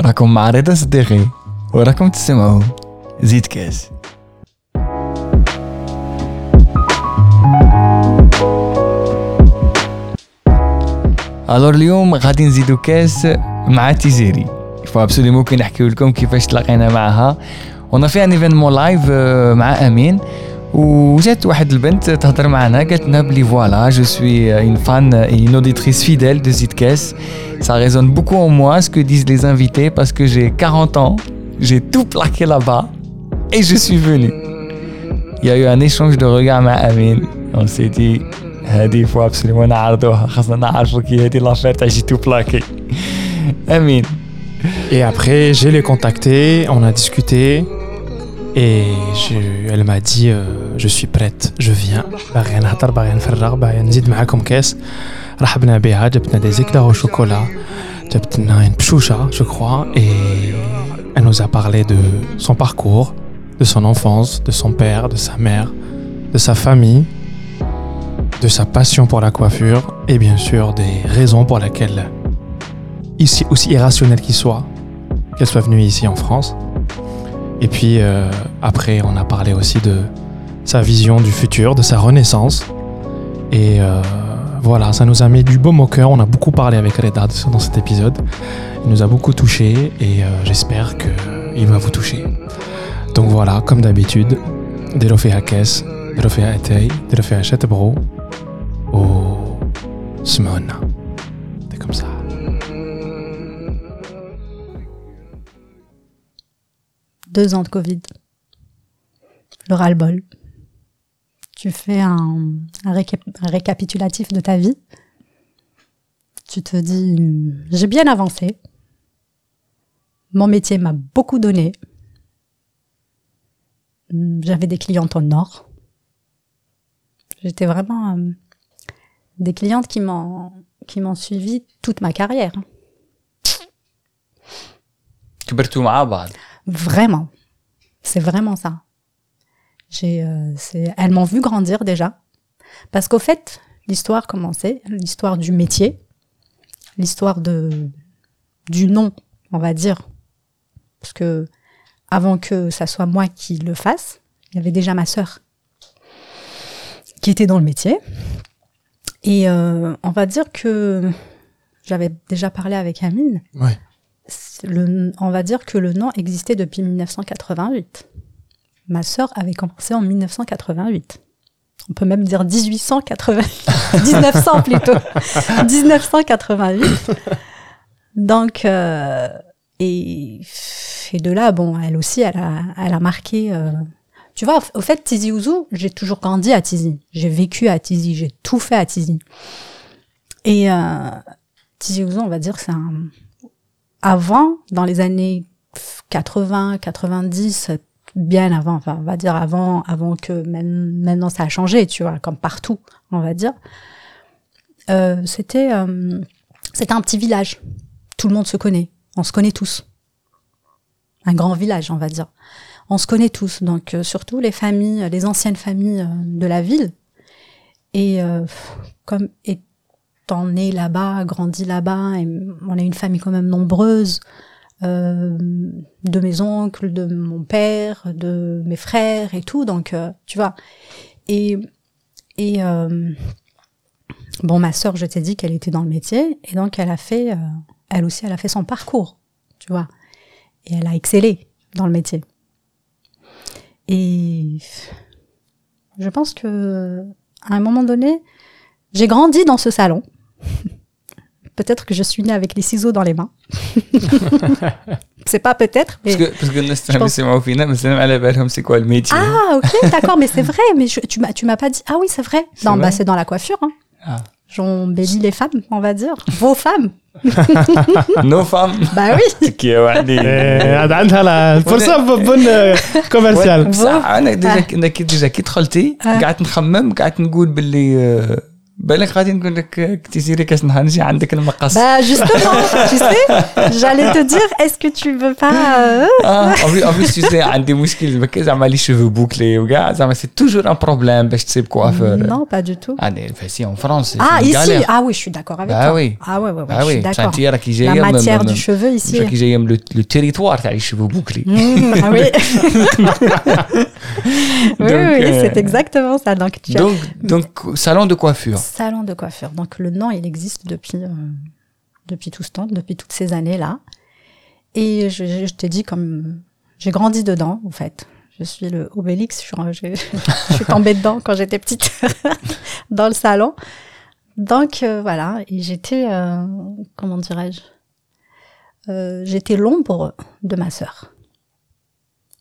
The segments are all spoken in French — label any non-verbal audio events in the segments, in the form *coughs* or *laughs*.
راكم مع رضا صديقي وراكم تسمعوا زيد كاس الور اليوم غادي نزيدو كاس مع تيزيري فو ابسوليمون كي نحكيو لكم كيفاش تلاقينا معها ونا في ان ايفينمون لايف مع امين وجات واحد البنت تهضر معنا قالت لنا بلي فوالا جو سوي اون فان اون اوديتريس فيديل دو زيد كاس Ça résonne beaucoup en moi ce que disent les invités parce que j'ai 40 ans, j'ai tout plaqué là-bas et je suis venu. Il y a eu un échange de regards avec Amin. On s'est dit, هذه faut absolument نعرضوها خاصنا نعرفوا كي هذه لافير تاع j'ai tout plaqué. Amin. Et après, j'ai les contactés, on a discuté. Et je- elle m'a dit euh, Je suis prête, je viens. باغي نهضر باغي نفرغ باغي نزيد معاكم كاس رحبنا بها جبت لنا des éclairs au chocolat جبت لنا une pchoucha, je crois. Et elle nous a parlé de son parcours, de son enfance, de son père, de sa mère, de sa famille, de sa passion pour la coiffure et bien sûr des raisons pour lesquelles, ici, aussi irrationnelle qu'il soit, qu'elle soit venue ici en France. Et puis euh, après, on a parlé aussi de sa vision du futur, de sa renaissance. Et euh, voilà, ça nous a mis du baume au cœur. On a beaucoup parlé avec Reda dans cet épisode. Il nous a beaucoup touché et euh, j'espère qu'il va vous toucher. Donc voilà, comme d'habitude, Kess, Delofé à Etei, Delofé à Chatebro, au Smona. C'est comme ça. deux ans de Covid. Le ras-le-bol. Tu fais un, un récap- un récapitulatif de ta vie. Tu te dis, hum, j'ai bien avancé. Mon métier m'a beaucoup donné. Hum, J'avais des clientes en or. J'étais vraiment hum, des clientes qui m'ont qui m'ont suivi toute ma carrière. كبرتوا مع بعض. Vraiment. C'est vraiment ça. J'ai, euh, elles m'ont vu grandir déjà. Parce qu'au fait, l'histoire commençait, l'histoire du métier, l'histoire de, du nom, on va dire. Parce que avant que ça soit moi qui le fasse, il y avait déjà ma sœur qui était dans le métier. Et euh, on va dire que j'avais déjà parlé avec Amine. Le, on va dire que le nom existait depuis 1988. Ma sœur avait commencé en 1988. On peut même dire 1880, 1900 *laughs* plutôt, 1988. Donc, euh, et, et de là, bon, elle aussi, elle a, elle a marqué. euh, tu vois, au fait, Tizi Ouzou, j'ai toujours grandi à Tizi. J'ai vécu à Tizi, j'ai tout fait à Tizi. Et euh, Tizi Ouzou, on va dire, c'est un, avant, dans les années 80, 90, bien avant, enfin, on va dire avant, avant que même- maintenant ça a changé, tu vois, comme partout, on va dire. Euh, c'était, euh, c'était un petit village. Tout le monde se connaît. On se connaît tous. Un grand village, on va dire. On se connaît tous. Donc, euh, surtout les familles, les anciennes familles euh, de la ville. Et euh, comme étant né là-bas, grandi là-bas, et on est une famille quand même nombreuse, euh, de mes oncles, de mon père, de mes frères et tout. Donc, euh, tu vois. Et, et euh, bon, ma sœur, je t'ai dit qu'elle était dans le métier, et donc elle a fait, elle aussi, elle a fait son parcours, tu vois. Et elle a excellé dans le métier. Et je pense que à un moment donné, j'ai grandi dans ce salon. *laughs* Peut-être que je suis née avec les ciseaux dans les mains. *laughs* c'est pas peut-être, mais باسكو باسكو الناس Je تحب pense- يسمعوا فينا مازال على بالهم سي كوا الميتي Ah, ok, *laughs* d'accord, mais c'est vrai, mais je- tu m'as, tu m'as pas dit. Ah oui, c'est vrai. C'est Non, vrai bah, c'est dans la coiffure. Hein. Ah. J'embellis les femmes, on va dire. Vos femmes. نو فام Bah oui. كي وحدي هذا عندها لا فرصه بون كوميرسيال Vos- صح انا ديجا آه. انا كي ديجا كي دخلتي آه. قعدت نخمم قعدت نقول باللي آه، بالك غادي نقول لك كنتي *laughs* سيري كاش نهار نجي عندك المقص Bah justement, tu sais, j'allais te dire, est-ce que tu veux pas euh, اه en plus tu sais عندي مشكل بكا زعما لي شوفو بوكلي وكاع زعما سي توجور ان بروبليم باش تصيب كوافور Non, pas du tout. عندي فاسي en France Ah, ici, ah oui, je suis d'accord avec Bah toi. oui. Ah ouais, ouais, ouais, Ah je suis oui, d'accord. انت راكي جايه La من- matière من- du cheveu ici. راكي جايه من لو تيريتوار تاع لي شوفو بوكلي Mmh, ah oui. *laughs* oui, Donc, oui, euh, c'est exactement ça. Donc, tu as- donc donc salon de coiffure Salon de coiffure. Donc le nom, il existe depuis, euh, depuis tout ce temps, depuis toutes ces années-là. Et je, t'ai dit comme j'ai grandi dedans, en fait. Je suis le Obélix. Je suis, *laughs* tombée dedans quand j'étais petite *laughs* dans le salon. Donc euh, voilà, et j'étais euh, comment dirais-je Euh, J'étais l'ombre de ma sœur.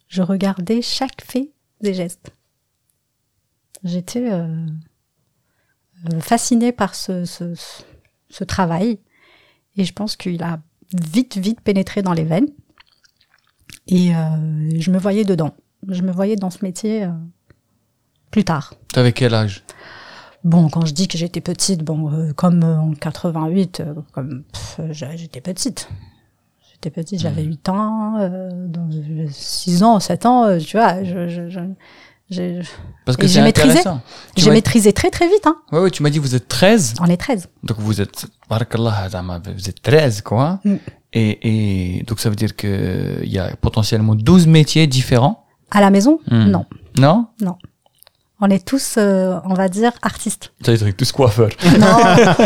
Je regardais chaque fait des gestes. J'étais fascinée par ce, ce, ce- travail. Et je pense qu'il a vite, vite pénétré dans les veines. Et euh, je me voyais dedans. Je me voyais dans ce métier euh, plus tard. t'avais quel âge? Bon, quand je dis que j'étais petite, bon, euh, comme euh, en 88, euh, comme j'étais petite. J'étais petite, j'avais 8 ans, euh, donc, euh, 6 ans, 7 ans, tu vois, je, je, je, parce que j'ai maîtrisé. J'ai maîtrisé très très vite. Hein. Ouais, ouais, tu m'as dit vous êtes 13. On est 13. Donc vous êtes, vous êtes 13 quoi. Mm. Et, donc ça veut dire qu'il y a potentiellement 12 métiers différents? À la maison? Mm. Non. Non? Non. On est tous, euh, on va dire, artistes. Ça veut dire tous coiffeurs. Non,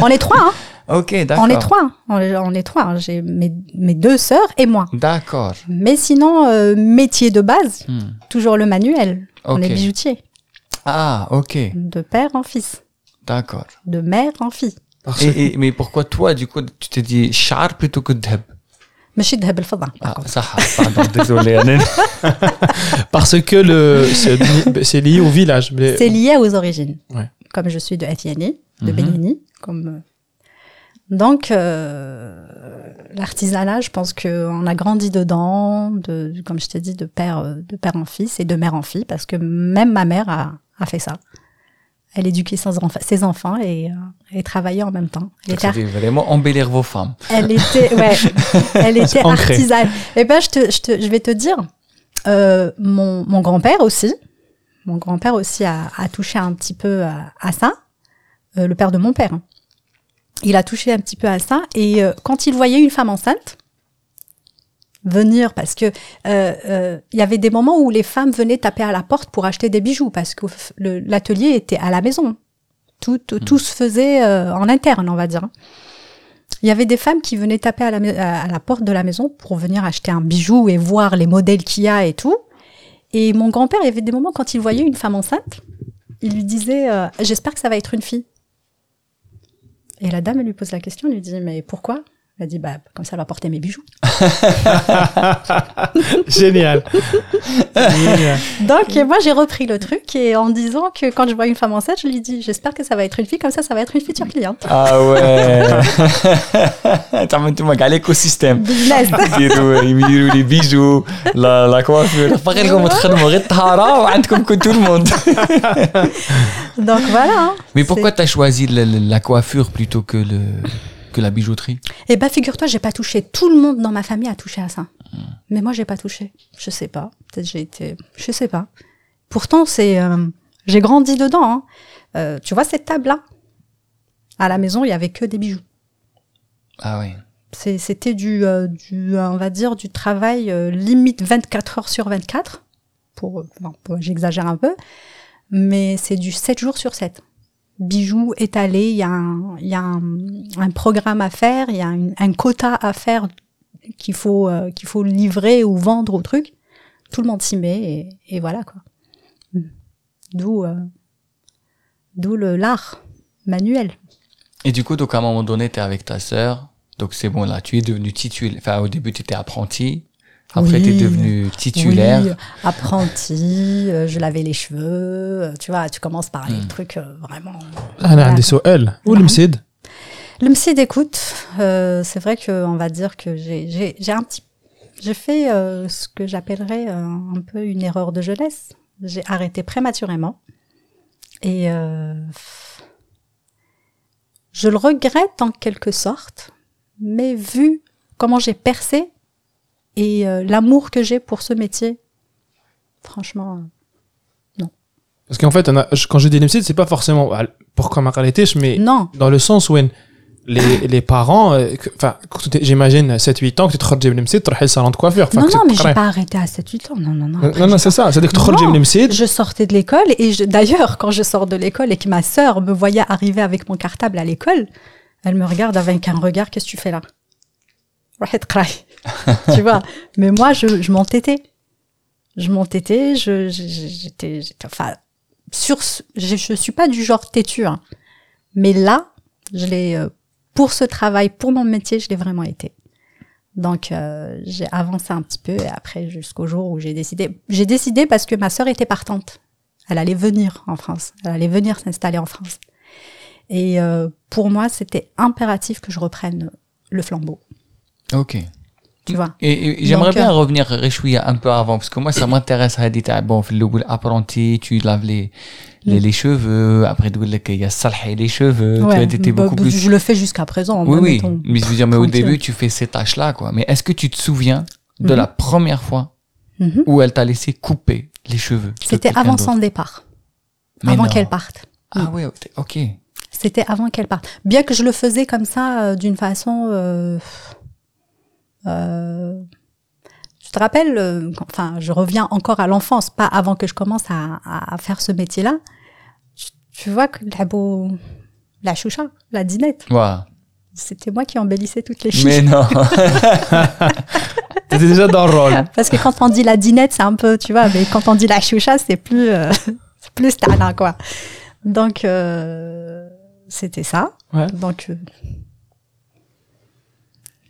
on est trois. Hein. *laughs* Ok, d'accord. On est trois. Hein. On, est, trois. Hein. J'ai mes, deux sœurs et moi. D'accord. Mais sinon, euh, métier de base, mm. toujours le manuel On Ok. est bijoutier. ah ok De père en fils. d'accord De mère en fille. et, et- mais pourquoi toi du coup tu t'es dit char plutôt que dheb ماشي ذهب الفضة. ah ça pardon désolé Anen. Parce que le, c'est c'est lié au village. mais- C'est lié aux origines. Ouais. Comme je suis de Atiani, de Mhm. Benini. Comme, euh, donc, euh, l'artisanat, je pense qu'on a grandi dedans, de, comme je t'ai dit, de père, euh, de père en fils et de mère en fille, parce que même ma mère a, a fait ça. Elle éduquait ses, enf- ses enfants et, euh, et travaillait en même temps. Elle était, vraiment embellir vos femmes elle était, ouais, *laughs* elle était ancré. artisane. Et ben, je, te, je, te, je vais te dire, euh, mon, mon grand-père aussi, mon grand-père aussi a, a touché un petit peu à, à ça, euh, le père de mon père. hein. Il a touché un petit peu à ça, et euh, quand il voyait une femme enceinte venir, parce que euh, euh, il y avait des moments où les femmes venaient taper à la porte pour acheter des bijoux, parce que l'atelier était à la maison. Tout, tout, tout se faisait en interne, on va dire. Il y avait des femmes qui venaient taper à la, à la porte de la maison pour venir acheter un bijou et voir les modèles qu'il y a et tout. Et mon grand-père, il y avait des moments quand il voyait une femme enceinte, il lui disait J'espère que ça va être une fille. Et la dame, elle lui pose la question, elle lui dit Mais pourquoi? Elle a dit, bah, comme ça, elle va porter mes bijoux. *laughs* Génial. Donc, moi, j'ai repris le truc et en disant que quand je vois une femme enceinte, je lui dis, j'espère que ça va être une fille, comme ça, ça va être une future cliente. Ah ouais. *laughs* T'as tout à l'écosystème. Business. les bijoux, la, la coiffure. comme hein, tout le monde. *laughs* Donc voilà. Hein. Mais pourquoi t'as choisi la, la coiffure plutôt que le que la bijouterie Eh ben, figure-toi, j'ai pas touché. Tout le monde dans ma famille a touché à ça. Mais moi, j'ai pas touché. Je sais pas. Peut-être j'ai été. Je sais pas. Pourtant, c'est. euh, j'ai grandi dedans. hein. Euh, tu vois cette table-là? À la maison, il y avait que des bijoux. ah oui C'était du, euh, du, on va dire, du travail limite 24 heures sur 24. Pour, pour- j'exagère un peu. Mais c'est du 7 jours sur 7. Bijoux étalés, il y a, un, il y a un, programme à faire, il y a un quota à faire qu'il faut, euh, qu'il faut livrer ou vendre au truc. Tout le monde s'y met et, voilà quoi. D'où, euh, d'où l'art manuel. et du coup donc à un moment donné t'es avec ta sœur donc c'est bon là tu es devenu titulaire enfin au début tu étais apprenti après, tu es devenu titulaire. Oui, apprenti, euh, je lavais les cheveux. Euh, tu vois, tu commences par les mm. trucs euh, vraiment. Ah, là, des soels. Ou le msid Le msid, écoute, euh, c'est vrai qu'on va dire que j'ai un petit. J'ai fait ce que j'appellerais un peu une erreur de jeunesse. J'ai arrêté prématurément. Et je le regrette en quelque sorte, mais vu comment j'ai percé, et euh, l'amour que j'ai pour ce métier, franchement, Parce qu'en fait, a- quand je dis l'MC, c'est pas forcément ah, pourquoi ma qualité, mais non. dans le sens où les, les parents, euh, enfin, t'es- j'imagine 7-8 ans que tu te rends l'MC, tu le salon de coiffure. Non, non, mais j'ai pas arrêté à 7-8 ans. Non, non, non. Non, après, non, non, c'est ça. C'est-à-dire que tu te Non. rends Je sortais de l'école et d'ailleurs, quand je sors de l'école et que ma sœur me voyait arriver avec mon cartable à l'école, elle me regarde avec un regard, qu'est-ce que tu fais là? Tu vois Mais moi, je, m'entêtais. Je m'entêtais, je, j'étais, enfin, sur, je, je suis pas du genre têtu, hein. mais là, je l'ai, euh, pour ce travail, pour mon métier, je l'ai vraiment été. Donc, euh, j'ai avancé un petit peu et après, jusqu'au jour où j'ai décidé. J'ai décidé parce que ma sœur était partante. Elle allait venir en France. Elle allait venir s'installer en France. Et euh, pour moi, c'était impératif que je reprenne le flambeau. Ok. Tu mm. vois. Et, et j'aimerais bien euh, revenir réchouir un peu avant parce que moi ça m'intéresse Hadith. Ah, bon le apprenti tu laves les les, les cheveux. Après il y a salhé les cheveux. Tu étais bah, beaucoup bah, plus je le fais jusqu'à présent oui oui. mais je veux dire mais au début tu fais ces tâches là quoi. Mais est-ce que tu te souviens de mhm. la première fois mhm. où elle t'a laissé couper les cheveux c'était avant son départ. Avant qu'elle parte. Ah oui, ok. C'était avant qu'elle parte. Bien que je le faisais comme ça euh, d'une façon euh je te rappelle, euh, enfin, je reviens encore à l'enfance, pas avant que je commence à, faire ce métier-là. Tu- vois que la beau, la choucha, la dinette, Ouais. c'était moi qui embellissais toutes les filles. Mais non. *laughs* t'étais déjà dans le rôle. Parce que quand on dit la dinette, c'est un peu, tu vois, mais quand on dit la choucha, c'est plus, euh, *laughs* c'est plus tana, quoi. Donc, euh, c'était ça. Ouais. Donc, euh,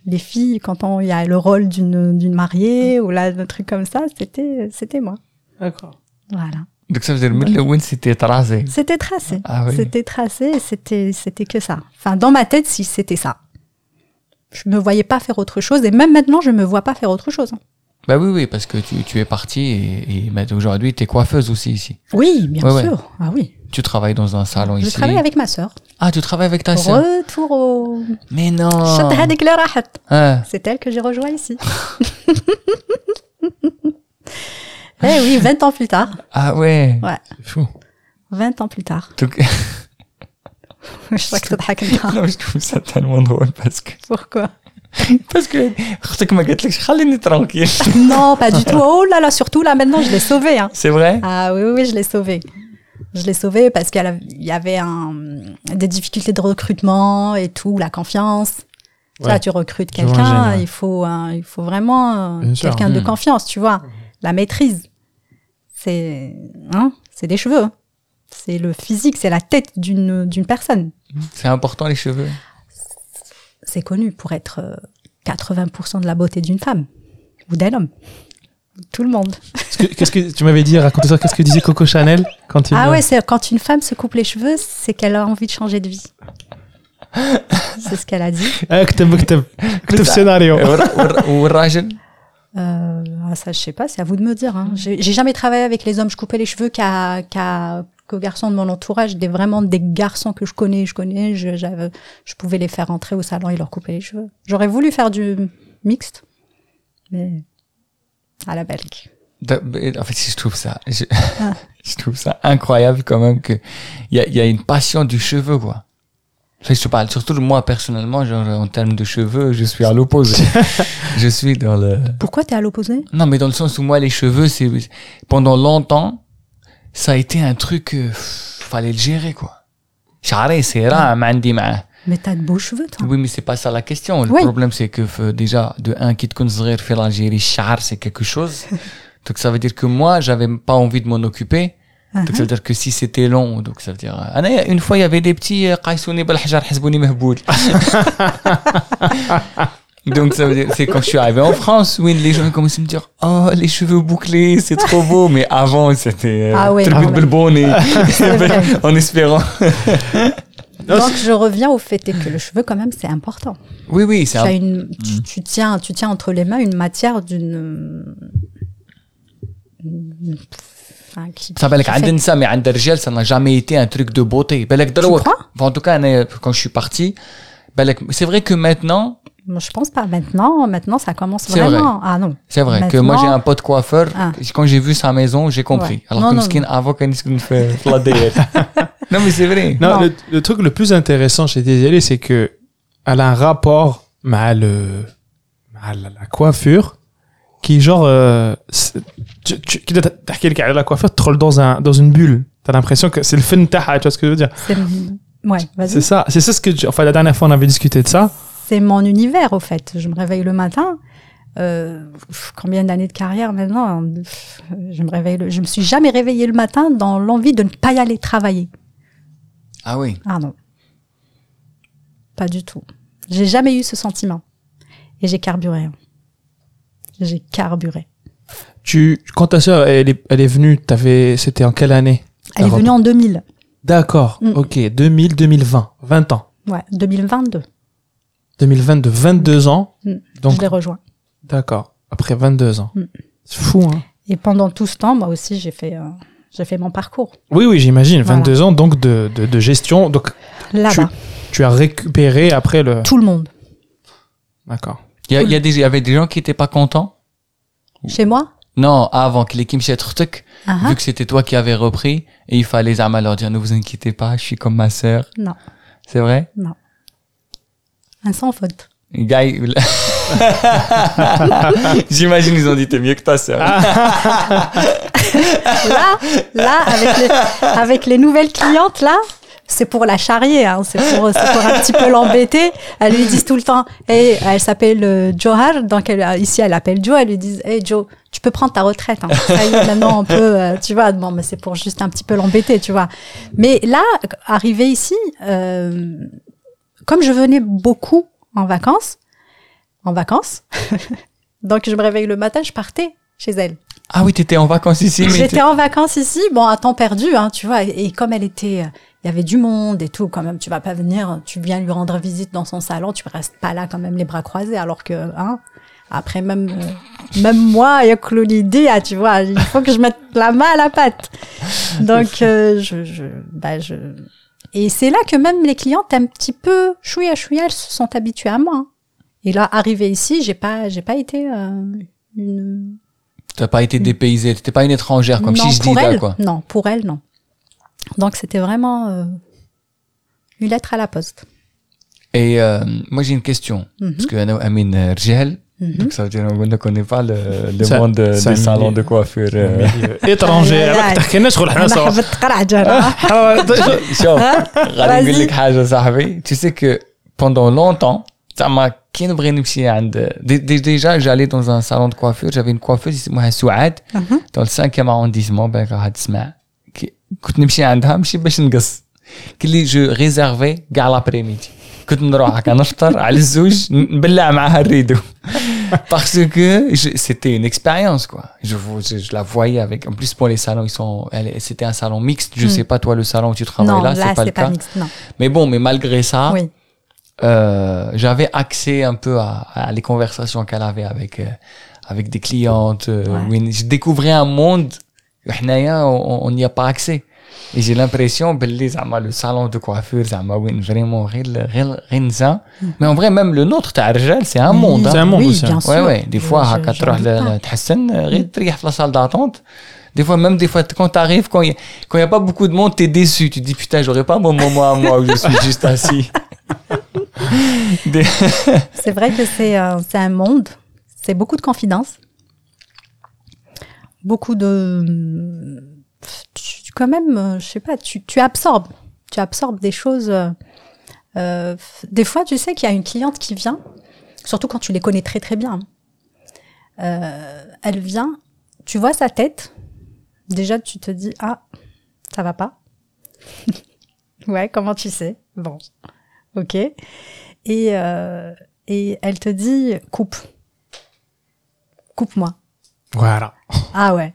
les filles, quand on- il y a le rôle d'une, d'une mariée ou là, un truc comme ça, c'était, c'était moi. D'accord. Voilà. Donc ça veut dire, le win, c'était tracé. C'était tracé. Ah oui. C'était tracé c'était, c'était que ça. Enfin, dans ma tête, si c'était ça. Je me voyais pas faire autre chose et même maintenant, je me vois pas faire autre chose. Bah oui, oui, parce que tu, tu es parti et, et maintenant, aujourd'hui, tu es coiffeuse aussi ici. Oui, bien Ouais, ouais. sûr. Ah oui. Tu travailles dans un salon Je ici. travaille avec ma sœur. Ah, tu travailles avec ta sœur Retour au. Mais non ah. C'est elle que j'ai rejoint ici. *laughs* eh oui, 20 ans plus tard. Ah ouais Ouais. C'est fou. 20 ans plus tard. *laughs* Je crois que ça te *laughs* Non, je trouve ça tellement drôle parce que. Pourquoi? Parce que tranquille. non, pas du tout. Oh là là, surtout là maintenant, je l'ai sauvé. Hein. C'est vrai? Ah oui, oui, je l'ai sauvé. Je l'ai sauvé parce qu'il y avait un, des difficultés de recrutement et tout, la confiance. Tu Ouais. vois, tu recrutes quelqu'un, génial. il faut, un- il faut vraiment euh, quelqu'un de Mm. confiance, tu vois. La maîtrise, c'est, hein, c'est des cheveux. C'est le physique, c'est la tête d'une d'une personne. C'est important les cheveux. C'est connu pour être euh, 80% de la beauté d'une femme ou d'un homme Tout le monde. Qu'est-ce que, qu'est-ce que tu m'avais dit, raconte ça, qu'est-ce que disait Coco Chanel quand il. Ah ouais, c'est quand une femme se coupe les cheveux, c'est qu'elle a envie de changer de vie. *laughs* c'est ce qu'elle a dit. Ah, اكتب اكتب اكتب سيناريو والر- والر- والراجل Euh, ah, ça, je sais pas, c'est à vous de me dire. Hein. J'ai j'ai jamais travaillé avec les hommes. Je coupais les cheveux qu'à qu'à qu'aux garçons de mon entourage, des vraiment des garçons que je connais, je connais. Je, j'avais- je pouvais les faire entrer au salon et leur couper les cheveux. J'aurais voulu faire du mixte, mais à la belge. De- En fait, je trouve ça, je, *laughs* je trouve ça incroyable quand même que il y a, il y a une passion du cheveu, quoi. Enfin, je te parle surtout de moi personnellement, genre en termes de cheveux, je suis à l'opposé. *laughs* je suis dans le. Pourquoi t'es à l'opposé Non, mais dans le sens où moi, les cheveux, c'est pendant longtemps, ça a été un truc, euh, fallait le gérer, quoi. شعري سيران ما عندي معاه. mais t'as de beaux cheveux, toi. Oui, mais c'est pas ça la question. Le problème, c'est que euh, déjà, de un, qui te faire l'Algérie, char, c'est quelque chose. *laughs* donc ça veut dire que moi, j'avais pas envie de m'en occuper. Donc ça uh-huh. veut dire que si c'était long, donc ça veut dire. Euh, une fois, il y avait des petits euh, *laughs* Donc ça veut dire, c'est quand je suis arrivé en France, oui, les gens commencent à me dire, oh, les cheveux bouclés, c'est trop beau, mais avant, c'était, euh, ah oui, ah *laughs* en espérant. Donc je reviens au fait que le cheveu, quand même, c'est important. Oui, oui, c'est Tu, as un... une, tu, tu tiens, tu tiens entre les mains une matière d'une. enfin, qui, Ça بالك qui عند fait- النساء mais عند الرجال ça n'a jamais été un truc de beauté بالك دروك crois Enfin, en tout cas أنا quand je suis parti بالك c'est vrai que maintenant Moi, je pense pas. Maintenant, maintenant, ça commence C'est vrai. vraiment. Ah non. c'est vrai que moi j'ai un pote coiffeur Ah. quand j'ai vu sa maison j'ai compris Ouais. alors Non, que non, مسكين avant كان يسكن في في الدير non, mais c'est vrai. Non. Le, truc le plus intéressant chez Désolé, c'est que elle a un rapport à, euh, le, à la, coiffure qui, genre, euh, tu, tu, t'as quelqu'un à la coiffure troll dans, un, dans une bulle. T'as l'impression que c'est le fun taha, tu vois ce que je veux dire? C'est ouais, vas-y. C'est ça, c'est ça ce que enfin, la dernière fois, on avait discuté de ça. C'est mon univers, au fait. Je me réveille le matin. Euh, combien d'années de carrière maintenant? Je me réveille, je me suis jamais réveillée le matin dans l'envie de ne pas y aller travailler ah oui Ah non, pas du tout. J'ai jamais eu ce sentiment. Et j'ai carburé. hein. J'ai carburé. tu quand ta sœur elle est, elle est venue t'avais c'était en quelle année Elle est venue en 2000. d'accord Mm. ok 2000 2020 20 ans Ouais, 2022. 2022 22 ans Mm. donc je l'ai rejoint. d'accord après 22 ans Mm. c'est fou hein Et pendant tout ce temps, moi aussi, j'ai fait, euh, j'ai fait mon parcours Oui, oui, j'imagine. Voilà. 22 ans donc de, de, de gestion. Donc, là-bas. tu as récupéré après le. Tout le monde. D'accord. il y, a- il y a des il y avait des gens qui étaient pas contents Chez moi? Non avant que l'équipe chez Trtuk Ah, ah. vu que c'était toi qui avais repris et il fallait Zama leur dire ne vous inquiétez pas je suis comme ma sœur Non, c'est vrai? Non. Un sans faute. Il- *laughs* *laughs* J'imagine ils ont dit t'es mieux que ta sœur. *laughs* Là, là, avec les, avec les nouvelles clientes, là, c'est pour la charrier, hein, c'est pour, un petit peu l'embêter. Elles lui disent tout le temps, et elle s'appelle euh, Johar, donc elle, ici elle appelle Joe, elles lui disent, hey Joe, tu peux prendre ta retraite. Hein. Ça y est, maintenant on peut, euh, tu vois, bon, mais c'est pour juste un petit peu l'embêter, tu vois. Mais là, arrivé ici, euh, comme je venais beaucoup en vacances, en vacances, *laughs* donc je me réveille le matin, je partais chez elle. Ah oui, t'étais en vacances ici, J'étais en vacances ici, bon, à temps perdu, hein, tu vois. Et, et comme elle était, euh, il y avait du monde et tout, quand même, tu vas pas venir, tu viens lui rendre visite dans son salon, tu restes pas là quand même les bras croisés, alors que, hein, après même, euh, même moi, il y a que l'idée, ah, tu vois, il faut que je mette la main à la pâte. Donc, euh, je, je, bah, je, et c'est là que même les clientes un petit peu chouïa chouïa, elles se sont habituées à moi. hein. Et là, arrivé ici, j'ai pas, j'ai pas été euh, une. T'as pas été dépaysée, t'étais pas une étrangère comme si je dis elle, là, quoi. Non, pour elle, non. Donc c'était vraiment euh, une lettre à la poste. Et euh, moi j'ai une question mm -hmm. parce que Amin euh, Rjel, mm -hmm. donc ça veut dire on ne connaît pas le, monde ça des salons de coiffure étranger. *laughs* *laughs* *laughs* Hein? tu sais que pendant longtemps ça m'a كي نبغي نمشي عند دي- دي- déjà j'allais dans un salon de coiffure j'avais une coiffeuse اسمها سعاد Mhm. dans le 5e arrondissement بالك راح تسمع كي- كنت نمشي عندها ماشي باش نقص كلي جو ريزيرفي كاع لابريميدي كنت نروح هكا نفطر على الزوج نبلع معاها الريدو *laughs* parce que je- c'était une expérience quoi je, vo- je, je la voyais avec en plus pour les salons ils sont elle- c'était un salon mixte je Mm. sais pas toi le salon où tu travailles Non, là, là, c'est pas le c'est pas cas mixte, non. mais bon mais malgré ça Oui. Euh, j'avais accès un peu à, à les conversations qu'elle avait avec euh, avec des clientes. Euh, ouais. Je découvrais un monde. On n'y a pas accès. Et j'ai l'impression que le salon de coiffure, vraiment rien ça. Mm. Mais en vrai, même le nôtre, c'est un monde. C'est hein. un monde oui, aussi. Hein. Bien ouais, sûr. Ouais. Des fois, quand tu as la salle d'attente, des fois, même des fois, quand t'arrives, quand il n'y y a pas beaucoup de monde, t'es déçu. Tu te dis, putain, j'aurais pas mon moment à moi où je suis *laughs* juste assis. *laughs* *laughs* C'est vrai que c'est euh, c'est un monde, c'est beaucoup de confidences, beaucoup de... tu- quand même, euh, je sais pas, tu, absorbes, tu absorbes des choses. euh, des fois, tu sais qu'il y a une cliente qui vient, surtout quand tu les connais très très bien. elle vient, tu vois sa tête, déjà tu te dis, ah, ça va pas. *laughs* ouais, comment tu sais? Bon, ok. Et, euh, et elle te dit coupe. Coupe-moi. voilà *laughs* Ah ouais,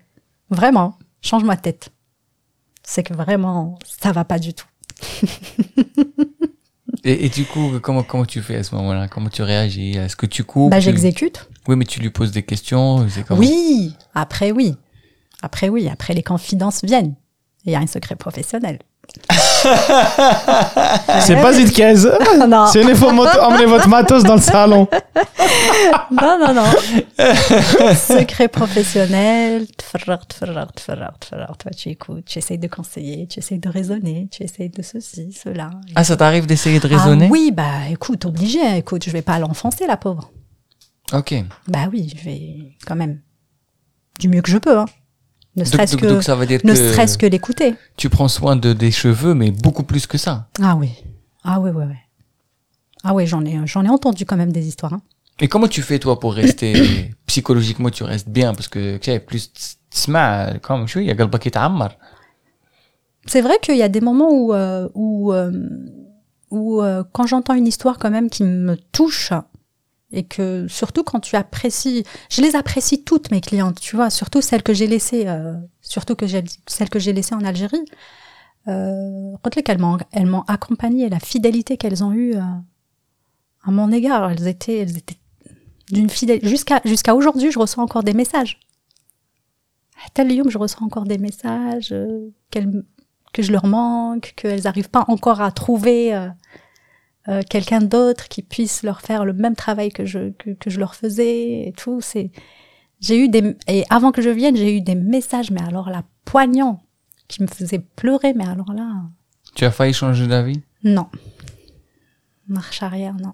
vraiment, change ma tête. C'est que vraiment, ça va pas du tout. *laughs* et, et du coup, comment, comment tu fais à ce moment-là? Comment tu réagis? Est-ce que tu coupes? Bah, tu- j'exécute. Oui, mais tu lui poses des questions. comment? Oui, après oui. Après, oui, après les confidences viennent. Il y a un secret professionnel. *laughs* c'est pas une *laughs* caisse. non. *laughs* C'est une fois emmenez votre matos dans le salon. non, non, non. Secret professionnel. Tu écoutes, tu essayes de conseiller, tu essayes de raisonner, tu essayes de ceci, cela. Ah, ça t'arrive d'essayer de raisonner? Ah oui, bah écoute, obligé. Écoute, je vais pas l'enfoncer, la pauvre. Ok. Bah oui, je vais quand même. Du mieux que je peux, hein. Ne Donc, serait-ce donc- que, donc ça veut dire ne que serait-ce que l'écouter. tu prends soin de, des cheveux, mais beaucoup plus que ça. Ah oui. Ah oui, oui, oui. Ah oui, j'en ai, j'en ai entendu quand même des histoires. hein. Et comment tu fais toi pour rester *coughs* psychologiquement tu restes bien parce que tu sais plus تسمع comme شوية قلبك يتعمر. C'est vrai qu'il y a des moments où, euh, où, euh, où euh, quand j'entends une histoire quand même qui me touche, et que surtout quand tu apprécies, je les apprécie toutes mes clientes, tu vois, surtout celles que j'ai laissées, euh, surtout que celles que j'ai laissées en Algérie. Euh, elles m'ont accompagnée, la fidélité qu'elles ont eue euh, à mon égard, elles étaient, elles étaient d'une fidélité. Jusqu'à, jusqu'à aujourd'hui, je reçois encore des messages. À tel lieu, je reçois encore des messages euh, que je leur manque, qu'elles n'arrivent pas encore à trouver euh, quelqu'un d'autre qui puisse leur faire le même travail que je, que, que je leur faisais et tout. C'est, j'ai eu des, et avant que je vienne, j'ai eu des messages, mais alors là, poignants, qui me faisaient pleurer, mais alors là, Tu as failli changer d'avis? Non. Marche arrière, non.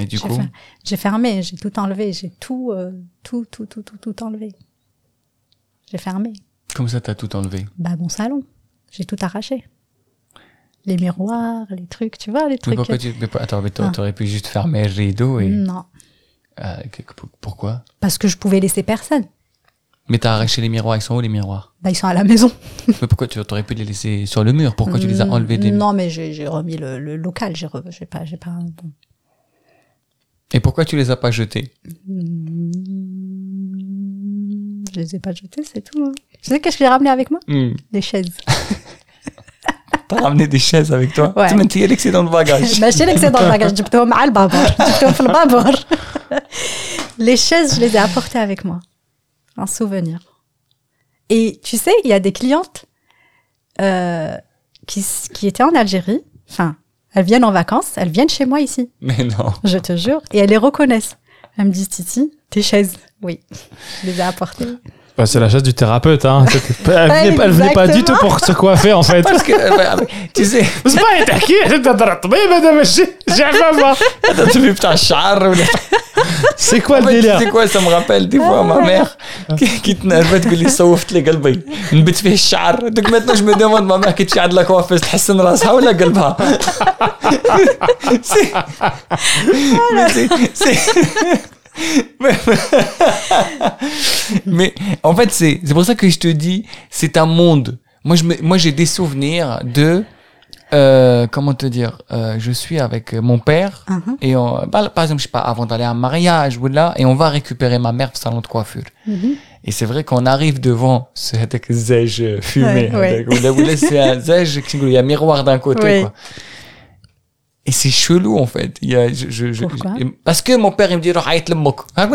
et du coup? fer- j'ai fermé, j'ai tout enlevé, j'ai tout, euh, tout, tout, tout, tout, tout enlevé. J'ai fermé. comme ça t'as tout enlevé? Bah, mon salon. J'ai tout arraché. Les miroirs, les trucs, tu vois, les Mais trucs. pourquoi tu mais attends mais Ah. t'aurais pu juste fermer le rideau et Non. Ah, pourquoi? Parce que je pouvais laisser personne. Mais t'as arraché les miroirs, ils sont où les miroirs? Bah, ils sont à la maison. *laughs* Mais pourquoi tu aurais pu les laisser sur le mur? Pourquoi tu les as enlevés des Non, mais j'ai remis le, le local. J'ai pas, j'ai pas. bon. Et pourquoi tu les as pas jetés? Je les ai pas jetés, c'est tout. hein. Tu sais qu'est-ce que j'ai ramené avec moi? Des chaises. *laughs* T'as ramené des chaises avec toi Ouais. Tu m'as dit que c'est dans le bagage. *laughs* ماشي لك سي dans le bagage جبتهم مع البابور جبتهم في البابور les chaises je les ai apportées avec moi un souvenir et tu sais il y a des clientes euh, qui, s- qui étaient en Algérie enfin elles viennent en vacances elles viennent chez moi ici Mais non. je te jure et elles les reconnaissent elles me disent Titi tes chaises oui je les ai apportées Bah, c'est la chasse du thérapeute, hein. *laughs* Elle venait, pas, venait pas du tout pour se coiffer, en fait. Parce que, bah, tu sais. *laughs* C'est pas *laughs* attaqué, C'est quoi le délire? C'est quoi, ça me rappelle des fois ma ah. mère qui te nervait, que les sauve les galbés. Une bête fait char. Donc maintenant, je me demande, ma mère qui tient de la coiffeuse, tu as rasha ou la galba? C'est. Ah, mais en fait, c'est, c'est pour ça que je te dis, c'est un monde. Moi, je moi, j'ai des souvenirs de, euh, comment te dire, euh, je suis avec mon père mhm. et on, bah, par exemple, je sais pas, avant d'aller à un mariage ou là, et on va récupérer ma mère au salon de coiffure. Mhm. Et c'est vrai qu'on arrive devant ce zeg fumé, ouais, ouais. c'est un zeg, il y a un miroir d'un côté, quoi. Et c'est chelou en fait. Il y a, je, je, je, parce que mon père il me dit arrête le moque. Ah, *laughs*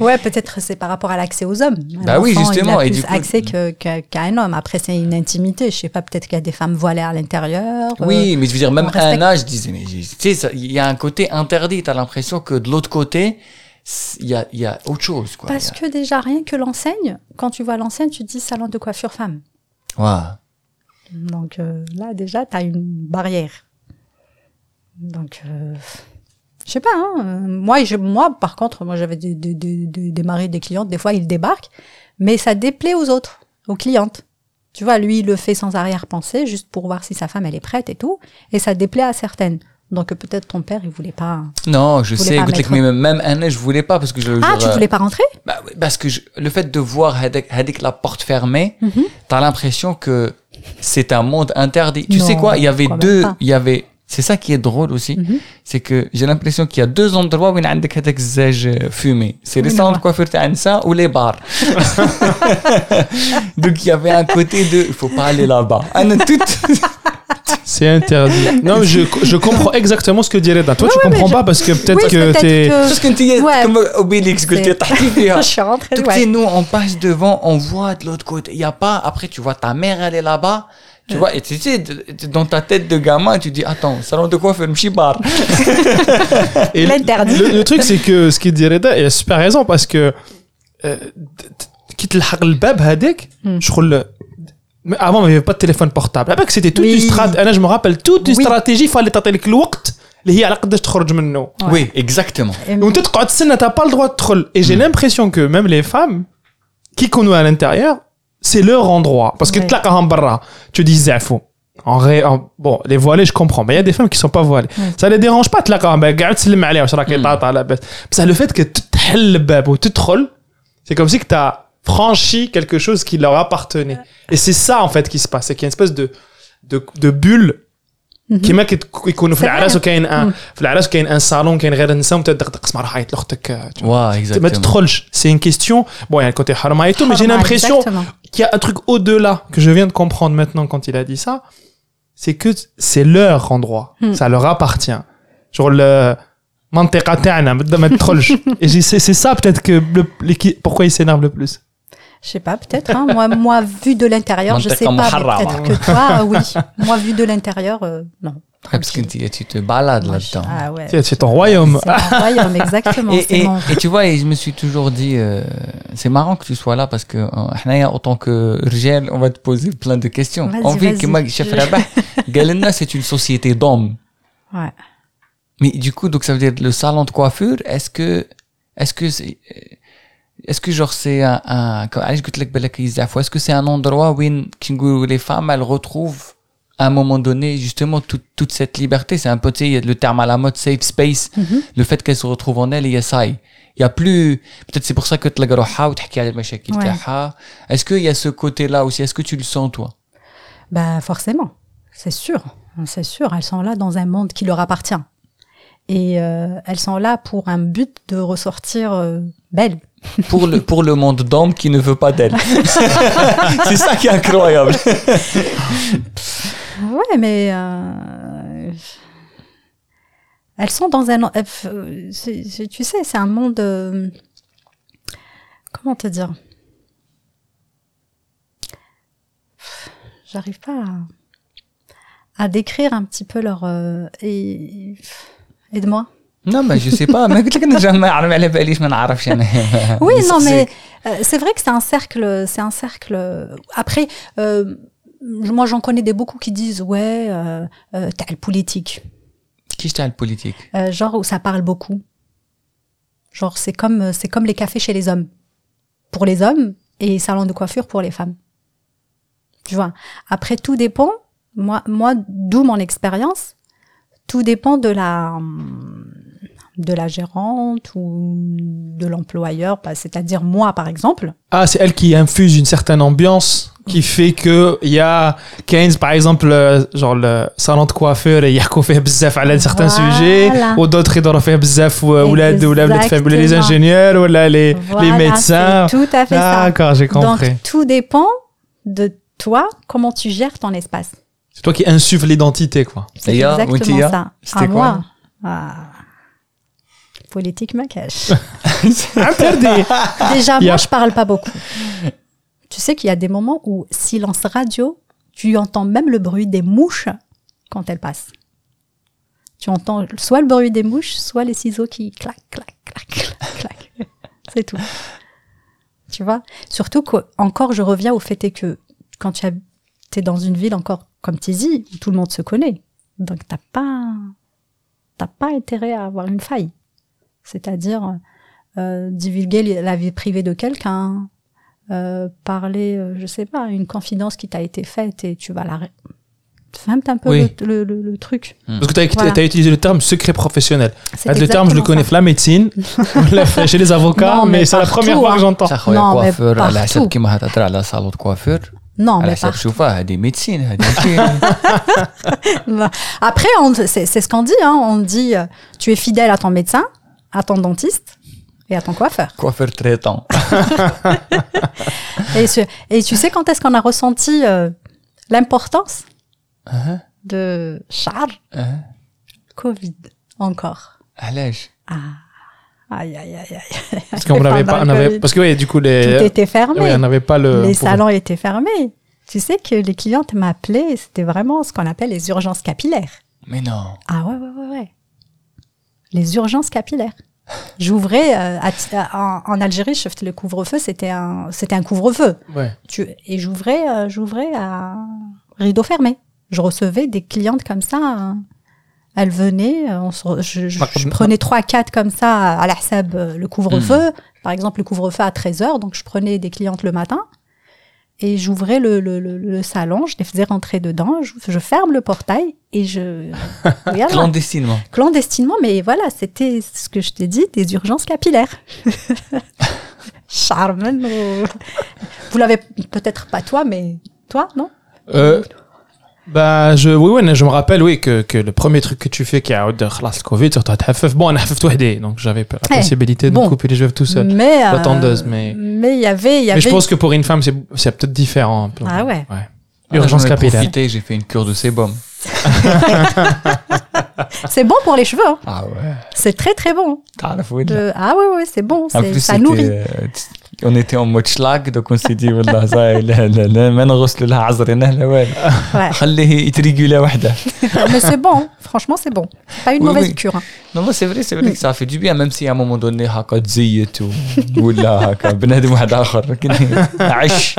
ouais, peut-être c'est par rapport à l'accès aux hommes. Bah oui, justement. Il a plus et du coup, accès qu'à qu un homme. Après, c'est une intimité. Je sais pas, peut-être qu'il y a des femmes voilées à l'intérieur. Oui, euh, mais je veux dire, même à un âge, je disais, mais tu sais, il y a un côté interdit. T'as l'impression que de l'autre côté, il y a, y a autre chose. Quoi. Parce a... que déjà, rien que l'enseigne, quand tu vois l'enseigne, tu te dis salon de coiffure femme. Ouais. Wow. Donc euh, là, déjà, tu as une barrière. Donc, euh, je sais pas. hein, moi, je, moi, par contre, moi, j'avais des, des, des, des- des maris, des clientes. Des fois, ils débarquent, mais ça déplaît aux autres, aux clientes. Tu vois, lui, il le fait sans arrière-pensée, juste pour voir si sa femme, elle est prête et tout. Et ça déplaît à certaines. Donc, peut-être ton père, il voulait pas. Non, je sais, écoute, mettre- même- même un je voulais pas parce que je. Ah, genre, tu voulais pas rentrer? Bah, parce que je- le fait de voir Hadik, la porte fermée, t'as l'impression que c'est un monde interdit. Tu sais quoi? Il y avait deux, il y avait. C'est ça qui est drôle aussi, c'est que j'ai l'impression qu'il y a deux endroits où il y a des euh, fumée. C'est les salons de coiffure ça ou les bars. *laughs* *laughs* Donc il y avait un côté de, il faut pas aller là-bas. Ah, Toute... *laughs* C'est interdit. *laughs* non, je, je comprends exactement ce que dit Reda. Toi, tu ouais, comprends pas parce que peut-être oui, que t'es. Parce que tu es comme Obélix, que t'es *laughs* Je suis rentrée. Tout ouais. nous, on passe devant, on voit de l'autre côté. Il y a pas. Après, tu vois ta mère, elle est là-bas. Tu vois, et tu sais, dans ta tête de gamin, tu dis Attends, salon de coiffeur, Mchibar. *laughs* et L'interdit. Le, le, truc, c'est que ce qu'il dit Reda, il a super raison parce que. Euh, quitte le bab, Hadek, hmm. je crois mais avant il n'y avait pas de téléphone portable que c'était toute Oui. une stratégie je me rappelle toute une Oui. stratégie fallait تعطيك الوقت اللي هي على قداش تخرج منه Oui, exactement. Et- وانت تقعد تستنى t'as pas le droit de تدخل et j'ai l'impression que même les femmes qui connaissent à l'intérieur c'est leur endroit parce que Ouais. تلاقاهم برا tu dis زعفو en ré, en- bon les voilées je comprends mais il y a des femmes qui sont pas voilées Ouais. ça les dérange pas تلاقاهم بقى قاعد تسلم عليها واش راكي طاطا لاباس بصح le fait que تحل الباب وتدخل c'est comme si que t'as franchi quelque chose qui leur appartenait et c'est ça en fait qui se passe c'est qu'il y a une espèce de de, de bulle Mhm. كيما كت- يكونوا في C'est vrai. العراس وكاين ان مم. في العراس كاين ان صالون كاين غير النساء وتدغدغ اسمع راح عيط لاختك tu vois. Ouais, ما exactement. تدخلش c'est une question bon il y a le côté harma et tout mais j'ai Harma, l'impression exactement. qu'il y a un truc au-delà que je viens de comprendre maintenant quand il a dit ça c'est que c'est leur endroit Hmm. ça leur appartient genre le منطقة تاعنا بدها ما تدخلش et j'ai- c'est c'est ça peut-être que le, l'équi- pourquoi il s'énerve le plus Je sais pas, peut-être. Hein. Moi, moi, vu de l'intérieur, je sais pas. Peut-être que toi, oui. Moi, vu de l'intérieur, euh, non. Ah, parce que tu te balades là-dedans. Ah ouais. C'est ton royaume. C'est royaume, exactement. et, tu vois, et je me suis toujours dit, euh, c'est marrant que tu sois là parce que, euh, en tant que Rigel, on va te poser plein de questions. Envie que moi, chef Rabah, Galena, c'est une société d'hommes. Ouais. Mais du coup, donc ça veut dire le salon de coiffure, est-ce que, est-ce que, est, est-ce que genre c'est un, un est-ce que c'est un endroit où les femmes elles retrouvent à un moment donné justement toute, toute cette liberté? C'est un peu tu sais le terme à la mode safe space. Mm-hmm. le fait qu'elles se retrouvent en elles et il y a plus peut-être c'est pour ça que tu l'as ou tu la est-ce qu'il y a ce côté là aussi? Est-ce que tu le sens toi? Bah forcément. C'est sûr. C'est sûr. Elles sont là dans un monde qui leur appartient. Et euh, elles sont là pour un but de ressortir euh, belles. *laughs* pour le pour le monde d'hommes qui ne veut pas d'elle. *laughs* c'est ça qui est incroyable. *laughs* Ouais, mais euh, elles sont dans un. euh, tu sais, c'est un monde. comment te dire? J'arrive pas à, à décrire un petit peu leur. et Aide-moi. Non, mais je sais pas. Mais Oui, non, mais euh, c'est vrai que c'est un cercle. C'est un cercle. Euh, après, euh, moi, j'en connais des beaucoup qui disent ouais, euh, euh, t'as le politique. Qui t'as le politique? Euh, genre où ça parle beaucoup. Genre c'est comme c'est comme les cafés chez les hommes pour les hommes et salon de coiffure pour les femmes. Tu vois? Après, tout dépend. Moi, moi, d'où mon expérience tout dépend de la de la gérante ou de l'employeur, bah, c'est-à-dire moi par exemple. Ah, c'est elle qui infuse une certaine ambiance qui fait que il y a Keynes par exemple euh, genre le salon de coiffeur et Yako fait bzaf à certains sujets ou d'autres ils fait bzaf ou les ingénieurs ou les, les médecins. Tout à fait ça. D'accord, j'ai compris. Donc tout dépend de toi, comment tu gères ton espace. C'est toi qui insuffle l'identité quoi. C'est exactement Outia, ça. c'était À quoi moi. Ah. Politique me cache. Interdit. Déjà, moi, je parle pas beaucoup. Tu sais qu'il y a des moments où silence radio, tu entends même le bruit des mouches quand elles passent. Tu entends soit le bruit des mouches, soit les ciseaux qui clac, clac, clac, clac, clac. C'est tout. Tu vois? Surtout que, encore, je reviens au fait que quand tu es dans une ville encore comme Tizi, où tout le monde se connaît, donc t'as pas, t'as pas intérêt à avoir une faille. C'est-à-dire euh, divulguer la vie privée de quelqu'un, euh, parler, euh, je sais pas, une confidence qui t'a été faite et tu vas la. ré- Fais un peu Oui. le, le- le- le truc. Parce que tu as, Voilà. utilisé le terme secret professionnel. Le terme, je le connais ça. la médecine, *laughs* chez les avocats, Non, mais, mais c'est la première fois hein. que j'entends. Non, mais par... elle des médecines, elle des... *laughs* Après, c'est ce qu'on dit. Hein. On dit, euh, tu es fidèle à ton médecin, à ton dentiste et à ton coiffeur. Coiffeur traitant. *laughs* et, tu, et tu sais quand est-ce qu'on a ressenti euh, l'importance uh-huh. de Charles? Uh-huh. Covid encore. Allège. Ah aïe, aïe, aïe, aïe. Parce qu'on n'avait pas, on avait, parce que oui, du coup Tout les, était fermé. oui, on n'avait pas le. les salons étaient fermés. Tu sais que les clientes m'appelaient, c'était vraiment ce qu'on appelle les urgences capillaires. Mais non. Ah ouais, ouais, ouais, ouais. Les urgences capillaires. J'ouvrais euh, Ti- en, en Algérie, je faisais le couvre-feu, c'était un, c'était un couvre-feu. Ouais. Tu, et j'ouvrais, euh, j'ouvrais à rideau fermé. Je recevais des clientes comme ça. euh, elles venaient, euh, on se re- je, je- je prenais trois, quatre comme ça à la HSAB, euh, le couvre-feu. Par exemple, le couvre-feu à 13h, donc je prenais des clientes le matin. Et j'ouvrais le, le, le, le salon, je les faisais rentrer dedans, je, je ferme le portail et je... *laughs* Voilà Clandestinement. clandestinement, mais voilà, c'était ce que je t'ai dit, des urgences capillaires. *laughs* Charmen. ou- Vous l'avez peut-être pas toi, mais toi, non? Euh, bah, je, oui, oui, je me rappelle, oui, que, que le premier truc que tu fais qui est out de le Covid, surtout à bon, on a fait donc j'avais la eh, possibilité de couper les cheveux tout seul. Mais, la euh, tendeuse, mais. Mais il y avait, il y avait. Mais je pense que pour une femme, c'est, c'est peut-être différent. Ah ouais. ouais. Urgence J'en ai capillaire. profité, j'ai fait une cure de sébum. *laughs* C'est bon pour les cheveux. hein. Ah ouais. C'est très très bon. تعرف وين De- Ah ouais ouais, c'est bon. En c'est- plus, ça c'était, nourrit. euh, t- on était en mode schlag, donc on s'est dit, والله صاي لا لا لا ما نغسل لها عذرنا لا والو Ouais. خليه يتريقولا وحده. mais c'est bon. Franchement, c'est bon. C'est pas une Oui, mauvaise oui. cure. hein. Non, non, c'est vrai, c'est vrai que ça fait du bien, même si à un moment donné, هكا تزيت و- ولا هكا بنادم واحد آخر لكن عش.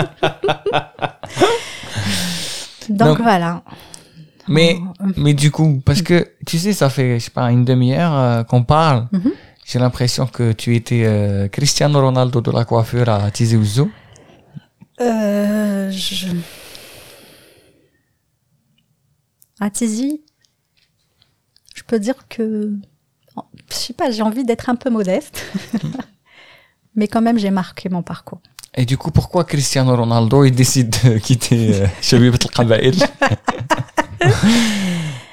Donc Donc- voilà. Mais, mais du coup, parce que tu sais, ça fait, je sais pas, une demi-heure euh, qu'on parle. Mhm. J'ai l'impression que tu étais euh, Cristiano Ronaldo de la coiffure à Tizi Ouzou. Euh, je... À Tizi, je peux dire que, je sais pas, j'ai envie d'être un peu modeste, *laughs* mais quand même j'ai marqué mon parcours. Et du coup, pourquoi Cristiano Ronaldo il décide de *laughs* quitter euh, Shabib al-Qabaïl *laughs*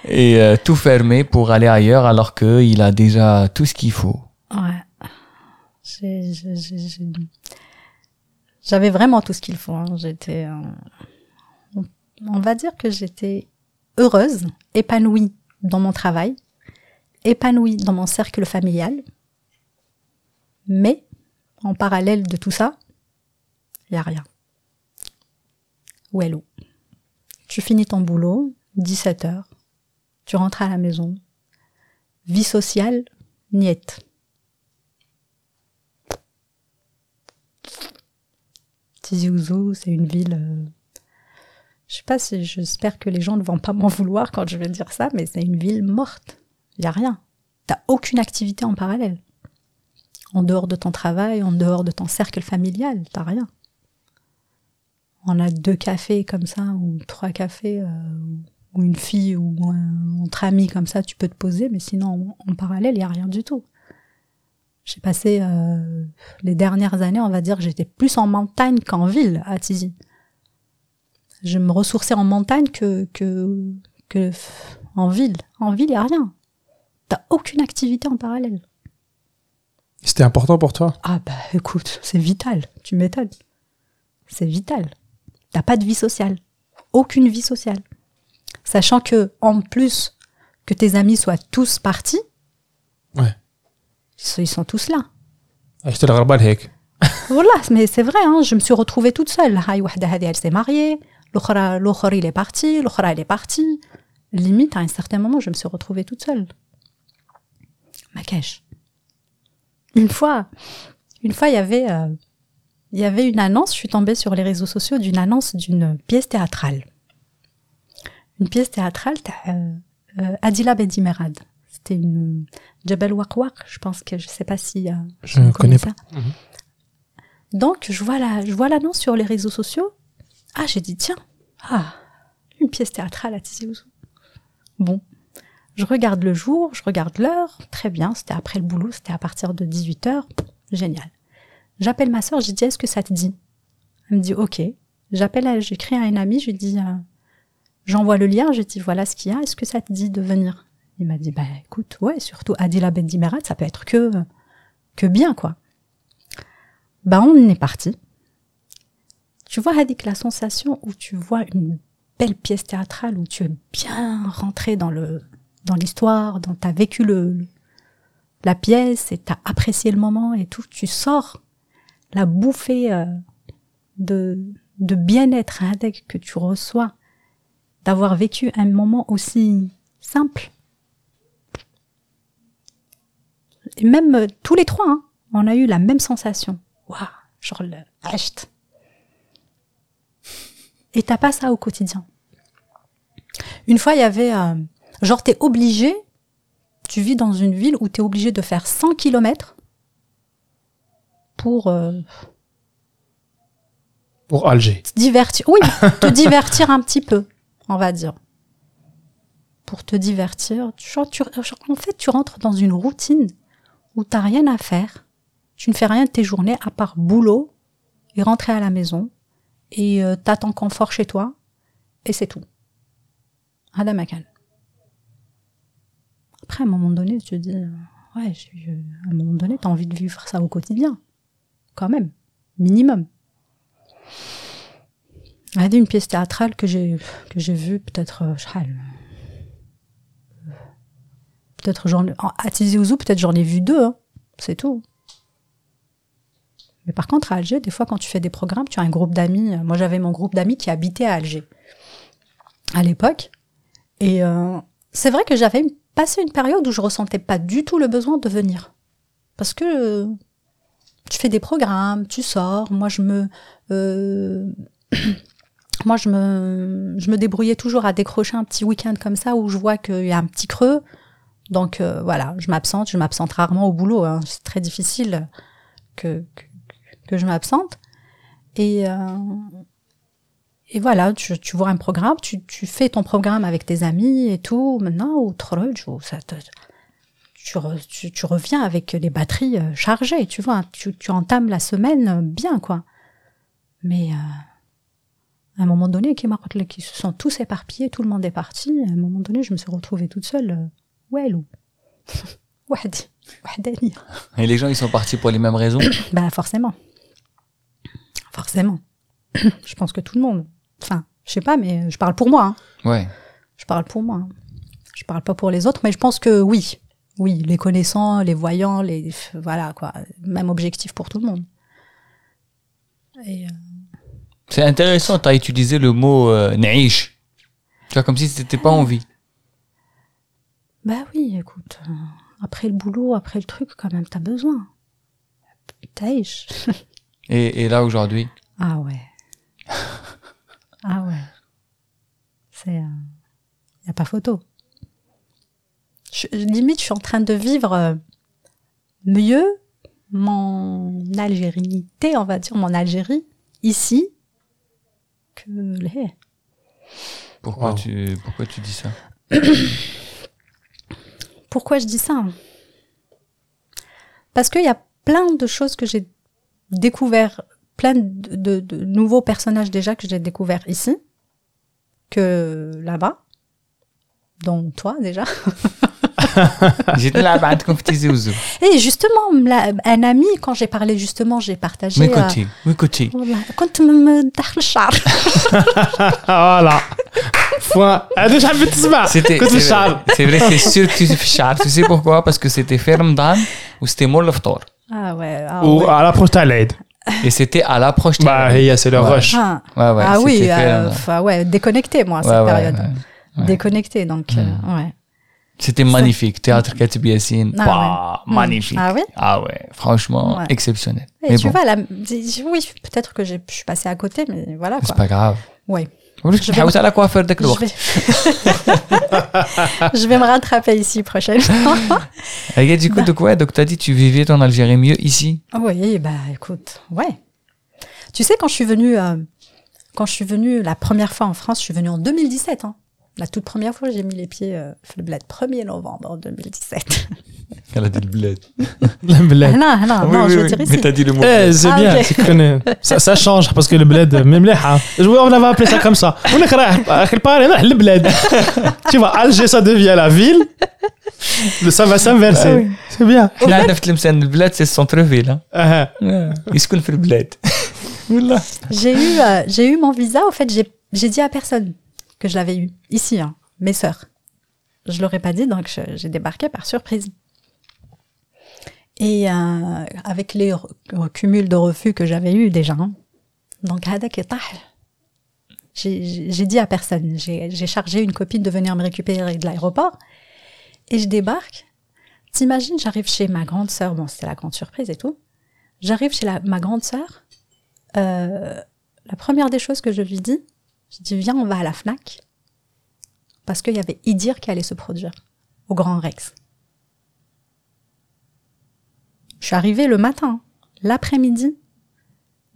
et euh, tout fermer pour aller ailleurs alors qu'il a déjà tout ce qu'il faut Ouais. J'avais vraiment tout ce qu'il faut. hein. J'étais, euh, on va dire que j'étais heureuse, épanouie dans mon travail, épanouie dans mon cercle familial. Mais en parallèle de tout ça, il y a rien. Wello. Tu finis ton boulot, 17 heures, tu rentres à la maison. Vie sociale, niette. Tizi Ouzou, c'est une ville. euh, je sais pas si j'espère que les gens ne vont pas m'en vouloir quand je vais dire ça, mais c'est une ville morte. Il y a rien. T'as aucune activité en parallèle. En dehors de ton travail, en dehors de ton cercle familial, t'as rien. On a deux cafés comme ça, ou trois cafés, euh, ou une fille, ou un- entre amis comme ça, tu peux te poser, mais sinon, en, en parallèle, il y a rien du tout. J'ai passé euh, les dernières années, on va dire, j'étais plus en montagne qu'en ville à Tizi. Je me ressourçais en montagne que, que, que f- en ville. En ville, il n'y a rien. T'as aucune activité en parallèle. C'était important pour toi? Ah bah écoute, c'est vital, tu m'étonnes. C'est vital. T'as pas de vie sociale. Aucune vie sociale. Sachant que, en plus, que tes amis soient tous partis. Ils sont tous là. *laughs* voilà, mais c'est vrai, hein, je me suis retrouvée toute seule. Elle s'est mariée, l'autre il est parti, l'autre elle est partie. Limite, à un certain moment, je me suis retrouvée toute seule. Ma cache. Une fois, une fois, il y avait euh, il y avait une annonce, je suis tombée sur les réseaux sociaux d'une annonce d'une pièce théâtrale. Une pièce théâtrale, euh, euh, Adila Bedimerad. C'était une Jabal Waqwaq, je pense que je sais pas si. euh, Je ne connais pas. Mhm. donc, je vois la, je vois l'annonce sur les réseaux sociaux. Ah, j'ai dit, tiens, ah, une pièce théâtrale à Tizi Ouzou. Bon. Je regarde le jour, je regarde l'heure. Très bien, c'était après le boulot, c'était à partir de 18h. Génial. J'appelle ma soeur, je lui dis, est-ce que ça te dit? Elle me dit, ok. J'appelle, j'écris à un ami, je lui dis, euh, j'envoie le lien, je lui dis, voilà ce qu'il y a, est-ce que ça te dit de venir? Il m'a dit, bah, écoute, ouais, surtout Adila Bendimerat, ça peut être que, que bien, quoi. Bah, on est parti. Tu vois, Hadik, la sensation où tu vois une belle pièce théâtrale où tu es bien rentré dans le dans l'histoire, dans t'as vécu le la pièce et t'as apprécié le moment et tout, tu sors la bouffée euh, de de bien-être que tu reçois d'avoir vécu un moment aussi simple. Et même euh, tous les trois, hein, on a eu la même sensation. Waouh, genre le achète. Et t'as pas ça au quotidien. Une fois, il y avait, euh, genre, t'es obligé, tu vis dans une ville où t'es obligé de faire 100 km pour euh, pour Alger. Te divertir, oui, te divertir un petit peu, on va dire. Pour te divertir, en fait, tu rentres dans une routine où t'as rien à faire. Tu ne fais rien de tes journées à part boulot et rentrer à la maison et euh, t'as ton confort chez toi et c'est tout. Adam Adamakan. Après, à un moment donné, tu te dis, euh, ouais, à un moment donné, t'as envie de vivre ça au quotidien quand même, minimum. Ah, une pièce théâtrale que j'ai que j'ai vue peut-être euh, euh, peut-être j'en à Tizi peut-être j'en ai vu deux, hein, c'est tout. Mais par contre à Alger, des fois quand tu fais des programmes, tu as un groupe d'amis. Moi j'avais mon groupe d'amis qui habitait à Alger à l'époque, et euh, c'est vrai que j'avais passé une période où je ressentais pas du tout le besoin de venir parce que tu fais des programmes tu sors moi je me euh, *clears throat* moi, je me, je me débrouillais toujours à décrocher un petit week-end comme ça où je vois qu'il y a un petit creux. Donc euh, voilà, je m'absente, je m'absente rarement au boulot. hein. C'est très difficile que, que, je m'absente. Et, euh, voilà, tu, vois un programme, tu, fais ton programme avec tes amis et tout. Maintenant, au ou ça te- tu, re- tu, tu reviens avec les batteries euh, chargées, tu vois. Tu, tu entames la semaine euh, bien, quoi. Mais... euh, à un moment donné, qui se sont tous éparpillés, tout le monde est parti. À un moment donné, je me suis retrouvée toute seule. Ouais, Lou. *laughs* Wahdi. Wahdani. Et les gens, ils sont partis pour les mêmes raisons. *coughs* Bah, forcément. Forcément. *coughs* je pense que tout le monde. Enfin, je sais pas, mais je parle pour moi. hein. Ouais. Je parle pour moi. hein. Je parle pas pour les autres, mais je pense que oui. Oui, les connaissants, les voyants, les. Voilà, quoi. Même objectif pour tout le monde. Et, euh, C'est intéressant, tu as utilisé le mot euh, naïch. Tu vois, comme si c'était pas en vie. Bah oui, écoute, euh, après le boulot, après le truc, quand même, t'as besoin. Taïch. *laughs* Et, et là, aujourd'hui, Ah ouais. *laughs* ah ouais. C'est. Il n'y a pas photo. Je- limite, je suis en train de vivre euh, mieux mon algérinité, on va dire, mon Algérie, ici, que les. pourquoi, Wow. tu, pourquoi tu dis ça? Pourquoi je dis ça? Parce qu'il y a plein de choses que j'ai découvert, plein de, de- de nouveaux personnages déjà que j'ai découverts ici, que là-bas, dont toi déjà. *laughs* *laughs* j'ai de la bande comme petits zouzous. Et justement, un ami, quand j'ai parlé justement, j'ai partagé. Oui, côté, oui, côté. Quand tu me le char. *laughs* Voilà. Point. Ah, c'était, c'est, vrai, c'est vrai, c'est sûr que tu char. Tu sais pourquoi? Parce que c'était ferme d'âme ou c'était Moloftor. Ah ouais. Ah ou à l'approche de. Et c'était à l'approche de Bah, c'est le rush. Ah, oui, euh, ouais, déconnecté, moi, cette période. Déconnecté, donc, euh, hmm. ouais. C'était magnifique. Théâtre Katib Yassine. Ah bah, ouais. Magnifique. Ah ouais, ah ouais franchement, exceptionnel. Et mais tu bon. vois, la, oui, peut-être que je suis passée à côté, mais voilà. C'est pas grave. Oui. Je, je, vais... *laughs* je vais me rattraper ici prochainement. *laughs* Et du coup, bah. de quoi? Donc, t'as dit tu vivais ton Algérie mieux ici? Oui, bah écoute, ouais. Tu sais, quand je suis venue, euh, quand je suis venue la première fois en France, je suis venue en 2017. La toute première fois j'ai mis les pieds euh, le bled, 1er novembre 2017. *laughs* Elle a dit le bled. *laughs* le bled. Non, non, ah, oui, non, oui, je veux oui. dire. Mais t'as dit le mot. Eh, c'est ah, bien, okay. c'est connu. *laughs* Ça, change parce que le bled, euh, même les hein. Je on avait appelé ça comme ça. On est euh, le bled. tu vois, Alger, ça devient la ville. Ça va s'inverser. Ah c'est bien. Là, le bled, c'est centre-ville. Ils se connaissent le bled? J'ai eu, euh, j'ai eu mon visa, en fait, j'ai dit à personne que je l'avais eu. Ici, hein, mes sœurs. Je l'aurais pas dit, donc j'ai débarqué par surprise. Et euh, avec les cumuls de refus que j'avais eu déjà, hein, donc j'ai dit à personne. J'ai chargé une copine de venir me récupérer de l'aéroport et je débarque. T'imagines, j'arrive chez ma grande sœur. Bon, c'était la grande surprise et tout. J'arrive chez la, ma grande sœur. Euh, la première des choses que je lui dis, je dis viens, on va à la Fnac parce qu'il y avait Idir qui allait se produire au Grand Rex. Je suis arrivée le matin, l'après-midi,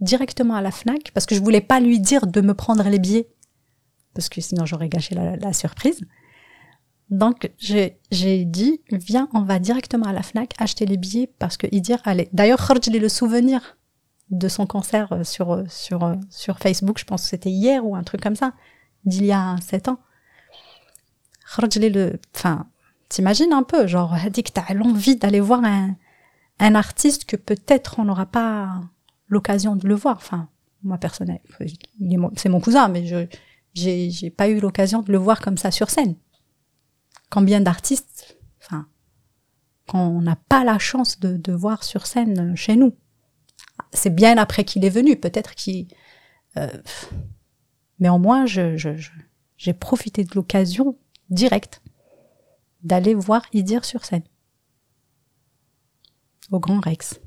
directement à la Fnac parce que je voulais pas lui dire de me prendre les billets parce que sinon j'aurais gâché la, surprise. Donc j'ai dit viens on va directement à la Fnac acheter les billets parce que Idir allait. D'ailleurs Kharj j'ai le souvenir de son concert euh, sur euh, sur euh, sur Facebook, je pense que c'était hier ou un truc comme ça d'il y a sept ans. Kharj le enfin t'imagines un peu genre dit que t'as l'envie d'aller voir un un artiste que peut-être on n'aura pas l'occasion de le voir. Enfin, moi personnel, il est mon- c'est mon cousin, mais je j'ai pas eu l'occasion de le voir comme ça sur scène. Combien d'artistes, enfin, qu'on n'a pas la chance de, de voir sur scène chez nous. C'est bien après qu'il est venu, peut-être qu'il. euh, mais au moins, je, je, je- j'ai profité de l'occasion directe d'aller voir Idir sur scène au Grand Rex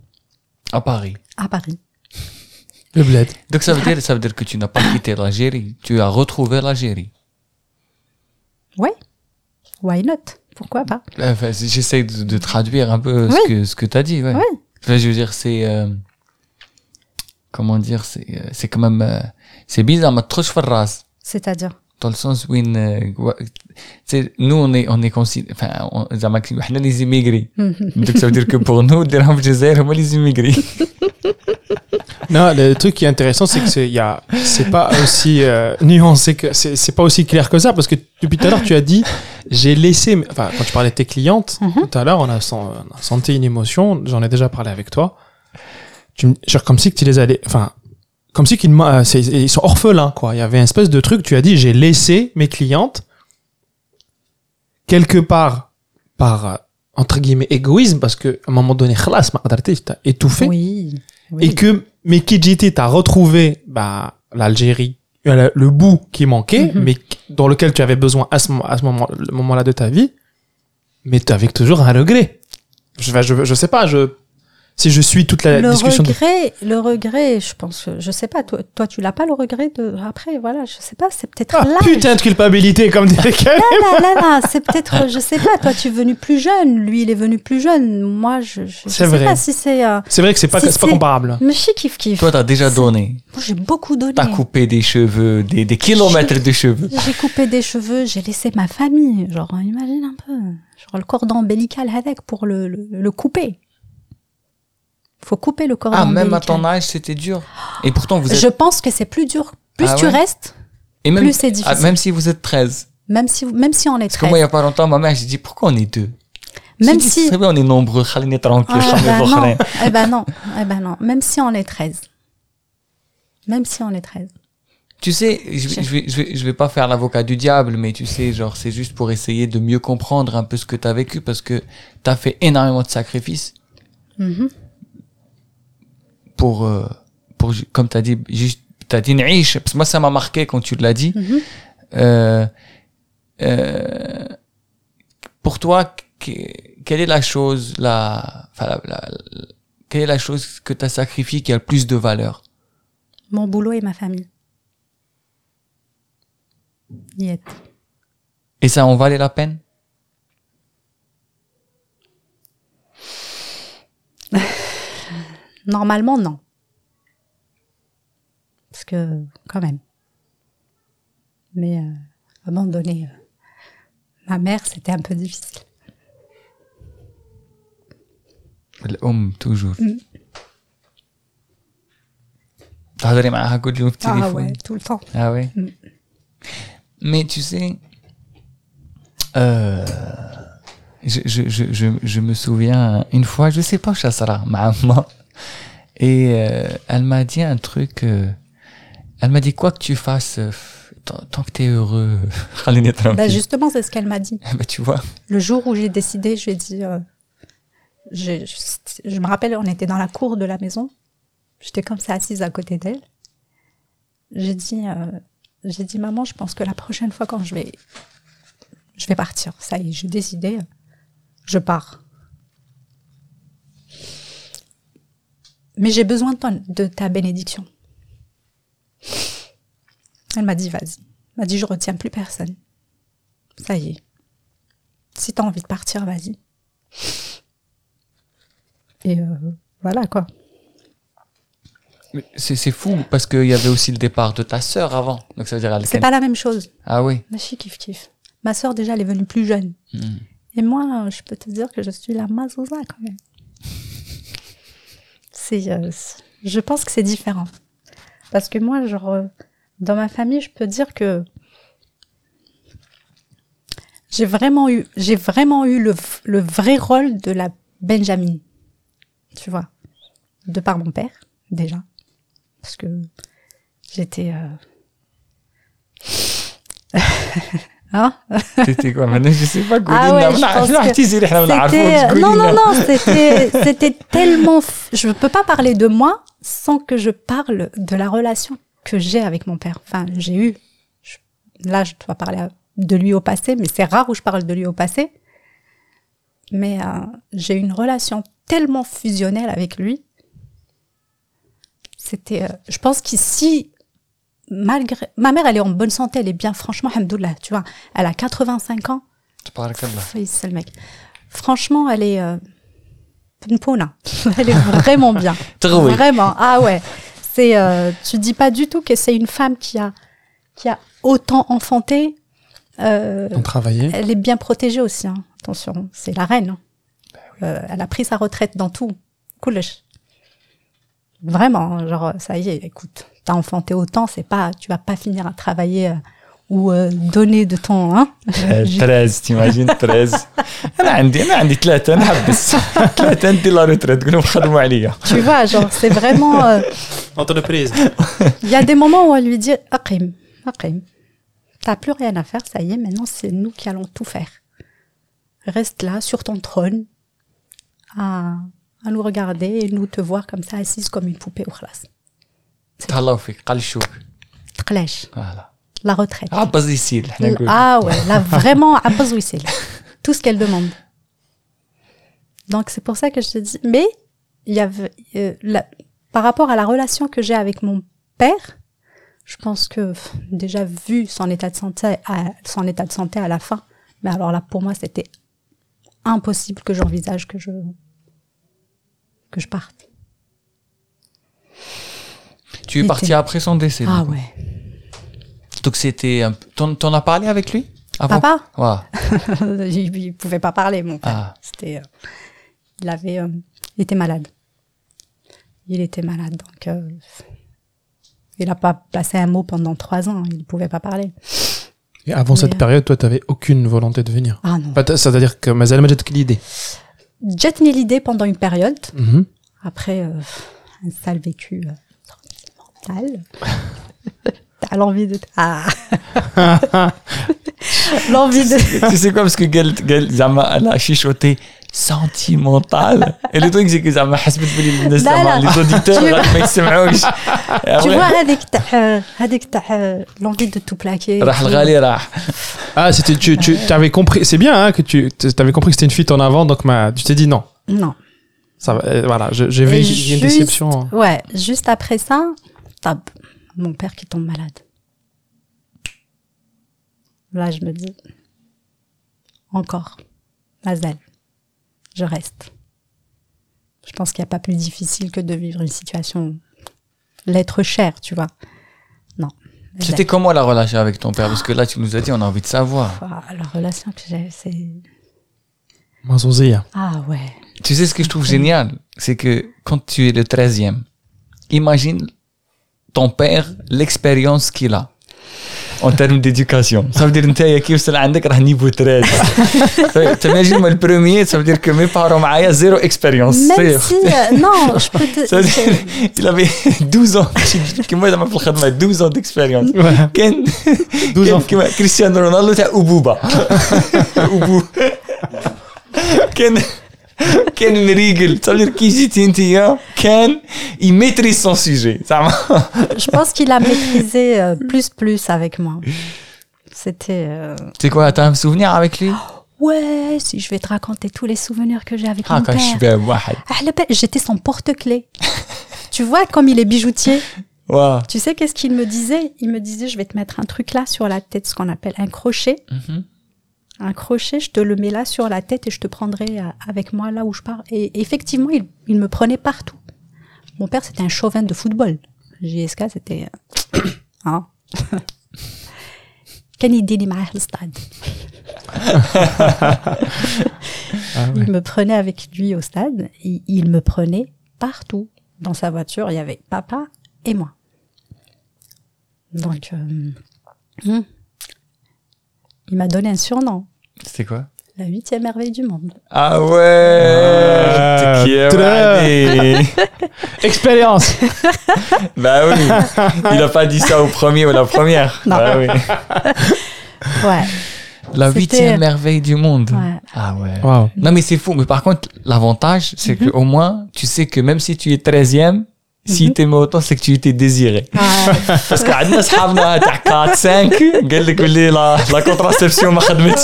À Paris. à Paris. Le bled. Donc ça veut dire, ça veut dire que tu n'as pas quitté l'Algérie. Tu as retrouvé l'Algérie. Ouais, why not? Pourquoi pas? Enfin, j'essaie de, de traduire un peu ce Oui. que, ce que tu as dit. Ouais. Ouais. Enfin, je veux dire, c'est. euh, comment dire, c'est euh, quand même, euh, c'est bizarre, mais trop race. C'est-à-dire? dans le sens où une, nous on est on est considéré enfin on, on est les immigrés *laughs* donc ça veut dire que pour nous dirham jazair on les immigrés *laughs* non le truc qui est intéressant c'est que c'est y a c'est pas aussi euh, nuancé que c'est c'est pas aussi clair que ça parce que depuis tout à l'heure tu as dit j'ai laissé enfin quand tu parlais de tes clientes mm -hmm. tout à l'heure on a, on a senti une émotion j'en ai déjà parlé avec toi tu, genre comme si que tu les allais enfin, comme si qu'ils euh, ils sont orphelins, quoi. Il y avait un espèce de truc, tu as dit, j'ai laissé mes clientes quelque part par, euh, entre guillemets, égoïsme, parce qu'à un moment donné, khlas, tu t'as étouffé. Oui, oui. Et que, mais Kijiti t'as retrouvé, bah, l'Algérie, euh, le bout qui manquait, mhm. mais dans lequel tu avais besoin à ce, à ce moment, le moment-là de ta vie, mais avec toujours un regret. Je, je, je sais pas, je, si je suis toute la le discussion. de- regret, le regret, je pense, je sais pas, toi, toi tu l'as pas le regret de, après, voilà, je sais pas, c'est peut-être Ah, là. putain de culpabilité, comme dirait. Là, là, là, c'est peut-être, je sais pas, toi tu es venu plus jeune, lui il est venu plus jeune, moi je, je, sais vrai. pas si c'est, euh, C'est vrai que c'est pas, Si c'est pas comparable. mais je kiff kiff. Toi, t'as déjà donné. Moi j'ai beaucoup donné. T'as coupé des cheveux, des, des kilomètres de cheveux. J'ai coupé des cheveux, j'ai laissé ma famille, genre imagine un peu, genre le cordon ombilical avec pour le, le, le couper. Il faut couper le cordon Ah, même à ton âge, c'était dur. Et pourtant, vous êtes... Je pense que c'est plus dur. Plus ah tu restes, Et même, plus c'est difficile. Ah, même si vous êtes 13. Même si, même si on est 13. Parce que moi, il n'y a pas longtemps, ma mère, j'ai dit, pourquoi on est deux? Même si. Bien, on est nombreux, tranquille, ah, bah eh ben non, eh ben non, même si on est 13. Même si on est 13. Tu sais, je, je, vais, pas faire l'avocat du diable, mais tu sais, genre, c'est juste pour essayer de mieux comprendre un peu ce que tu as vécu parce que tu as fait énormément de sacrifices. Mm -hmm pour, euh, pour comme tu as dit, juste, tu as dit parce que moi ça m'a marqué quand tu l'as dit. Mhm. Euh, euh, pour toi, quelle est la chose, la, quelle est la chose que tu as sacrifiée qui a le plus de valeur? Mon boulot et ma famille. Yet. Et ça en valait la peine? *laughs* Normalement, non. Parce que, quand même. Mais euh, à un moment donné, euh, ma mère, c'était un peu difficile. الأم toujours. تهضري معاها كل يوم في Ah التليفون ouais, tout le temps. Ah ouais. Mais tu sais, euh, je, je, je, je, je me souviens une fois, je sais pas, Chassara, maman, et euh, elle m'a dit un truc. Euh, elle m'a dit quoi que tu fasses, euh, tant, que tu es heureux, *laughs* bah Justement, c'est ce qu'elle m'a dit. *laughs* Bah, tu vois. Le jour où j'ai décidé, j'ai dit. Je, je, me rappelle, on était dans la cour de la maison. J'étais comme ça assise à côté d'elle. J'ai dit, j'ai dit, maman, je pense que la prochaine fois quand je vais, je vais partir. Ça y est, j'ai décidé, je pars. Mais j'ai besoin de, ton- de ta bénédiction. Elle m'a dit, vas-y. Elle m'a dit, je retiens plus personne. Ça y est. Si t'as envie de partir, vas-y. Et euh, voilà quoi. Mais C'est c'est fou parce qu'il y avait aussi le départ de ta sœur avant. Donc ça veut dire elle C'est pas la même chose. Ah oui. Machi kiff kiff. Ma sœur déjà elle est venue plus jeune. Hmm. Et moi, je peux te dire que je suis la mazouza quand même. Euh, je pense que c'est différent. Parce que moi, genre, euh, dans ma famille, je peux dire que j'ai vraiment eu, j'ai vraiment eu le, le vrai rôle de la Benjamin. Tu vois. De par mon père, déjà. Parce que j'étais, euh, *laughs* hein? T'étais quoi maintenant Je sais pas. Ah ouais, je C'était- Non, non, non, c'était, c'était tellement. f- Je ne peux pas parler de moi sans que je parle de la relation que j'ai avec mon père. Enfin, j'ai eu. je- Là, je dois parler à- de lui au passé, mais c'est rare où je parle de lui au passé. Mais euh, j'ai eu une relation tellement fusionnelle avec lui. C'était. euh, je pense qu'ici, malgré. Ma mère, elle est en bonne santé, elle est bien, franchement, hamdoulah, tu vois. Elle a 85 ans. Le mec. Franchement, elle est euh. *laughs* Elle est vraiment bien. *laughs* Vraiment. Ah ouais. C'est euh, tu dis pas du tout que c'est une femme qui a qui a autant enfanté. Euh, elle est bien protégée aussi. hein. Attention, c'est la reine. hein. Euh, elle a pris sa retraite dans tout. Koulesh. Vraiment, genre ça y est. Écoute, t'as enfanté autant, c'est pas, tu vas pas finir à travailler euh, ou euh, donner de ton. Hein *laughs* 13, t'imagines 13. tu vois, genre, c'est vraiment. Euh, Entreprise. Il y a des moments où on lui dit Akrim, Akrim, t'as plus rien à faire, ça y est, maintenant c'est nous qui allons tout faire. Reste là, sur ton trône, à, à nous regarder et nous te voir comme ça, assise comme une poupée ou classe. تهلاو فيك قال شوف Tqlèche, فوالا la retraite. عبز يسير حنا نقول Ah ouais, là vraiment, Abbas Wissel. Tout ce qu'elle demande. Donc c'est pour ça que je te dis. Mais il y avait, euh, la- par rapport à la relation que j'ai avec mon père, je pense que pff, déjà vu son état de santé, à, son état de santé à la fin, mais alors là pour moi c'était impossible que j'envisage que je que je parte. tu es parti après son décès Ah ouais. donc c'était un t'en t'en as parlé avec lui avant Papa Ouais. *laughs* il, il pouvait pas parler, mon père. Ah. C'était, euh, il avait, euh, il était malade. Il était malade, donc euh, il n'a pas placé un mot pendant trois ans. Il ne pouvait pas parler. Et avant cette période, toi, t'avais aucune volonté de venir. Ah non. C'est-à-dire que Mazal m'a dit l'idée. Jetni l'idée pendant une période. Mhm. Après, euh, un sale vécu *laughs* euh, mental. T'as l'envie de. Ah. *laughs* l'envie de. tu sais quoi parce que قال قال زعما elle a chichoté sentimental et le truc c'est que زعما حسبت بلي الناس لا، زعما لا. les auditeurs Tu- غادي ما *laughs* يسمعوش Tu vois, هذيك تاع هذيك تاع l'envie de tout plaquer. راح الغالي راح Ah, c'était, tu, tu avais compris. C'est bien hein, que tu avais compris que c'était une fuite en avant, donc ma, tu t'es dit non. Non. Ça va, euh, voilà, je- j'ai vu Et il y a une juste- déception. hein. Ouais, juste après ça, mon père qui tombe malade. Là, je me dis, encore, Mazel, je reste. Je pense qu'il n'y a pas plus difficile que de vivre une situation, l'être cher, tu vois. Non. c'était comment la relation avec ton père? Parce que là tu nous as dit on a envie de savoir Ah, La relation que j'ai, c'est... Ah ouais. Tu sais ce que je trouve génial? C'est que quand tu es le 13e, imagine tempère l'expérience qu'il a en termes d'éducation. Ça veut dire que tu as un niveau 13. T'imagines, le premier, ça veut dire que mes parents ont zéro expérience. Même si, euh, non, je peux te... *laughs* Ça veut dire, il avait 12 ans, *laughs* moi, j'ai 12 ans d'expérience. 12 ans. Cristiano Ronaldo, t'as Ububa. *laughs* Ubu. كان كان مريقل ça veut dire كي جيتي انت كان il maîtrise son sujet زعما Je pense qu'il a maîtrisé euh, plus plus avec moi. C'était. euh, C'est quoi, t'as un souvenir avec lui Ouais, si je vais te raconter tous les souvenirs que j'ai avec Ah, mon quand je suis père. bien, واحد. Ah, le père, J'étais son porte-clés. *laughs* tu vois, comme il est bijoutier, Waouh. tu sais qu'est-ce qu'il me disait Il me disait, je vais te mettre un truc là sur la tête, ce qu'on appelle un crochet. Mhm. Un crochet, je te le mets là sur la tête et je te prendrai euh, avec moi là où je pars. Et effectivement, il, il me prenait partout. Mon père, c'était un chauvin de football. JSK, c'était... euh, *coughs* hein كان يديني معاه للستاد. Ah ouais. Il me prenait avec lui au stade. et il me prenait partout. Dans sa voiture, il y avait papa et moi. Donc, euh, hmm. il m'a donné un surnom. C'était quoi? La huitième merveille du monde. Ah ouais Ah, ouais. Expérience *laughs* Bah oui Il a pas dit ça au premier ou la première Non. Bah oui *laughs* Ouais. La huitième merveille du monde Ouais. Ah ouais Waouh. Non mais c'est fou, mais par contre l'avantage c'est Mhm. que au moins tu sais que même si tu es 13e si Mhm. t'aimais autant c'est que tu étais désiré Ah, parce que عندنا صحابنا تاع 4 5 قال لك باللي la la contraception ما خدمتش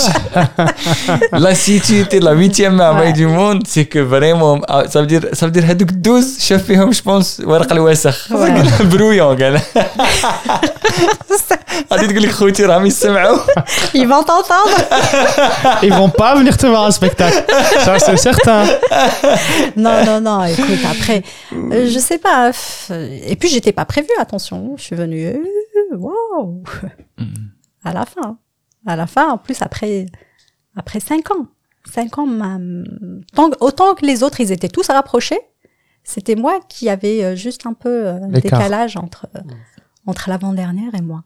Là, si tu étais la huitième merveille Ouais. du monde, c'est que vraiment, ah, ça veut dire, ça veut dire هذوك 12 شاف فيهم je pense ورق الوسخ Ouais. برويون قال غادي تقول لك خوتي راهم يسمعوا ils vont t'entendre. Ils vont pas venir te voir un spectacle. Ça, c'est certain. Non, non, non. Écoute, après, euh, je sais pas. pff, Et puis, j'étais pas prévue. Attention, je suis venue. euh, Waouh. À la fin. À la fin, en plus, après, après cinq ans. Cinq ans, ma- tant que- autant que les autres, ils étaient tous rapprochés. C'était moi qui avais euh, juste un peu euh, L'écart. décalage entre, euh, entre l'avant-dernière et moi.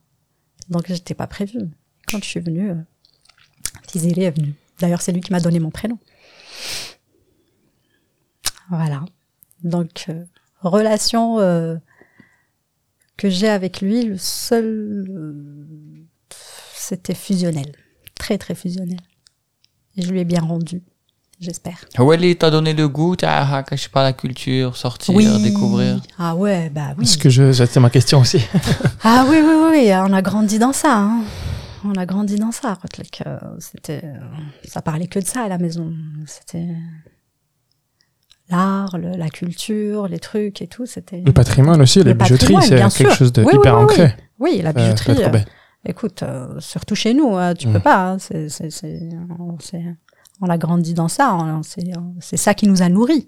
Donc, j'étais pas prévue. Quand je suis venue, euh, Tizeli est venu. D'ailleurs, c'est lui qui m'a donné mon prénom. Voilà. Donc, euh, relation euh, que j'ai avec lui, le seul, euh, c'était fusionnel, très très fusionnel. Et je lui ai bien rendu, j'espère. Ah Wally, t'as donné le goût, t'as ah, je sais pas la culture, sortir, découvrir. Ah ouais, bah oui. Parce que je, c'était ma question aussi. *laughs* ah oui, oui, oui, on a grandi dans ça. Hein. On a grandi dans ça. Euh, c'était, euh, ça parlait que de ça à la maison. C'était l'art, le, la culture, les trucs et tout. C'était le patrimoine aussi, la bijouterie, c'est quelque chose de hyper ancré. Oui. la euh, bijouterie. Euh, écoute, euh, surtout chez nous, hein, tu peux mm. pas. Hein, c'est, c'est, c'est, on, on l'a grandi dans ça. On, c'est ça qui nous a nourris.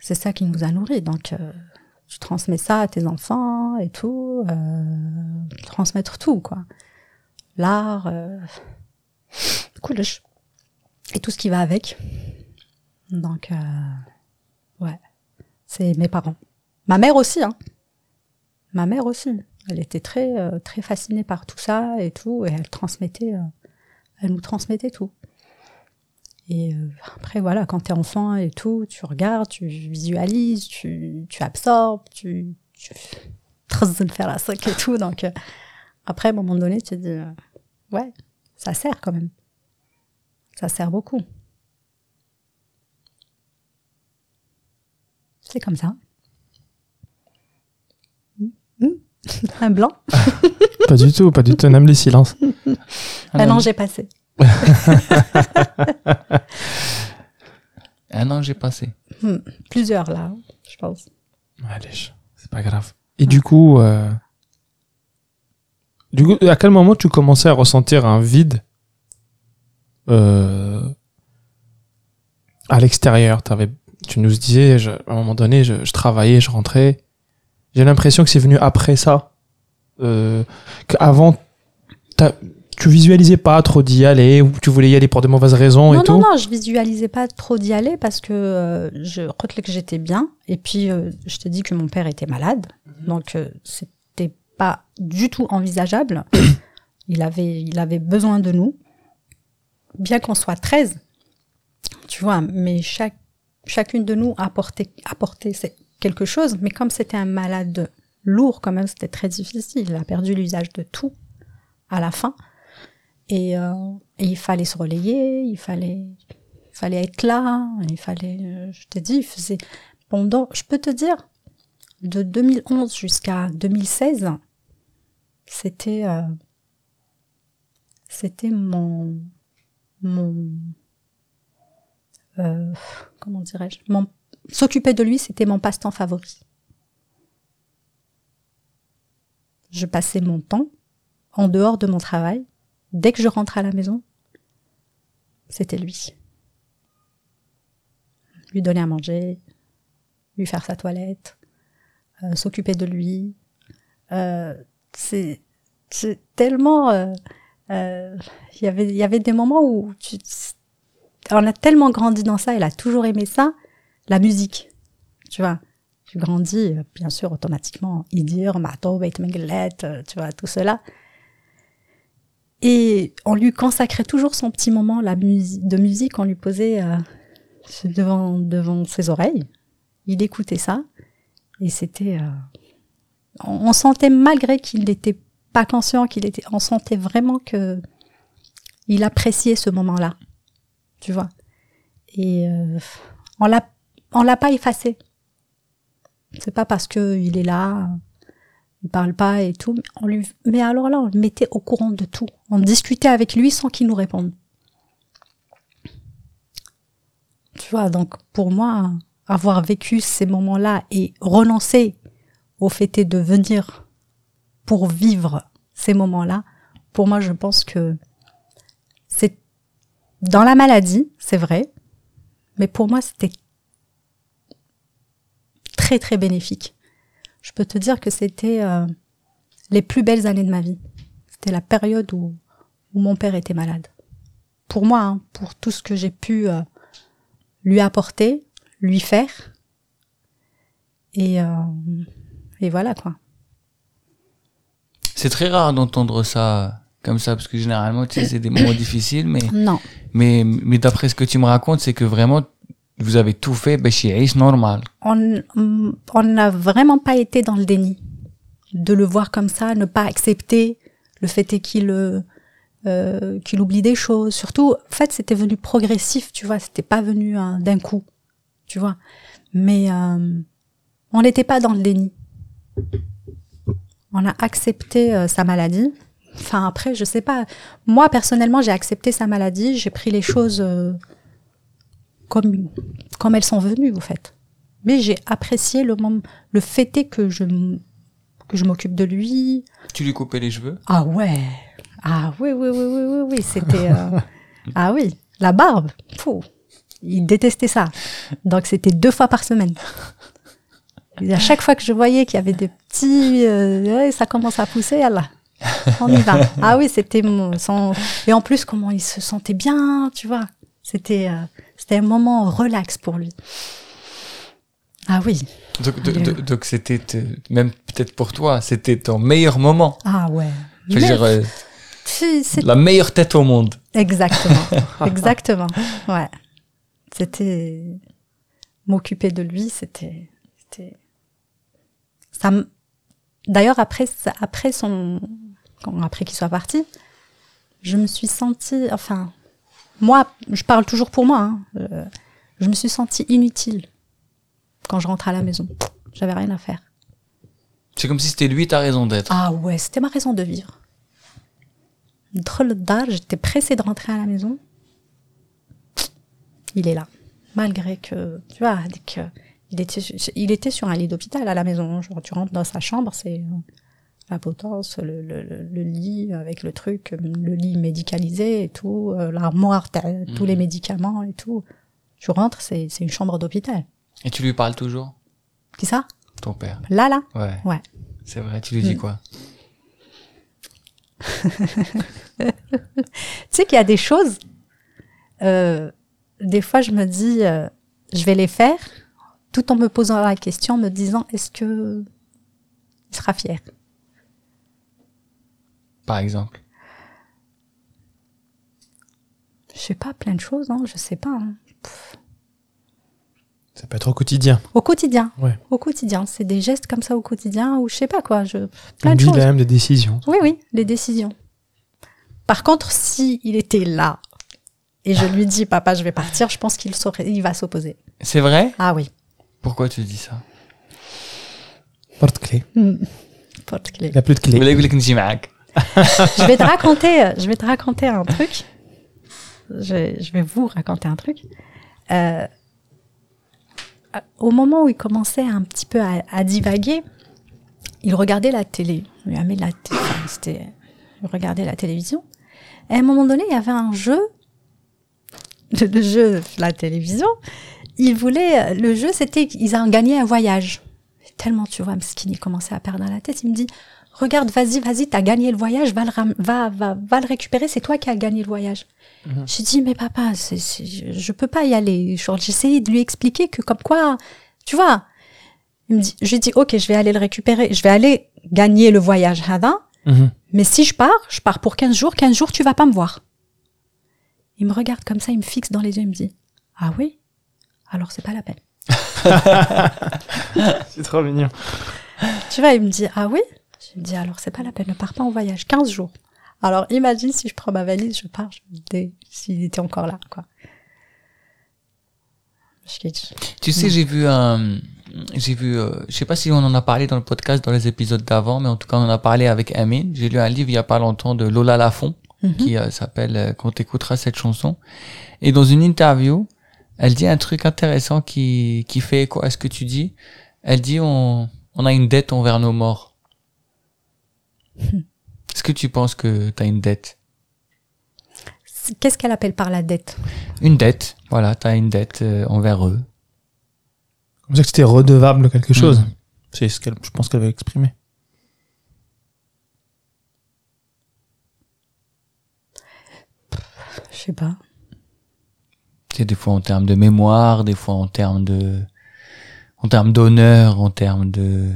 C'est ça qui nous a nourris. Donc, euh, tu transmets ça à tes enfants et tout. Euh, transmettre tout, quoi. L'art, cool, et tout ce qui va avec. Donc, euh, ouais, c'est mes parents. Ma mère aussi, hein. Ma mère aussi. Elle était très, euh, très fascinée par tout ça et tout, et elle transmettait, euh, elle nous transmettait tout. Et euh, après, voilà, quand t'es enfant et tout, tu regardes, tu visualises, tu, tu absorbes, tu, tu faire la sac et tout. Donc, après, à un moment donné, tu te dis, ouais, ça sert quand même. Ça sert beaucoup. C'est comme ça. Hmm, hmm. Un blanc *laughs* Pas du tout, pas du tout. On aime les silences. Un an, j'ai passé. *laughs* un an j'ai passé Hmm, Plusieurs là, je pense. Allez, c'est pas grave. Et du coup, euh, du coup, à quel moment tu commençais à ressentir un vide euh, à l'extérieur? T'avais- Tu nous disais, je- à un moment donné, je, je travaillais, je rentrais. J'ai l'impression que c'est venu après ça. Euh, qu'avant, tu visualisais pas trop d'y aller, ou tu voulais y aller pour de mauvaises raisons et non, tout? non, non, je visualisais pas trop d'y aller parce que euh, je crois que j'étais bien. Et puis, euh, je te dis que mon père était malade. Donc, euh, c'était pas du tout envisageable. *coughs* il avait, il avait besoin de nous. Bien qu'on soit 13, tu vois, mais chaque, chacune de nous apportait, apportait quelque chose. Mais comme c'était un malade lourd, quand même, c'était très difficile. Il a perdu l'usage de tout à la fin. Et, euh, il fallait se relayer, il fallait, il fallait être là, il fallait, euh, je t'ai dit, il faisait, pendant, je peux te dire, de 2011 jusqu'à 2016, c'était, euh, c'était mon, mon, euh, comment dirais-je, s'occuper de lui, c'était mon passe-temps favori. Je passais mon temps en dehors de mon travail. Dès que je rentrais à la maison, c'était lui. Lui donner à manger, lui faire sa toilette, euh, s'occuper de lui. Euh, c'est tellement. Il y avait- des moments où on a tellement grandi dans ça, elle a toujours aimé ça, la musique. Tu vois, tu grandis, euh, bien sûr, automatiquement, Idir, Mato, Beit euh, tu vois, tout cela. Et on lui consacrait toujours son petit moment de musique, on lui posait euh, devant, devant ses oreilles. Il écoutait ça, et c'était. on, on sentait, malgré qu'il n'était pas conscient, qu'il était. On sentait vraiment que. Il appréciait ce moment-là. Tu vois. Et euh, on l'a l'a pas effacé. C'est pas parce que il est là, il parle pas et tout. mais On lui, mais alors là, on le mettait au courant de tout. On discutait avec lui sans qu'il nous réponde. Tu vois, donc pour moi, avoir vécu ces moments-là et renoncer au fait de venir pour vivre ces moments-là, pour moi, je pense que dans la maladie, c'est vrai, mais pour moi, c'était très très bénéfique. Je peux te dire que c'était euh, les plus belles années de ma vie. C'était la période où, où mon père était malade. Pour moi, hein, pour tout ce que j'ai pu euh, lui apporter, lui faire. Et, euh, et voilà quoi. C'est très rare d'entendre ça comme ça, parce que généralement, tu sais, c'est des moments difficiles, mais, *coughs* Non, mais, mais d'après ce que tu me racontes, c'est que vraiment, vous avez tout fait, ben, chez normal. on on n'a vraiment pas été dans le déni de le voir comme ça, ne pas accepter le fait est qu'il euh, euh, qu'il oublie des choses. Surtout, en fait, c'était venu progressif, tu vois, c'était pas venu hein, d'un coup, tu vois. Mais euh, on n'était pas dans le déni. On a accepté euh, sa maladie. Enfin, après, je sais pas. Moi, personnellement, j'ai accepté sa maladie. J'ai pris les choses euh, comme, comme elles sont venues, au fait. Mais j'ai apprécié le, moment, le fait est que je, que je m'occupe de lui. Tu lui coupais les cheveux? Ah ouais. Ah oui, oui, oui, oui, oui, oui. C'était. euh, *laughs* ah oui, la barbe. Fou. Il détestait ça. Donc c'était deux fois par semaine. Et à chaque fois que je voyais qu'il y avait des petits. euh, ça commence à pousser, là. *laughs* On y va. Ah oui, c'était mon. son- Et en plus, comment il se sentait bien, tu vois. C'était euh, c'était un moment relax pour lui. Ah oui. Donc, c'était, te- même peut-être pour toi, c'était ton meilleur moment. Ah ouais. Je veux dire, euh, la meilleure tête au monde. Exactement, *laughs* exactement. Ouais. C'était m'occuper de lui, c'était, c'était. Ça. m- D'ailleurs après, après son, quand- après qu'il soit parti, je me suis sentie, enfin, moi, je parle toujours pour moi. hein, euh, je me suis sentie inutile quand je rentre à la maison. J'avais rien à faire. C'est comme si c'était lui ta raison d'être. Ah ouais, c'était ma raison de vivre. Drôle d'âge, j'étais pressée de rentrer à la maison. Il est là. Malgré que, tu vois, dès que il était, il était sur un lit d'hôpital à la maison. Genre, tu rentres dans sa chambre, c'est la potence, le, le, le- lit avec le truc, le lit médicalisé et tout, euh, l'armoire, tous les médicaments et tout. Tu rentres, c'est c'est une chambre d'hôpital. Et tu lui parles toujours? Qui ça? Ton père. Là, là? Ouais. Ouais. C'est vrai, tu lui dis Mm. quoi? *laughs* Tu sais qu'il y a des choses, euh, des fois je me dis, euh, je vais les faire, tout en me posant la question, me disant, est-ce que il sera fier? Par exemple? Je sais pas, plein de choses, hein, je sais pas. hein. Ça peut être au quotidien. Au quotidien. Ouais. Au quotidien. C'est des gestes comme ça au quotidien ou je sais pas quoi. Je... Plein de choses. dilemme, des décisions. Oui, oui, les décisions. Par contre, si il était là et je lui dis, papa, je vais partir, je pense qu'il saurait, il va s'opposer. C'est vrai? Ah oui. Pourquoi tu dis ça? Porte-clé. Hmm. Porte-clé. Il n'a plus de clé. *laughs* je vais te raconter, je vais te raconter un truc. Je, vais vous raconter un truc. Euh, au moment où il commençait un petit peu à, divaguer, il regardait la télé. Il lui la télé. C'était, il regardait la télévision. Et à un moment donné, il y avait un jeu. Le, jeu, la télévision. Il voulait, le jeu, c'était qu'ils ont gagné un voyage. Tellement, tu vois, Mskin, qu'il commençait à perdre la tête. Il me dit, regarde, vas-y, vas-y, t'as gagné le voyage, va le, ram- va, va, va le récupérer, c'est toi qui as gagné le voyage. J'ai dit, mais papa, c'est, c'est- je, je peux pas y aller. J'essayais de lui expliquer que comme quoi, tu vois, il me dit, je lui dis, ok, je vais aller le récupérer, je vais aller gagner le voyage, Hada, Mhm. mais si je pars, je pars pour 15 jours, 15 jours, tu vas pas me voir. Il me regarde comme ça, il me fixe dans les yeux, il me dit, ah oui? Alors c'est pas la peine. *laughs* C'est trop mignon. Tu vois, il me dit, ah oui? Je lui dis, alors c'est pas la peine, ne pars pas en voyage, 15 jours. Alors imagine si je prends ma valise, je pars, je me dis, s'il était encore là, quoi. Je Tu sais, j'ai vu un, j'ai vu, euh, je sais pas si on en a parlé dans le podcast dans les épisodes d'avant, mais en tout cas on en a parlé avec Amine. J'ai lu un livre il y a pas longtemps de Lola Lafont Mhm. qui euh, s'appelle euh, Quand t'écouteras cette chanson. Et dans une interview, elle dit un truc intéressant qui qui fait écho à ce que tu dis. Elle dit on on a une dette envers nos morts. *laughs* Est-ce que tu penses que tu as une dette? Qu'est-ce qu'elle appelle par la dette? Une dette, voilà, tu as une dette euh, envers eux. Comme ça que c'était redevable de quelque chose. Mhm. C'est ce qu'elle, je pense qu'elle veut exprimer. Je sais pas. Tu sais, des fois en termes de mémoire, des fois en termes de, en termes d'honneur, en termes de,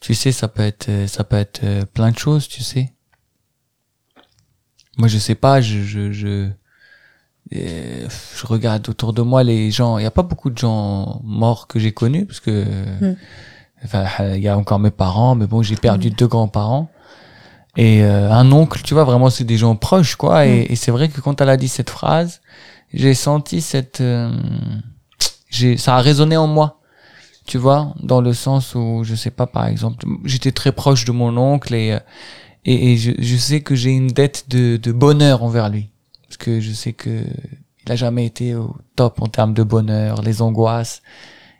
tu sais, ça peut être, euh, ça peut être euh, plein de choses, tu sais. Moi, je sais pas, je, je, je, euh, je regarde autour de moi les gens. Il y a pas beaucoup de gens morts que j'ai connus parce que, Mm. enfin, il y a encore mes parents, mais bon, j'ai perdu deux grands-parents. Et euh, un oncle, tu vois, vraiment, c'est des gens proches, quoi. Et, et c'est vrai que quand elle a dit cette phrase, j'ai senti cette, euh, j'ai, ça a résonné en moi, tu vois, dans le sens où, je sais pas, par exemple, j'étais très proche de mon oncle et, et, je, je, sais que j'ai une dette de, de, bonheur envers lui. Parce que je sais que il a jamais été au top en termes de bonheur, les angoisses.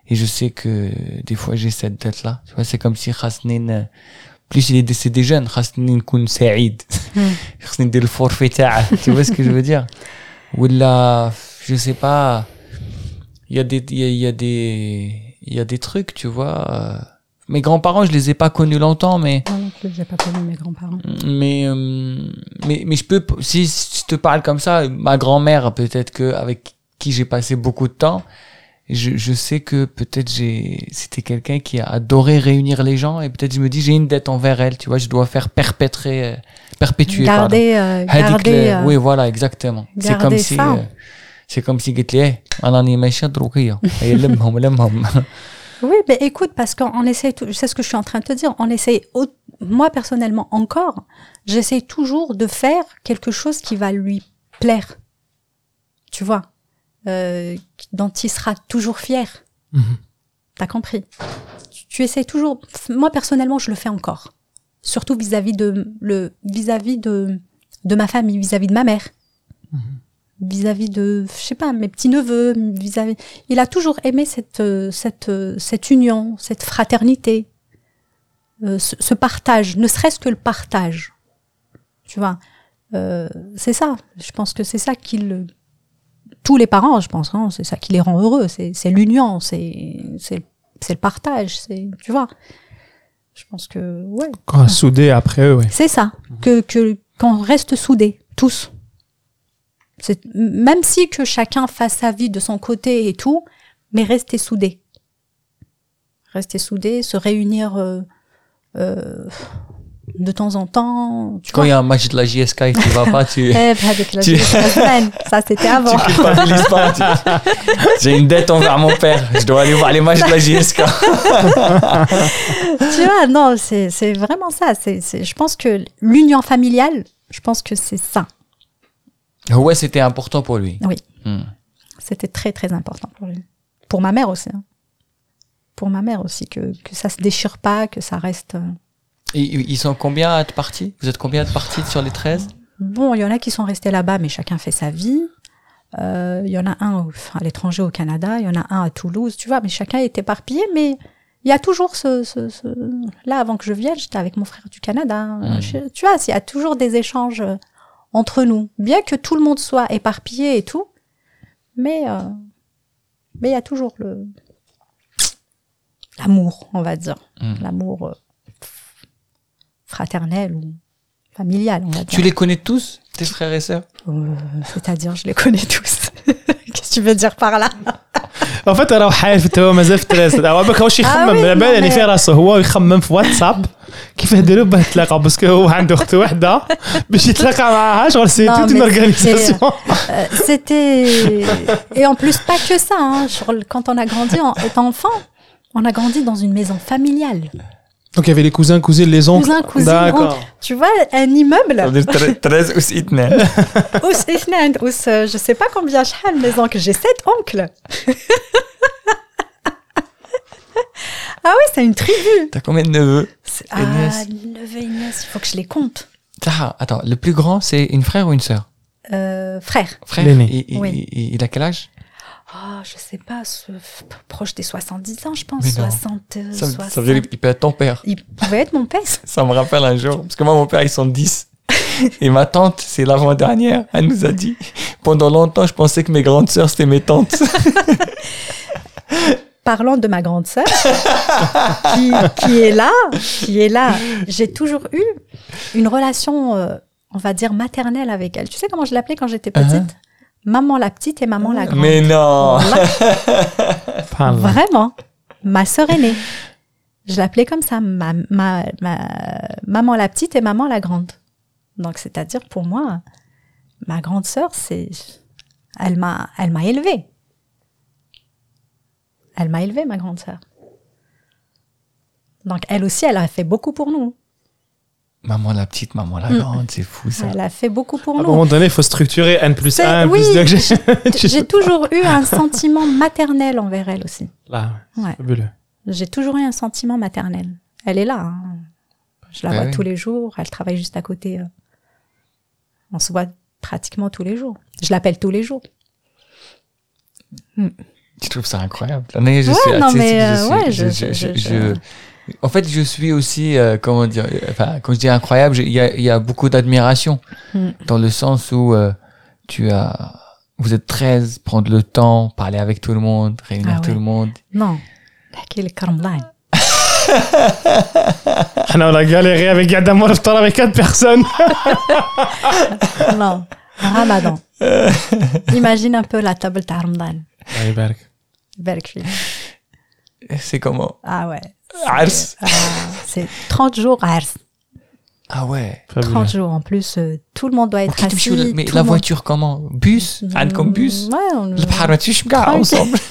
Et je sais que des fois j'ai cette dette-là. Tu vois, c'est comme si Hasnin, plus il est décédé jeune, Hasnin kun Saïd. Hmm. *laughs* Hasnin del forfait Tu vois ce que je veux dire? Ou là, je sais pas, il y a des, il y a des, il y a des trucs, tu vois. Euh, mes grands-parents, je les ai pas connus longtemps, mais. Non, non j'ai pas connu mes grands-parents. Mais, euh, mais, mais je peux, si, si je te parle comme ça, ma grand-mère, peut-être que, avec qui j'ai passé beaucoup de temps, je, je sais que peut-être j'ai, c'était quelqu'un qui a adoré réunir les gens et peut-être je me dis j'ai une dette envers elle, tu vois, je dois faire perpétrer, euh, perpétuer. Garder, euh, garder. Oui, voilà, exactement. C'est comme ça. si. C'est comme si tu hey, *laughs* Oui, mais écoute, parce qu'on essaye, tout, c'est ce que je suis en train de te dire, on essaye, moi personnellement encore, j'essaye toujours de faire quelque chose qui va lui plaire. Tu vois, euh, dont il sera toujours fier. T'as compris? Tu, tu toujours, moi personnellement, je le fais encore. Surtout vis-à-vis de, vis de, de ma famille, vis-à-vis de ma mère vis-à-vis de, je sais pas, mes petits neveux, vis-à-vis. Il a toujours aimé cette euh, cette euh, cette union, cette fraternité, euh, ce, ce partage, ne serait-ce que le partage. Tu vois, Euh, c'est ça. Je pense que c'est ça qui le tous les parents, je pense, hein, c'est ça qui les rend heureux. C'est c'est l'union, c'est c'est c'est le partage, c'est tu vois. Je pense que ouais, Quand soudé après eux, ouais. c'est ça. Que que qu'on reste soudés tous. C'est même si que chacun fasse sa vie de son côté et tout, mais rester soudés. Rester soudés, se réunir. euh, euh, de temps en temps. Tu Quand il y a un match de la JSK et que tu vas pas, tu, *laughs* Eh, avec la Tu- ça c'était *laughs* avant. tu culpabilises pas. tu- J'ai une dette envers mon père. Je dois aller voir les matchs de la JSK. *laughs* tu vois, non, c'est vraiment ça. C'est- je pense que l'union familiale, je pense que c'est ça. Ouais, c'était important pour lui. Oui. Hmm. C'était très très important pour lui. Pour ma mère aussi. hein. Pour ma mère aussi, que, que ça se déchire pas, que ça reste. euh, Et ils sont combien à être partis? Vous êtes combien de partis sur les 13 Bon, il y en a qui sont restés là-bas, mais chacun fait sa vie. Euh, Il y en a un au- à l'étranger au Canada, il y en a un à Toulouse, tu vois, mais chacun est éparpillé, mais il y a toujours ce, ce, ce- Là, avant que je vienne, j'étais avec mon frère du Canada. Mhm. Je- tu vois, il y a toujours des échanges euh, entre nous. Bien que tout le monde soit éparpillé et tout, mais euh, mais il y a toujours le l'amour, on va dire. Mhm. L'amour euh, fraternel ou familial, on va dire. Tu les connais tous, tes frères et sœurs? Euh, C'est-à-dire, je les connais tous. *laughs* Qu'est-ce que tu veux dire par là? En fait راه حالف هو مازال في التلاتة هو بالك هوش يخمم آه وي، على بالي non, يعني mais- في راسه هو يخمم في واتساب كيف يديروا باه يتلاقى باسكو هو عنده اخت وحده باش يتلاقى معاها شغل سي Non, توت اون mais اورغانيزاسيون Euh, C'était... Et en plus, pas que ça. hein. Sur le- Quand on a grandi, en étant enfant, on a grandi Donc il y avait les cousins, cousines, les oncles. Cousins, cousines, Tu vois, un immeuble. Ça veut dire 13 ou 2. Ou ou je ne euh, sais pas combien je mes oncles. J'ai 7 oncles. *laughs* ah ouais, c'est une tribu. T'as combien de neveux? C'est- Ah, Ignace. neveu il faut que je les compte. Attends, le plus grand, c'est une frère ou une sœur? Euh, frère, Frère? Oui. il a quel âge? Ah, je sais pas, ce- proche des 70 ans, je pense. Mais non. 60, euh, ça, 60. ça veut dire qu'il peut être ton père. Il pouvait être mon père. *laughs* Ça me rappelle un jour, parce que moi, mon père, ils sont 10. *laughs* Et ma tante, c'est l'avant-dernière, elle nous a dit, pendant longtemps, je pensais que mes grandes sœurs, c'était mes tantes. *laughs* Parlant de ma grande sœur, qui, qui est là, qui est là, j'ai toujours eu une relation, euh, on va dire, maternelle avec elle. Tu sais comment je l'appelais quand j'étais petite? Maman la petite et maman la ah. grande. Mais non. Vraiment Ma sœur aînée. Je l'appelais comme ça, maman la petite et maman la grande. Donc, c'est-à-dire pour moi, ma grande sœur, c'est, elle m'a, elle m'a élevée. Elle m'a élevée, ma grande sœur. Donc, elle aussi, elle a fait beaucoup pour nous. Maman la petite, maman la Mm. grande, c'est fou ça. Elle a fait beaucoup pour À un nous. moment donné, il faut structurer N plus C'est- 1, oui, plus 2. J'ai *laughs* *laughs* toujours eu un sentiment maternel envers elle aussi. Là, Ouais. fabuleux. J'ai toujours eu un sentiment maternel. Elle est là. hein. Je la Bah vois oui. tous les jours. Elle travaille juste à côté. euh. On se voit pratiquement tous les jours. Je l'appelle tous les jours. Tu trouves ça incroyable Non, je Ouais, suis, non, mais, je euh, suis- ouais, je- je- je- je- je- je- en fait, je suis aussi, euh, comment dire, euh, enfin, quand je dis incroyable, il y, a, beaucoup d'admiration mm. dans le sens où euh, tu as, vous êtes 13, prendre le temps, parler avec tout le monde, réunir ah tout le monde. Ah non, on a galéré avec Yad Amour avec 4 personnes. *laughs* non, Ramadan. Imagine un peu la table de Ramadan. C'est comment? Ah ouais. Ars. C'est ah. euh, 30 jours Ars. Ah ouais. 30 jours en plus, euh, tout le monde doit être assis. mais la voiture comment? Bus? Euh, comme bus? Ouais, on ensemble. *laughs*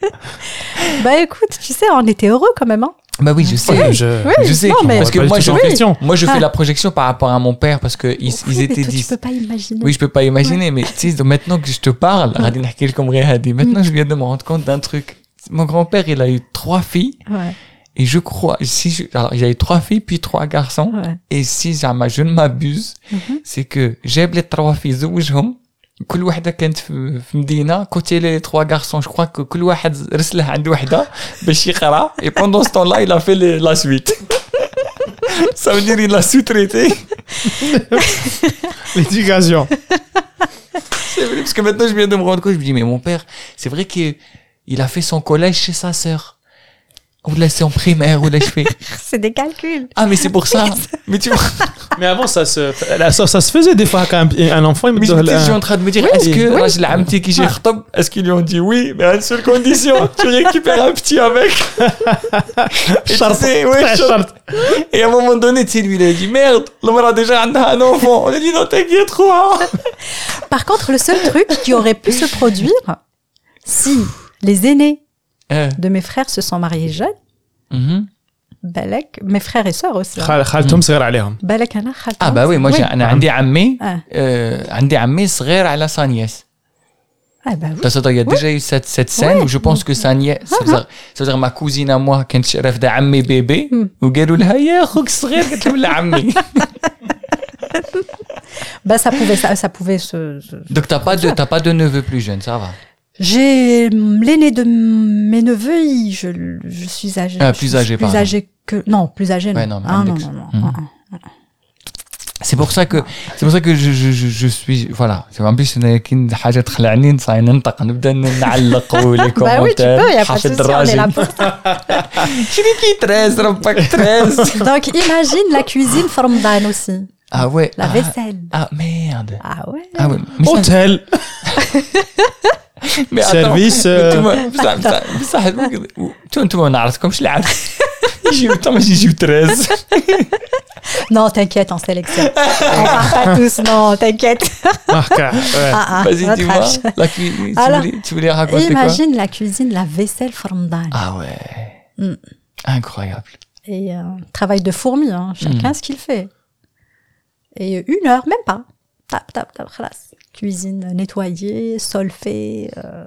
*laughs* bah écoute, tu sais, on était heureux quand même. Hein. Bah oui, je sais. Je, je, sais. Parce que moi, je, oui. moi, je fais ah. la projection par rapport à mon père parce que ils, étaient toi, 10. Peux pas imaginer. Oui, je peux pas imaginer, ouais. mais tu sais, maintenant que je te parle, Radin Hakil Maintenant, je viens de me rendre compte d'un truc Mon grand-père, il a eu trois filles, Ouais, et je crois, si je, alors, il a eu trois filles, puis trois garçons, ouais. et si jamais je ne m'abuse, Mhm. c'est que جاب les trois filles زوجهم كل واحدة كانت في في مدينة côté les trois garçons je crois que كل واحد رسله عند وحدة باش يقرا et pendant ce temps-là il a fait les- la suite *laughs* ça veut dire il a sous-traité *laughs* L'éducation. C'est vrai, parce que maintenant je viens de me rendre compte, je me dis, mais mon père, c'est vrai qu'il il a fait son collège chez sa sœur. Ou laissé en primaire, ou l'ai-je fait *laughs* C'est des calculs. Ah, mais c'est pour ça. *laughs* mais tu vois. Mais avant, ça se, ça, se faisait des fois quand un, enfant. Mais je, me je, suis en train de me dire, est-ce que oui. Rajla Amti qui gère ah. top, est-ce qu'ils lui ont dit oui, mais à une seule condition, *laughs* tu récupères un petit avec. et, charte, ouais, et à un moment donné, tu sais, lui, il a dit merde, l'homme a déjà un enfant. On a dit non, t'inquiète, trop. Par contre, le seul truc qui aurait pu se produire, si les aînés Eh. de mes frères se sont mariés jeunes, Mhm. balek, mes frères et sœurs aussi. hein. خال- خالتهم صغير عليهم. بالك انا خالتهم ah bah oui moi j'ai Oui. انا عندي عمي Ah. euh, عندي عمي صغير على sa nièce Ah bah oui. T'as ça, il y a déjà eu cette, cette scène Ouais. où je pense que sa nièce, ça veut dire, ça veut dire ma cousine à moi, كانت رافدة عمي بيبي Hmm. وقالوا لها يا اخوك صغير قالت لهم لا عمي *laughs* Bah ça pouvait ça, ça pouvait se. se- Donc t'as pas de t'as pas de neveu plus jeune, ça va. J'ai l'aîné de mes neveux, il- je, je suis âgé. Ah, je plus suis âgé, plus pardon. âgé que non, plus âgé non. Ouais, non, mais ah, non, Alex. non, non, Mhm. ah, ah. C'est pour ça que c'est pour ça que je je je, je suis voilà. C'est en plus أنا كي حاجة تخلعني نصاي ننطق نبدا نعلق ولي Bah oui, tu كومونتير peux, il y a pas de souci, on est là pour *laughs* ça. شنو كي 13 ربك 13 Donc imagine la cuisine for Ramadan aussi, Ah ouais. la ah, vaisselle. Ah merde. Ah ouais. Ah ouais. Mais ça- Hôtel. *laughs* mais attends. Service. Mais euh, انتوما بصح بصح بصح انتوما انتوما ما نعرفكمش العاد يجيو انتم ماشي يجيو 13 Non, t'inquiète, on sélectionne. *laughs* on part pas tous, non, t'inquiète. *laughs* marquage, ouais. Ah, ah, Vas-y, notre dis-moi. âge. La cu- tu, Alors, voulais, tu voulais raconter quoi Imagine la cuisine, la vaisselle for Ramadan. Ah ouais. Mm. Incroyable. Et euh, travail de fourmi, hein, chacun ce qu'il fait. Et une heure, même pas. Tap, tap, tap, khalas. Cuisine nettoyée, solfée, euh,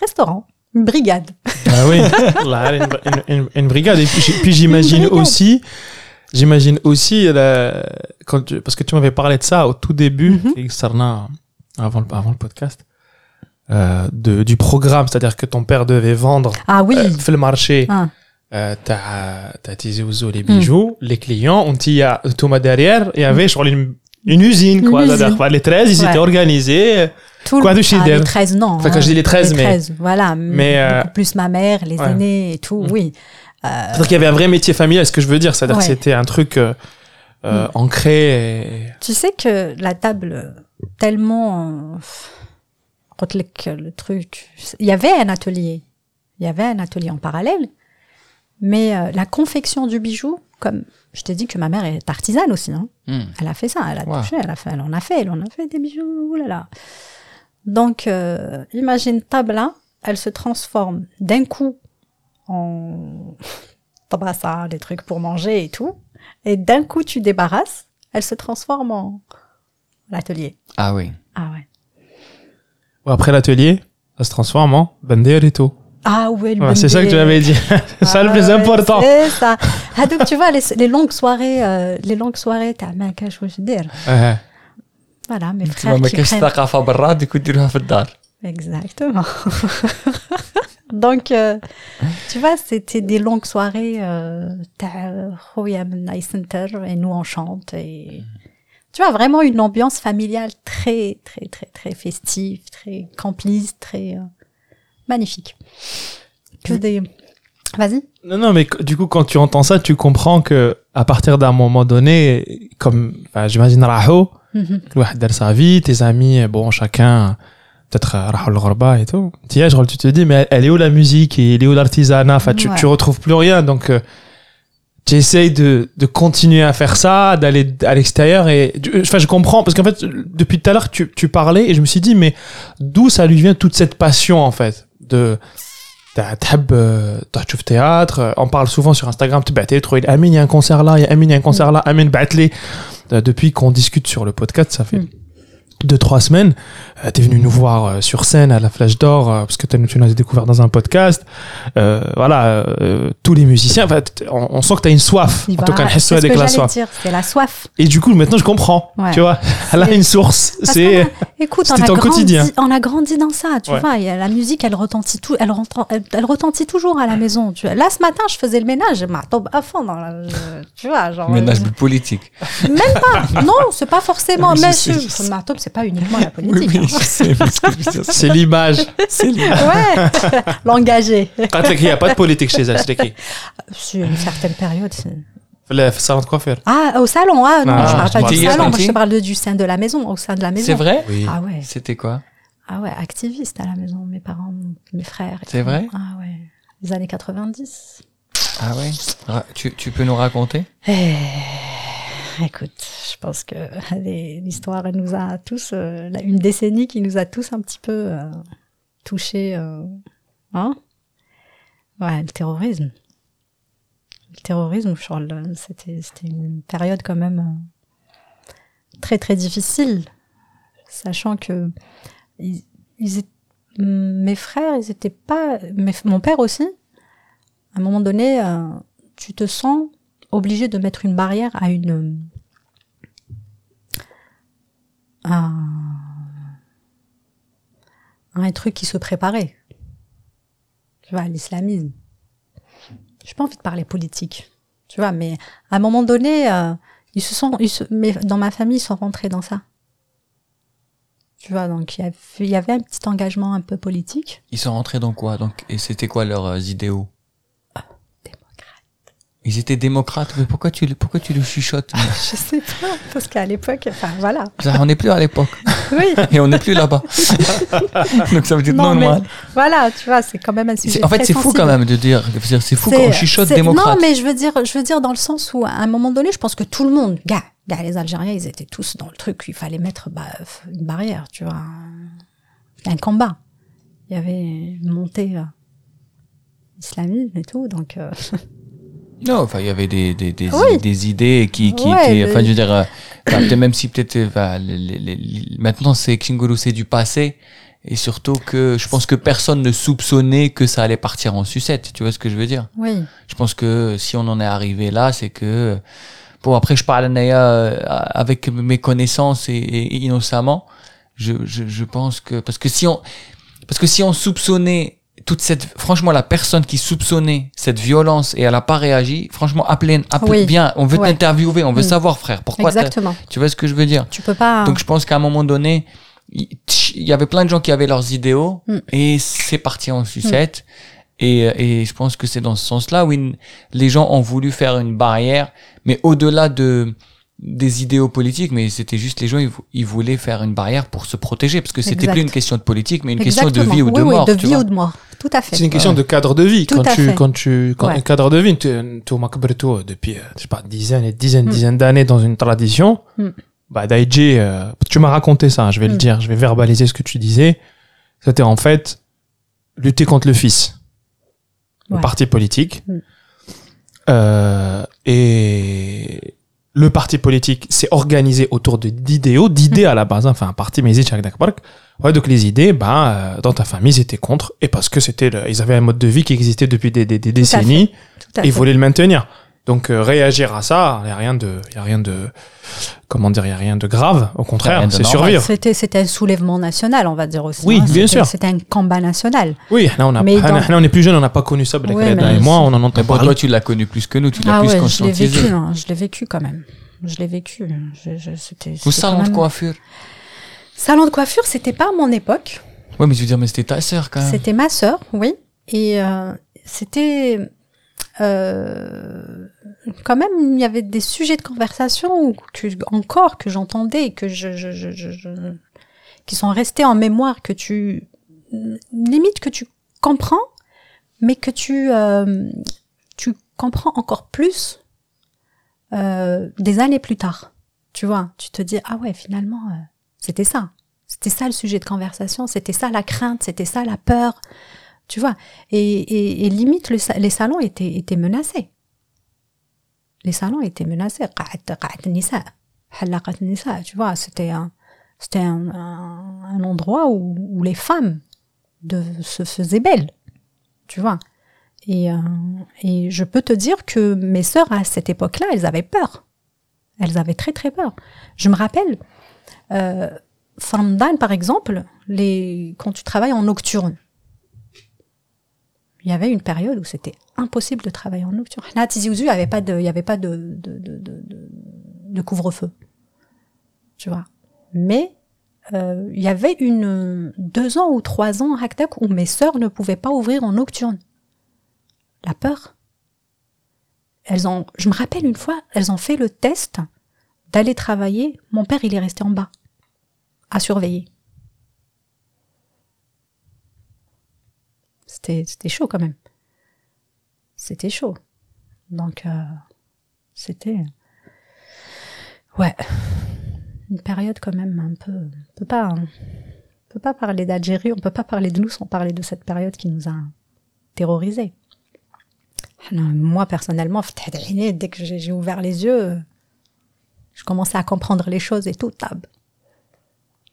restaurant, une brigade. Ah oui, *laughs* Là, une, une- une- une brigade. Et puis, j'imagine aussi, j'imagine aussi, la- quand tu- parce que tu m'avais parlé de ça au tout début, et Sarna, avant, le- avant le podcast, euh, de, du programme, c'est-à-dire que ton père devait vendre Ah oui. euh, fait le marché. Ah. euh, T'as t'as les bijoux, les clients, on t'y a Thomas derrière, il y avait genre une, une usine, quoi. Une C'est-à-dire, usine. les 13, ils Ouais. étaient organisés. Tout Quoi le de chez ah, les 13, non. Enfin, quand hein, je dis les 13, mais- voilà. mais, euh, plus ma mère, les ouais. aînés et tout, Mm. oui. Euh, C'est-à-dire qu'il y avait un vrai métier familial, ce que je veux dire. C'est-à-dire que c'était un truc euh, euh, Mm. ancré. Et... Tu sais que la table, tellement. euh, quand le, le truc. Il y avait un atelier. Il y avait un atelier en parallèle. Mais euh, la confection du bijou, comme je t'ai dit que ma mère est artisane aussi, hein. Hmm. elle a fait ça, elle a Wow. touché, elle, a fait, elle en a fait, elle en a fait des bijoux, oulala. Donc, euh, imagine table là, elle se transforme d'un coup en *laughs* tabassa, des trucs pour manger et tout. Et d'un coup, tu débarrasses, elle se transforme en l'atelier. Ah oui. Ah ouais. Après l'atelier, ça se transforme en Banderito. Ah ouais, ouais c'est ça que tu m'avais dit. *laughs* ça le plus ah, important. C'est ça. Ah, donc, tu vois, les, longues soirées, euh, les longues soirées, t'as ma cache, je veux uh-huh. dire. Voilà, mes frères. Tu m'as ta barra, du coup, tu l'as fait. Exactement. *laughs* Donc, euh, tu vois, c'était des longues soirées. Euh, t'as Center et nous on chante et tu vois vraiment une ambiance familiale très, très, très, très festive, très complice, très. Euh, magnifique. Vas-y. Non, non, mais du coup, quand tu entends ça, tu comprends que à partir d'un moment donné, comme j'imagine Raho, mm-hmm. sa vie, tes amis, euh, bon, chacun, peut-être euh, Raho le et tout. Tiens, tu te dis, mais elle est où la musique et elle est où l'artisanat? Enfin, tu, ouais. tu retrouves plus rien. Donc, euh, tu essayes de, de continuer à faire ça, d'aller à l'extérieur. et Enfin, je comprends, parce qu'en fait, depuis tout à l'heure, tu, tu parlais et je me suis dit, mais d'où ça lui vient toute cette passion, en fait? de t'as euh, tu théâtre. Euh, on parle souvent sur Instagram tu bah, il y a un concert là il y a un concert là Amine euh, depuis qu'on discute sur le podcast ça fait hmm deux, trois semaines. Euh, tu es venu nous voir euh, sur scène à la Flash d'Or euh, parce que tu nous as découvert dans un podcast. Euh, voilà, tous les musiciens, on, on, sent que tu as une soif. Il en tout cas, avec la soif. C'est la soif. Et du coup, maintenant, je comprends. Tu vois, elle a une source. C'est. Écoute, on a, grandi, quotidien. on a grandi dans ça. Tu vois, la musique, elle retentit, tout, elle, elle retentit toujours à la maison. Tu. Là, ce matin, je faisais le ménage. Je tombe à fond dans la, tu vois, genre. Ménage politique. Même pas. *laughs* Non, c'est pas forcément. Ah, mais, mais c'est c'est pas uniquement la politique. Oui, hein. c'est l'image. Ouais, *laughs* l'engagé. Quand il n'y a pas de politique chez elle, c'est qui ah, Sur une certaine période. Le salon de coiffure. Ah, au salon, ah, non, ah, je parle pas du salon, je parle de, du sein de la maison, au sein de la maison. C'est vrai oui. Ah ouais. C'était quoi Ah ouais, activiste à la maison, mes parents, mes frères. C'est vrai Ah ouais, les années 90. Ah ouais, tu, tu peux nous raconter? Eh écoute, je pense que *laughs* l'histoire, nous a tous, euh, une décennie qui nous a tous un petit peu euh, touchés. euh, hein? Ouais, le terrorisme. Le terrorisme, Charles, c'était une période quand même euh, très très difficile, sachant que mes frères, ils étaient pas, mes- mon père aussi. À un moment donné, tu te sens obligé de mettre une barrière à une à, à un truc qui se préparait. Tu vois, l'islamisme. J'ai pas envie de parler politique, tu vois, mais à un moment donné, euh, ils se sont, ils se, mais dans ma famille, ils sont rentrés dans ça. Tu vois, donc il y avait, il y avait un petit engagement un peu politique. Ils sont rentrés dans quoi? Donc, Et c'était quoi leurs euh, idéaux? Ils étaient démocrates. Mais pourquoi tu, le- pourquoi tu le chuchotes *laughs* Je sais pas, parce qu'à l'époque, enfin voilà. On n'est plus à l'époque. Oui, *laughs* Et on n'est plus là-bas. *laughs* donc ça veut dire Non, mais normal. voilà, tu vois, c'est quand même un sujet. En fait, c'est fou quand même de dire. C'est fou C'est- qu'on chuchote démocrate. Non, mais je veux dire, je veux dire dans le sens où à un moment donné, je pense que tout le monde, gars, gars, les Algériens, ils étaient tous dans le truc. Il fallait mettre bah, une barrière, tu vois, un, un combat. Il y avait une montée euh, islamisme et tout, donc. euh, Non, enfin, il y avait des, des, des, Oui. des idées qui, qui Ouais, étaient, le- enfin, je veux dire, euh, peut-être même si peut-être, euh, enfin, maintenant c'est Xinguru, c'est du passé, et surtout que je pense que personne ne soupçonnait que ça allait partir en sucette, tu vois ce que je veux dire? Oui, Je pense que si on en est arrivé là, c'est que, bon, après je parle Naya, euh, avec mes connaissances et, et innocemment, je, je, je pense que, parce que si on, parce que si on soupçonnait toute cette, franchement, la personne qui soupçonnait cette violence et elle a pas réagi, franchement, appelez, appelez Oui. bien, on veut Ouais. t'interviewer, on veut Mm. savoir, frère, pourquoi exactement. tu vois ce que je veux dire? Tu peux pas. Donc je pense qu'à un moment donné, il y avait plein de gens qui avaient leurs idéaux Mm. et c'est parti en sucette. Et, et je pense que c'est dans ce sens-là où les gens ont voulu faire une barrière, mais au-delà de des idéaux politiques, mais c'était juste les gens, ils, vou- ils voulaient faire une barrière pour se protéger, parce que c'était plus une question de politique, mais une question de vie ou de Oui, oui, mort. de tu vie vois. ou de mort. Tout à fait. C'est une question de cadre de vie. Tout quand à tu, fait. quand tu, quand Ouais. un cadre de vie, tu, tu makberto depuis, euh, je sais pas, dizaines et dizaines, Mm. dizaines d'années dans une tradition. Mm. Bah, Daiji, euh, tu m'as raconté ça, je vais le Mm. dire, je vais verbaliser ce que tu disais. C'était en fait lutter contre le fils. Le Ouais. parti politique. Mm. Euh, et le parti politique s'est organisé autour de- d'idéaux, d'idées à la base. hein. Enfin, un parti, mais ils Ouais, donc les idées, ben, euh, dans ta famille, ils étaient contre, et parce que c'était, ils avaient un mode de vie qui existait depuis des, des- des à décennies, et ils voulaient le maintenir. Donc euh, réagir à ça, il y a rien de, il y a rien de, comment dire, il y a rien de grave. Au contraire, c'est survivre. C'était, c'était un soulèvement national, on va dire aussi. Oui, hein. bien C'était- sûr. C'était un combat national. Oui, là on a, Mais là, dans- là, on est plus jeune, on n'a pas connu ça. Mais et moi, on en Mais entend parler. toi, tu l'as connu plus que nous, tu l'as Ah plus ouais, je l'ai conscientisé. vécu, hein. je l'ai vécu quand même. Je l'ai vécu. Je, je- c'était, Au c'était salon de coiffure. Salon de coiffure, c'était pas à mon époque. Ouais, mais je veux dire, mais c'était ta sœur quand même. C'était ma sœur, oui. Et euh, c'était euh, quand même, il y avait des sujets de conversation que, encore que j'entendais, que je, je, je, je- je- qui sont restés en mémoire, que tu limite que tu comprends, mais que tu euh, tu comprends encore plus euh, des années plus tard. Tu vois, tu te dis ah ouais finalement euh, c'était ça. C'était ça le sujet de conversation, c'était ça la crainte, c'était ça la peur, tu vois. Et, et, et limite, les salons étaient, étaient menacés. Les salons étaient menacés. Tu vois, c'était un, c'était un, un, un endroit où, où, les femmes de, se faisaient belles, tu vois. Et, euh, et je peux te dire que mes sœurs, à cette époque-là, elles avaient peur. Elles avaient très, très peur. Je me rappelle, euh, Framdan, par exemple, les, quand tu travailles en nocturne, il y avait une période où c'était impossible de travailler en nocturne. Là, à Tizi Ouzou, il n'y avait pas de, il avait pas de, de, de, de, couvre-feu. Tu vois. Mais, euh, il y avait une, deux ans ou trois ans, Haktak, où mes sœurs ne pouvaient pas ouvrir en nocturne. La peur. elles ont, je me rappelle une fois, elles ont fait le test d'aller travailler. Mon père, il est resté en bas, à surveiller. C'était, chaud quand même. C'était chaud. Donc, euh, c'était, ouais, une période quand même un peu, on peut pas, peut pas parler d'Algérie, on peut pas parler de nous sans parler de cette période qui nous a terrorisés. Moi, personnellement, dès que j'ai ouvert les yeux, je commençais à comprendre les choses et tout, tab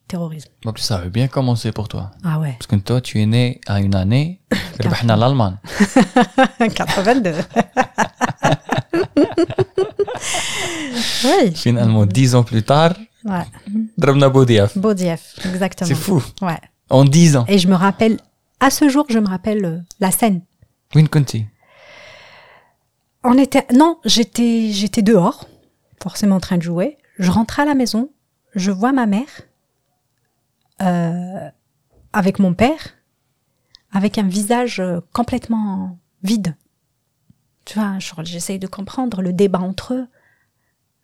terrorisme. En plus, ça avait bien commencé pour toi. Ah ouais. Parce que toi, tu es né à une année, Rebahna l'Allemagne. *laughs* 82. oui. Finalement, dix ans plus tard, ouais. Drabna Boudiaf. Boudiaf, exactement. C'est fou. Ouais. En dix ans. Et je me rappelle, à ce jour, je me rappelle euh, la scène. Win Conti. On était, non, j'étais, j'étais dehors, forcément en train de jouer. Je rentre à la maison, je vois ma mère euh, avec mon père, avec un visage euh, complètement vide. Tu vois, j'essaye de comprendre le débat entre eux.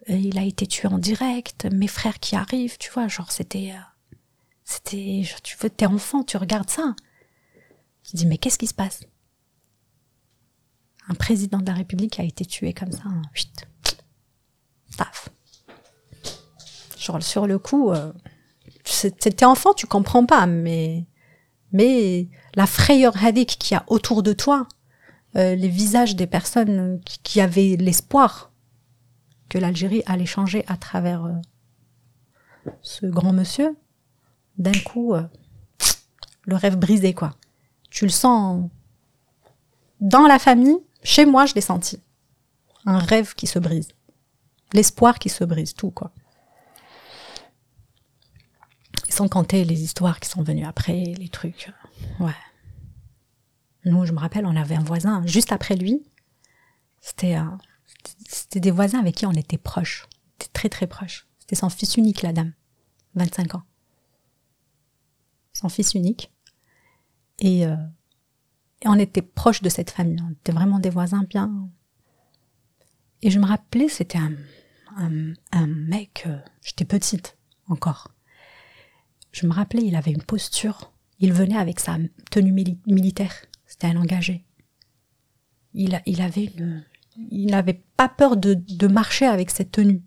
Euh, Il a été tué en direct, mes frères qui arrivent, tu vois, genre c'était, euh, c'était, tu veux, t'es enfant, tu regardes ça. Te dis mais qu'est-ce qui se passe? Un président de la République a été tué comme ça. hein, Chut. Paf. Genre, sur le coup, t'es enfant, tu comprends pas, mais, mais la frayeur hadik qu'il y a autour de toi, euh, les visages des personnes qui, qui avaient l'espoir que l'Algérie allait changer à travers euh, ce grand monsieur, d'un coup, euh, le rêve brisé, quoi. Tu le sens dans la famille, chez moi, je l'ai senti. Un rêve qui se brise. L'espoir qui se brise, tout, quoi. Sans compter les histoires qui sont venues après, les trucs. Ouais. Nous, je me rappelle, on avait un voisin, juste après lui. C'était euh, c'était des voisins avec qui on était proches. On était très, très proches. C'était son fils unique, la dame. 25 ans. Son fils unique. Et, euh, et on était proches de cette famille. On était vraiment des voisins bien. Et je me rappelais, c'était un, un, un mec, euh, j'étais petite encore. Je me rappelais, il avait une posture. Il venait avec sa tenue mili- militaire. C'était un engagé. Il, avait il n'avait pas peur de, marcher avec cette tenue.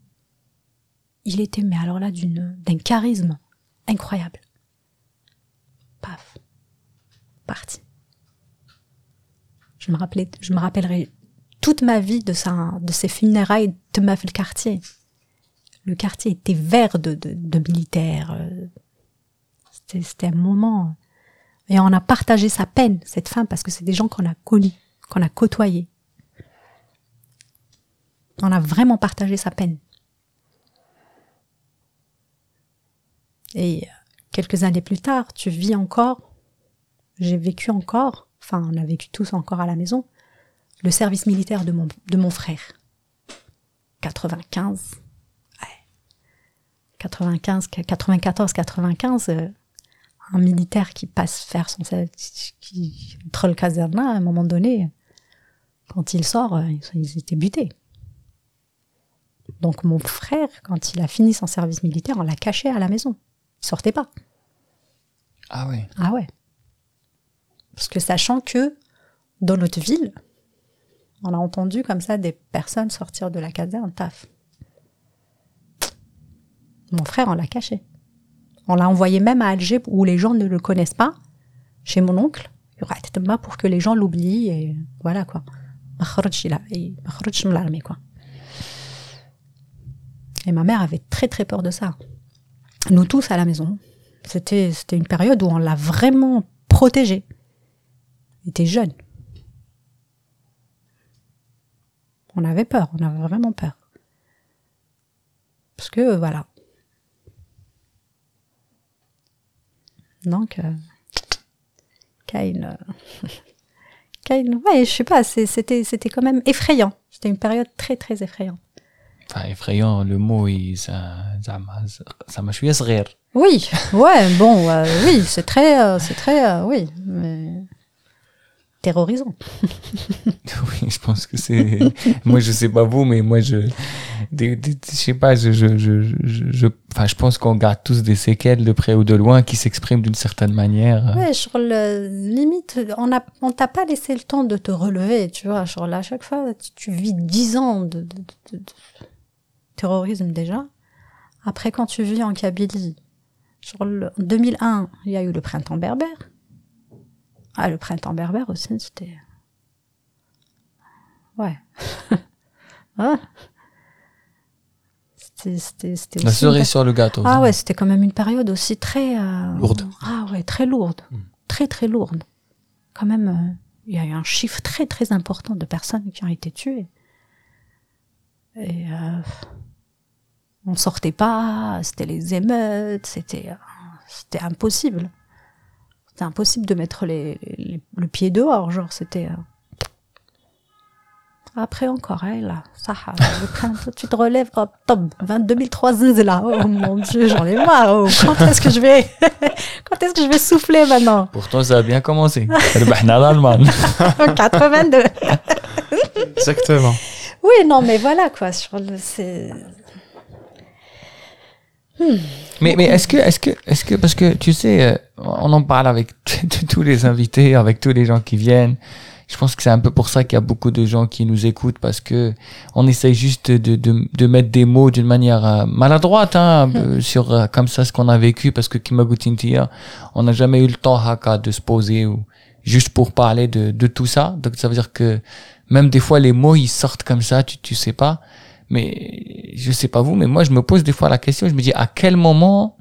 Il était, mais alors là, d'un charisme incroyable. Paf. Parti. Je me rappelais, je me rappellerai toute ma vie de sa, de ses funérailles de ma le quartier. Le quartier était vert de, militaires. C'était, un moment. Et on a partagé sa peine, cette femme, parce que c'est des gens qu'on a connus, qu'on a côtoyés. On a vraiment partagé sa peine. Et euh, quelques années plus tard, tu vis encore, j'ai vécu encore, enfin on a vécu tous encore à la maison, le service militaire de mon, de mon frère. 95, ouais. 95, 94, 95, euh, un militaire qui passe faire son service, qui le caserna, à un moment donné, quand il sort, euh, ils, étaient butés. Donc mon frère, quand il a fini son service militaire, on l'a caché à la maison. Il sortait pas. Ah oui. Ah ouais. Parce que sachant que dans notre ville, on a entendu comme ça des personnes sortir de la caserne, taf. Mon frère, on l'a caché. On l'a envoyé même à Alger où les gens ne le connaissent pas, chez mon oncle. Pour que les gens l'oublient et voilà quoi. quoi. Et ma mère avait très très peur de ça. Nous tous à la maison. C'était une période où on l'a vraiment protégé. Il était jeune. On avait peur, on avait vraiment peur. Parce que voilà, Donc, Kyle. Euh, *laughs* Kyle, ouais, je sais pas, c'était, c'était quand même effrayant. C'était une période très, très effrayante. Enfin, effrayant, le mot, il, ça, ça, ça m'a Oui, ouais, bon, euh, oui, c'est très, euh, c'est très, oui, mais terrorisant. *laughs* Oui, je pense que c'est. moi, je sais pas vous, mais moi, je. des- des- je sais pas, je, je, je, enfin, je pense qu'on garde tous des séquelles de près ou de loin qui s'expriment d'une certaine manière. Ouais, sur le limite, on a, on t'a pas laissé le temps de te relever, tu vois. Genre là, à chaque fois, tu, tu vis 10 ans de, de- de- de terrorisme déjà. Après, quand tu vis en Kabylie, genre le- en 2001, il y a eu le printemps berbère. Ah, le printemps berbère aussi, c'était. Ouais. *laughs* Ah. C'était, La une cerise sur le gâteau. ah ça. ouais, c'était quand même une période aussi très euh, Lourde. Ah ouais, très lourde, très très lourde. Quand même, euh, il y a eu un chiffre très très important de personnes qui ont été tuées. Et euh, on sortait pas, c'était les émeutes, c'était euh, c'était impossible. C'était impossible de mettre les, les, le pied dehors, genre c'était. Euh... Après encore, eh, elle, hein, ça, tu te relèves, hop, top, 22 300 là. Oh mon dieu, j'en ai marre. Oh, quand est-ce que je vais, *laughs* quand est-ce que je vais souffler maintenant? Pourtant, ça a bien commencé. *laughs* 82. Exactement. Oui, non, mais voilà quoi. Sur le, c'est mais, mais est-ce que, est-ce que, est-ce que, parce que tu sais, euh, on en parle avec *laughs* tous les invités, avec tous les gens qui viennent. Je pense que c'est un peu pour ça qu'il y a beaucoup de gens qui nous écoutent parce que on essaye juste de, de, de mettre des mots d'une manière euh, maladroite hein, euh, sur euh, comme ça ce qu'on a vécu parce que Kimagutintia, on n'a jamais eu le temps haka de se poser ou juste pour parler de, de tout ça. Donc ça veut dire que même des fois les mots ils sortent comme ça, tu tu sais pas. Mais je sais pas vous, mais moi je me pose des fois la question, je me dis à quel moment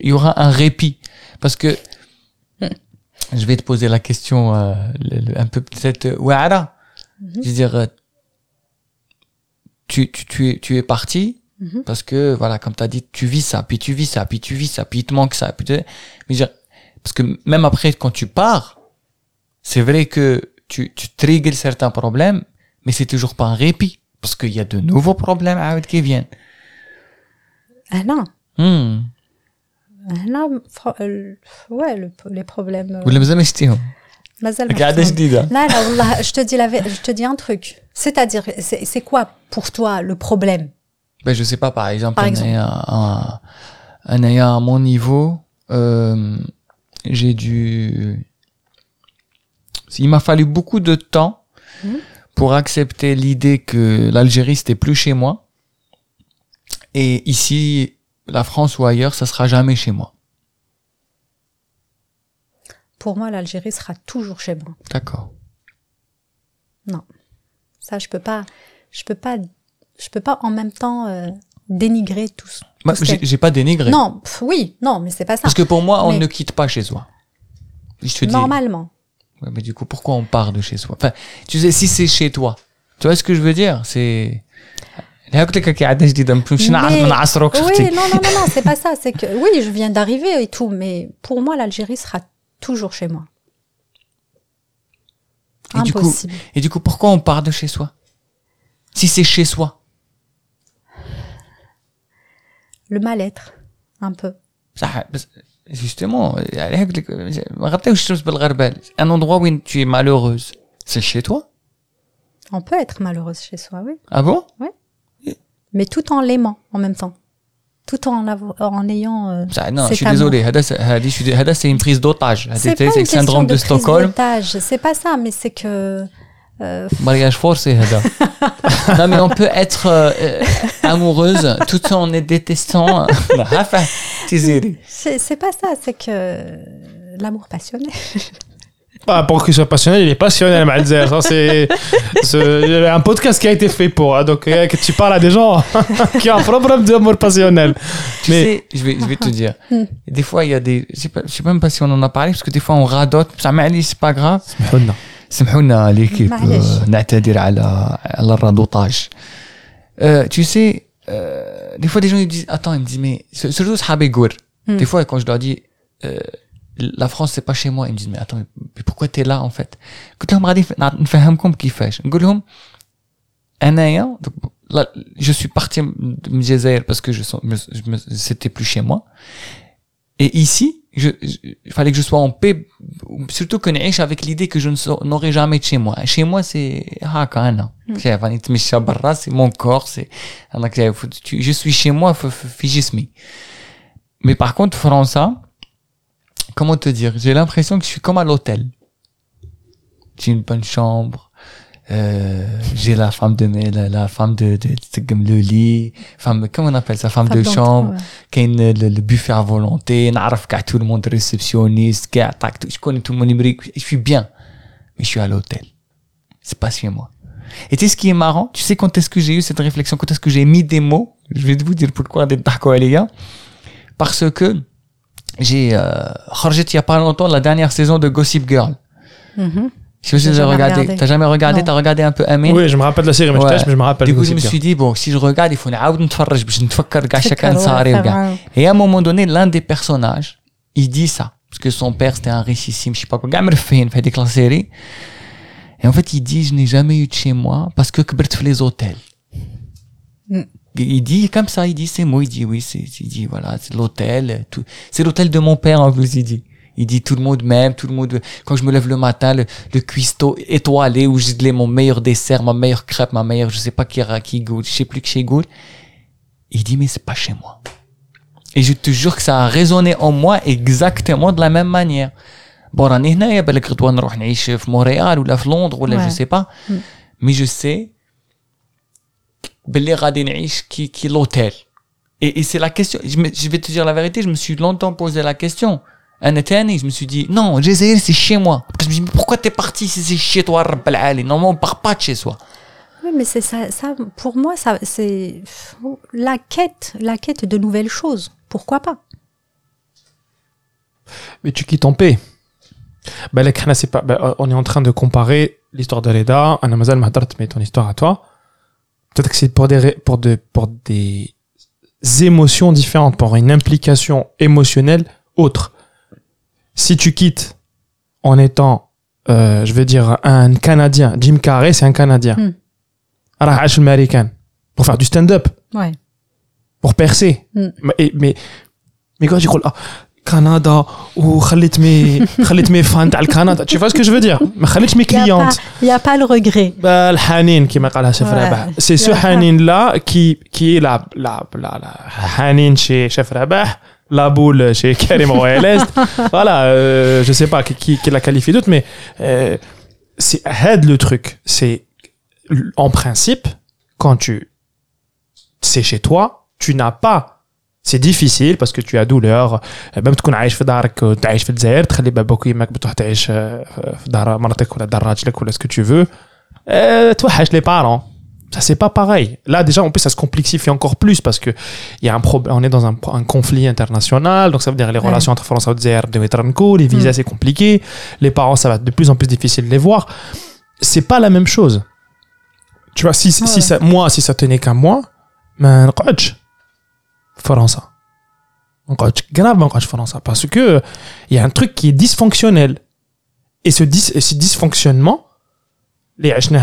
il y aura un répit? Parce que je vais te poser la question euh, le- le- un peu peut-être euh, Ouara. Je veux dire, euh, tu, tu, tu, es, tu es parti Mhm. parce que, voilà, comme tu as dit, tu vis ça, puis tu vis ça, puis tu vis ça, puis il te manque ça. Puis tu- mais dire, parce que même après, quand tu pars, c'est vrai que tu, tu triggers certains problèmes, mais c'est toujours pas un répit. Parce qu'il y a de nouveaux problèmes à qui viennent. ah non, Hmm. ah non, fr- euh, ouais, le- les problèmes. euh, ولا مازال ما شتيهم مازال ما قاعده شفتهم. جديده Là, là, wallah, je te dis la, vé- je te dis un truc. C'est-à-dire, c'est c'est quoi pour toi le problème Ben, je sais pas, par exemple, Par un exemple. aya- un- un aya à mon niveau, euh, j'ai dû... Il m'a fallu beaucoup de temps Mhm. pour accepter l'idée que l'Algérie, c'était plus chez moi. Et ici, la France ou ailleurs, ça sera jamais chez moi. Pour moi, l'Algérie sera toujours chez moi. D'accord. Ça, je peux pas, je peux pas, je peux pas en même temps euh, dénigrer tout. Bah, tout ce j'ai pas dénigré. Non, pff, oui, non, mais c'est pas ça. Parce que pour moi, on Mais- ne quitte pas chez soi. Je te. Normalement. Ouais, mais du coup, pourquoi on part de chez soi? Enfin, tu sais, si c'est chez toi, tu vois ce que je veux dire? C'est mais... Oui, non, non, non, non *laughs* c'est pas ça. C'est que oui, je viens d'arriver et tout, mais pour moi, l'Algérie sera toujours chez moi. Et Impossible. Du coup, et du coup, pourquoi on part de chez soi? Si c'est chez soi Le mal-être, un peu. Justement, un endroit où tu es malheureuse, c'est chez toi? On peut être malheureuse chez soi, oui. Ah bon? Oui. Mais tout en l'aimant en même temps. Tout en, en ayant. Euh, je suis désolé. C'est une prise d'otage. C'est un syndrome de Stockholm. C'est pas ça, mais c'est que euh... Mariage forcé, *laughs* Non, mais on peut être euh, amoureuse tout en détestant. *laughs* c'est pas ça, c'est que l'amour passionné. Pour qu'il soit passionnel, il est passionnel, Malzer. C'est un podcast qui a été fait pour. Donc, euh, que tu parles à des gens *laughs* qui ont un problème d'amour passionnel. Mais je vais, te dire. Hmm. Des fois, il y a des. Je sais, sais même pas si on en a parlé, parce que des fois, on radote. Ça, mais c'est pas grave. non. l'équipe معليش. euh, نعتذر على على الرادوطاج Euh, tu sais euh, des fois des gens ils disent attends ils me disent mais sur- surtout صحابي كور Hmm. des fois quand je leur dis euh, la France c'est pas chez moi ils me disent mais attends mais pourquoi t'es là en fait قلت لهم غادي نع- نفهمكم كيفاش نقول لهم انايا donc, là, je suis parti de الجزائر parce que je, sens- me- je me- c'était plus chez moi et ici je, je, il fallait que je sois en paix, surtout que je avec l'idée que je n'aurai jamais de chez moi. Chez moi, c'est Hakana. Hein, mm. C'est mon corps, c'est. Je suis chez moi, figismi. Mais par contre, France, comment te dire? J'ai l'impression que je suis comme à l'hôtel. J'ai une bonne chambre euh, j'ai la femme de la, la femme de, de, de, le lit femme comment on appelle ça femme, femme de chambre qui ouais. le, le, buffet à volonté n'arrive qu'à tout le monde réceptionniste qui attaque tout je connais tout le monde je suis bien mais je suis à l'hôtel. C'est pas chez moi. Et tu sais ce qui est marrant? Tu sais quand est-ce que j'ai eu cette réflexion quand est-ce que j'ai mis des mots? Je vais vous dire pourquoi des parce que j'ai euh, il y a pas longtemps la dernière saison de Gossip Girl. Mm -hmm je sais, j'ai regardé. T'as jamais regardé, t'as regardé un peu Amin Oui, je me rappelle de la série, mais, je me rappelle. Du coup, je me suis dit, bon, si je regarde, il faut Et à un moment donné, l'un des personnages, il dit ça. Parce que son père, c'était un richissime, je sais pas quoi. fait la série. Et en fait, il dit, je n'ai jamais eu de chez moi parce que je les hôtels. Il dit comme ça, il dit ces mots, il dit oui, c'est, il dit voilà, c'est l'hôtel, tout. C'est l'hôtel de mon père, en plus, il dit. Il dit tout le monde m'aime, tout le monde, quand je me lève le matin, le, le cuistot étoilé où j'ai mon meilleur dessert, ma meilleure crêpe, ma meilleure, je sais pas qui, qui goûte, je sais plus que chez goûte. Il dit mais c'est pas chez moi. Et je te jure que ça a résonné en moi exactement de la même manière. Bon, راني هنايا بالك غدوة نروح نعيش في مونريال ولا في لندن ولا Ouais. je sais pas. Mm. Mais je sais باللي غادي نعيش كي كي l'hôtel. Et, et c'est la question. Je, me- je vais te dire la vérité, je me suis longtemps posé la question. je me suis dit, non, Jazair, c'est chez moi. Parce que je me suis dit, pourquoi t'es parti si c'est chez toi, Normalement, on ne part pas de chez soi. Oui, mais c'est ça, pour moi, ça, c'est la quête, la quête de nouvelles choses. Pourquoi pas? Mais tu quittes en paix. Bah, la c'est pas, bah, euh, on est en train de comparer l'histoire de Reda, Anamazal Mahdart, mais ton histoire à toi. Peut-être que c'est pour des, pour de, pour des émotions différentes, pour une implication émotionnelle autre Si tu quittes en étant, euh, je veux dire, un Canadien, Jim Carrey, c'est un Canadien. Hmm. راح عاش الامريكان pour faire du stand-up Ouais. pour percer Mm. mais mais mais quand يقول اه كندا وخليت مي خليت مي فان تاع الكندا tu vois ce que je veux dire ما خليتش مي Il n'y a, كليونت pas- y a pas le regret. الحنين كما قالها شيف Ouais. رباح سي سو Yeah. حنين لا كي كي لا لا لا لا حنين شي شيف رباح la boule chez *laughs* Karim *laughs* Royal Est. voilà, euh, je sais pas qui, qui, qui la qualifie d'autre, mais euh, c'est aide le truc. C'est en principe, quand tu c'est chez toi, tu n'as pas c'est difficile parce que tu as douleur même تكون عايش في دارك تعيش في الجزائر تخلي باباك ويماك بتروح تعيش آه، في دار مرتك ولا دار راجلك ولا ce que tu veux euh, توحش les parents ça, c'est pas pareil. Là, déjà, en plus, ça se complexifie encore plus parce que y a un pro... on est dans un, conflit international. Donc, ça veut dire les relations entre France et Dmitrenko, les mm. visas, c'est compliqué. Les parents, ça va être de plus en plus difficile de les voir. C'est pas la même chose. Tu vois, si, si ça, moi, si ça tenait qu'à moi, ben, coach, France. Coach, grave, un coach, France. Parce que il y a un truc qui est dysfonctionnel. Et ce, dis, ce dysfonctionnement, les Hachna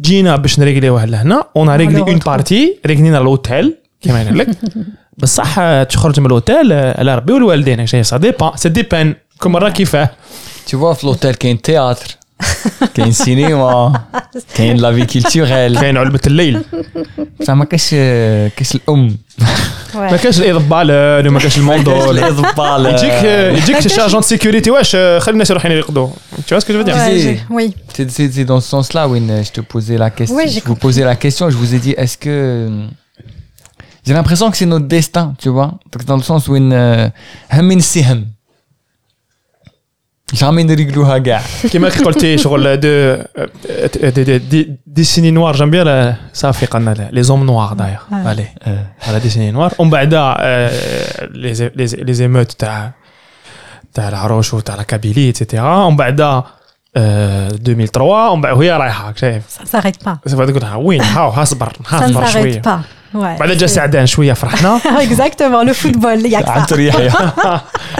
جينا باش نريغليوه لهنا اون ريغلي اون. بارتي ريغلينا لوتيل كما قال لك. *laughs* بصح تخرج من الأوتيل آه، على ربي والوالدين سا ديبان سي ديبان كل مره كيفاه. Tu vois, في l'hôtel, كاين théâtre, كاين cinéma, كاين la vie culturelle. كاين علبه الليل زعما كاش كاش الام ما Ouais. كانش الاضبال وما كانش الموندول الاضبال يجيك آه، يجيك شي اجون سيكوريتي واش آه، خلي الناس يروحوا يرقدوا tu vois ce que je veux dire Ouais, disais- j'ai- oui. C'est c'est- c'est dans ce sens-là, Win, je te posais la question. Ouais, j'ai je vous posais la question, je vous ai dit, est-ce que... J'ai l'impression que c'est notre destin, tu vois. Donc, dans le sens où une... هم نسيهم. jamais نريقلوها كاع. كما قلتي شغل دو دي دي ديسيني نوار جنب بيها صافي قلنا لي زوم نوار داير آه. الي على ديسيني نوار ومن بعد لي لي زيموت تاع تاع العروش وتاع الكابيلي اتسيتيرا ومن بعد آه، 2003 ومن بعد وهي رايحه شايف Ça ne s'arrête pas. سوف تقول لها وين هاو هاصبر Ça ne هاصبر s'arrête شويه pas. Ouais. بعد جا c'est- سعدان شويه فرحنا *laughs* Exactement, le football, il y a que عن ça. طريق يحيى.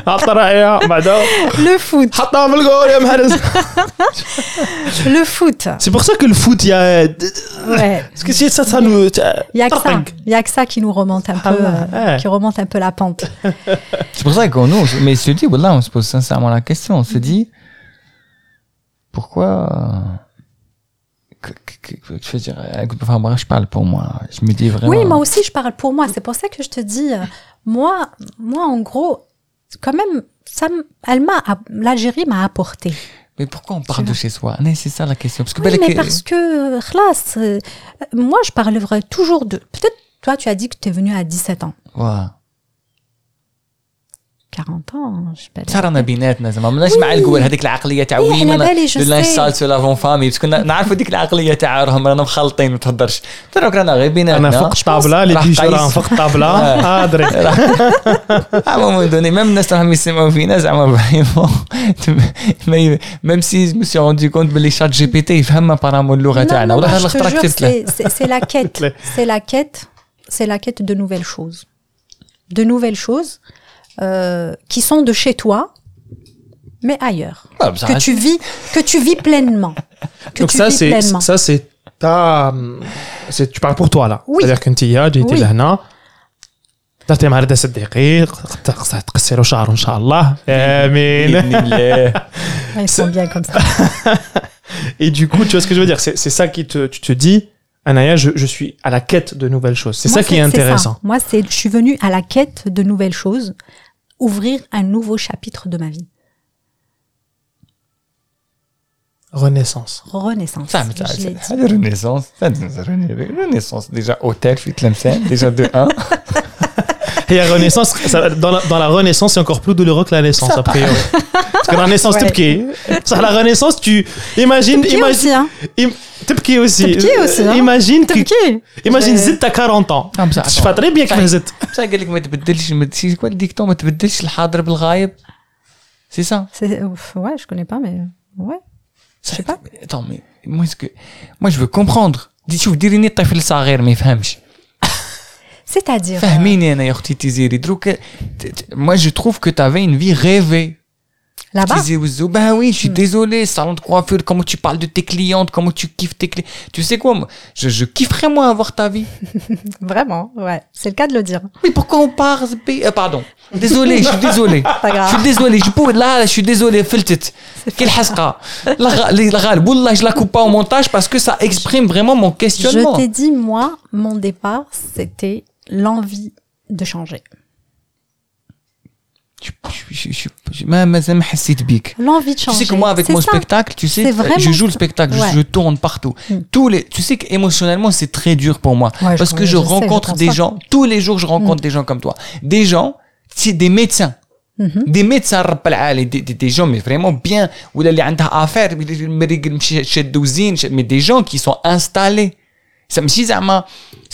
عطرايا بعدا Le foot, حطها في الجول يا محرز le foot. سي بور سا كو الفوت يا Ouais. باسكو سي سا ça nous Il y a que ça. Il y a que ça qui nous remonte un peu, Ah, euh, ouais. qui remonte un peu la pente. *laughs* C'est pour ça qu'on nous, mais je te dis, voilà, on se pose sincèrement la question. On se dit, pourquoi, que- que- que- je veux dire, euh, enfin, bref, je parle pour moi. Je me dis vraiment. Oui, moi aussi, je parle pour moi. C'est pour ça que je te dis, euh, moi, moi, en gros, quand même, ça, elle m'a, l'Algérie m'a apporté. Mais pourquoi on parle de chez soi? C'est ça la question. Parce que, Oui, mais parce que, euh, khlas, euh, moi, je parlerai toujours de. Peut-être, toi, tu as dit que tu es venu à 17 ans. Voilà. 40 *laughs* ans, je sais pas. صار بيناتنا زعما ماناش مع القول هذيك العقليه تاع إيه، وي على بالي، جو لو لانش سي. سال سو لافون فامي بس كنا نعرفوا ديك العقليه تاع راهم رانا مخلطين ما تهدرش تراك رانا غير بيناتنا انا فوق الطابله لي راح بيجو قيس. راهم فوق الطابله اه دري à *laughs* un moment donné, même الناس راهم يسمعوا فينا زعما فريمون ميم سي جو سي روندي كونت باللي شات جي بي تي يفهم ابارامون اللغه Non, تاعنا non, والله non, هاد je te الخطره jure, كتبت له c'est- c'est c'est la quête. Ouais. C'est la quête. C'est la quête de nouvelles choses. De nouvelles choses euh, qui sont de chez toi, mais ailleurs. Ah, bah, ça que reste- tu vis, que tu vis pleinement. Que Donc tu ça vis c'est pleinement. ça c'est ta c'est tu parles pour toi là Oui. c'est-à-dire كنت يا جيتي Oui. لهنا درتي مع ردة الدقيق خصها تقصر شعر ان شاء الله امين بإذن الله. Ouais, Ils sont bien comme ça. *laughs* Et du coup, tu vois ce que je veux dire C'est c'est ça qui te, tu te dis, Anaya, je, je suis à la quête de nouvelles choses. C'est Moi, ça qui est intéressant. Moi, c'est, je suis venue à la quête de nouvelles choses, ouvrir un nouveau chapitre de ma vie. Renaissance. Renaissance. Ça, mais ça, ça, renaissance. Ça, renaissance. Déjà, hôtel, fuite déjà de 1. *laughs* Et la Renaissance, ça, dans, la, dans, la, Renaissance, c'est encore plus douloureux que la naissance, a priori. *laughs* Parce que la naissance, Ouais. t'es Ça, la renaissance, tu imagines, Qui imagine, aussi, hein im- t'es aussi. T'es aussi, hein. Imagine que, Qui imagine, Je- zit t'as 40 ans. Ah, mais ça, Je fais très bien que zit. بصح قال لك ما تبدلش ما سي كوا الديكتون ما تبدلش الحاضر بالغايب سي سا C'est- ouf, ouais, je connais pas, mais ouais. Je sais pas. Attends, mais moi, est-ce que... moi je veux comprendre. دي شوف ديريني الطفل صغير ما يفهمش C'est-à-dire. euh, فهميني انا يا اختي تيزيري دروك ت- ت- moi je trouve que t'avais une vie rêvée là-bas? Ben oui, je suis mm. désolé, salon de coiffure, comment tu parles de tes clientes, comment tu kiffes tes clientes. Tu sais quoi, moi, je, je kifferais moi avoir ta vie. *laughs* Vraiment, ouais, c'est le cas de le dire. Mais pourquoi on parle euh, Pardon, désolé, je suis *laughs* désolé. Je suis désolé, je peux, là, je suis désolé, feltet. *laughs* Quel hasra. Wallah, je la coupe pas au montage parce que ça exprime vraiment mon questionnement. Je t'ai dit, moi, mon départ, c'était l'envie de changer Je- je- je- je- je- ما مازال ما حسيت بيك. L'envie de Tu changer. sais que moi, avec C'est mon ça. spectacle, tu sais, C'est vraiment je joue le ça. spectacle, je- Ouais. je, tourne partout. Mm. Tous les, tu sais qu'émotionnellement, c'est très dur pour moi. Ouais, je parce que connais, je, je sais, je rencontre pense des pas. gens, tous les jours, je rencontre des gens comme toi. Des gens, c'est des médecins. Mhm. Des médecins, رب العالي, des, des, des gens, mais vraiment bien, ولا اللي عندها affaire, المريق مشي شدوا زين, mais des gens qui sont installés. Ça ماشي زعما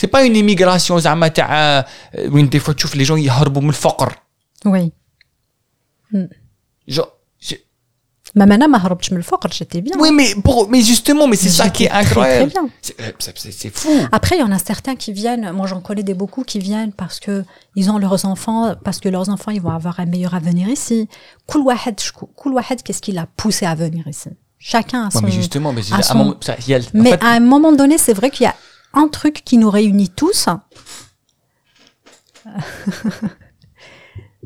c'est pas une immigration زعما تاع وين des fois تشوف les gens يهربوا من الفقر. Oui. Hmm. Genre, mais maintenant, je me le j'étais bien. Oui, mais, pour, mais justement, mais c'est ça qui est incroyable. Euh, c'est fou. Après, il y en a certains qui viennent, moi j'en connais des beaucoup qui viennent parce que ils ont leurs enfants, parce que leurs enfants, ils vont avoir un meilleur avenir ici. Koulouahed, qu'est-ce qui l'a poussé à venir ici? Chacun a son... Ouais, mais justement, mais, à un moment donné, c'est vrai qu'il y a un truc qui nous réunit tous. *laughs*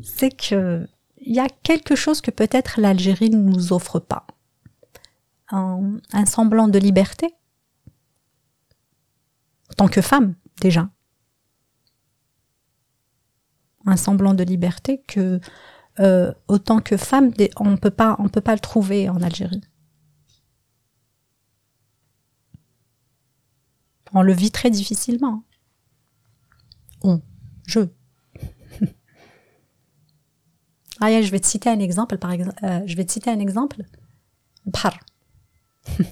c'est que il y a quelque chose que peut-être l'Algérie ne nous offre pas. Un, semblant de liberté. En tant que femme, déjà. Un semblant de liberté que, euh, autant que femme, on on peut pas le trouver en Algérie. On le vit très difficilement. On, je. Ah, je vais te citer un exemple. Par exemple, euh, je vais te citer un exemple. *laughs*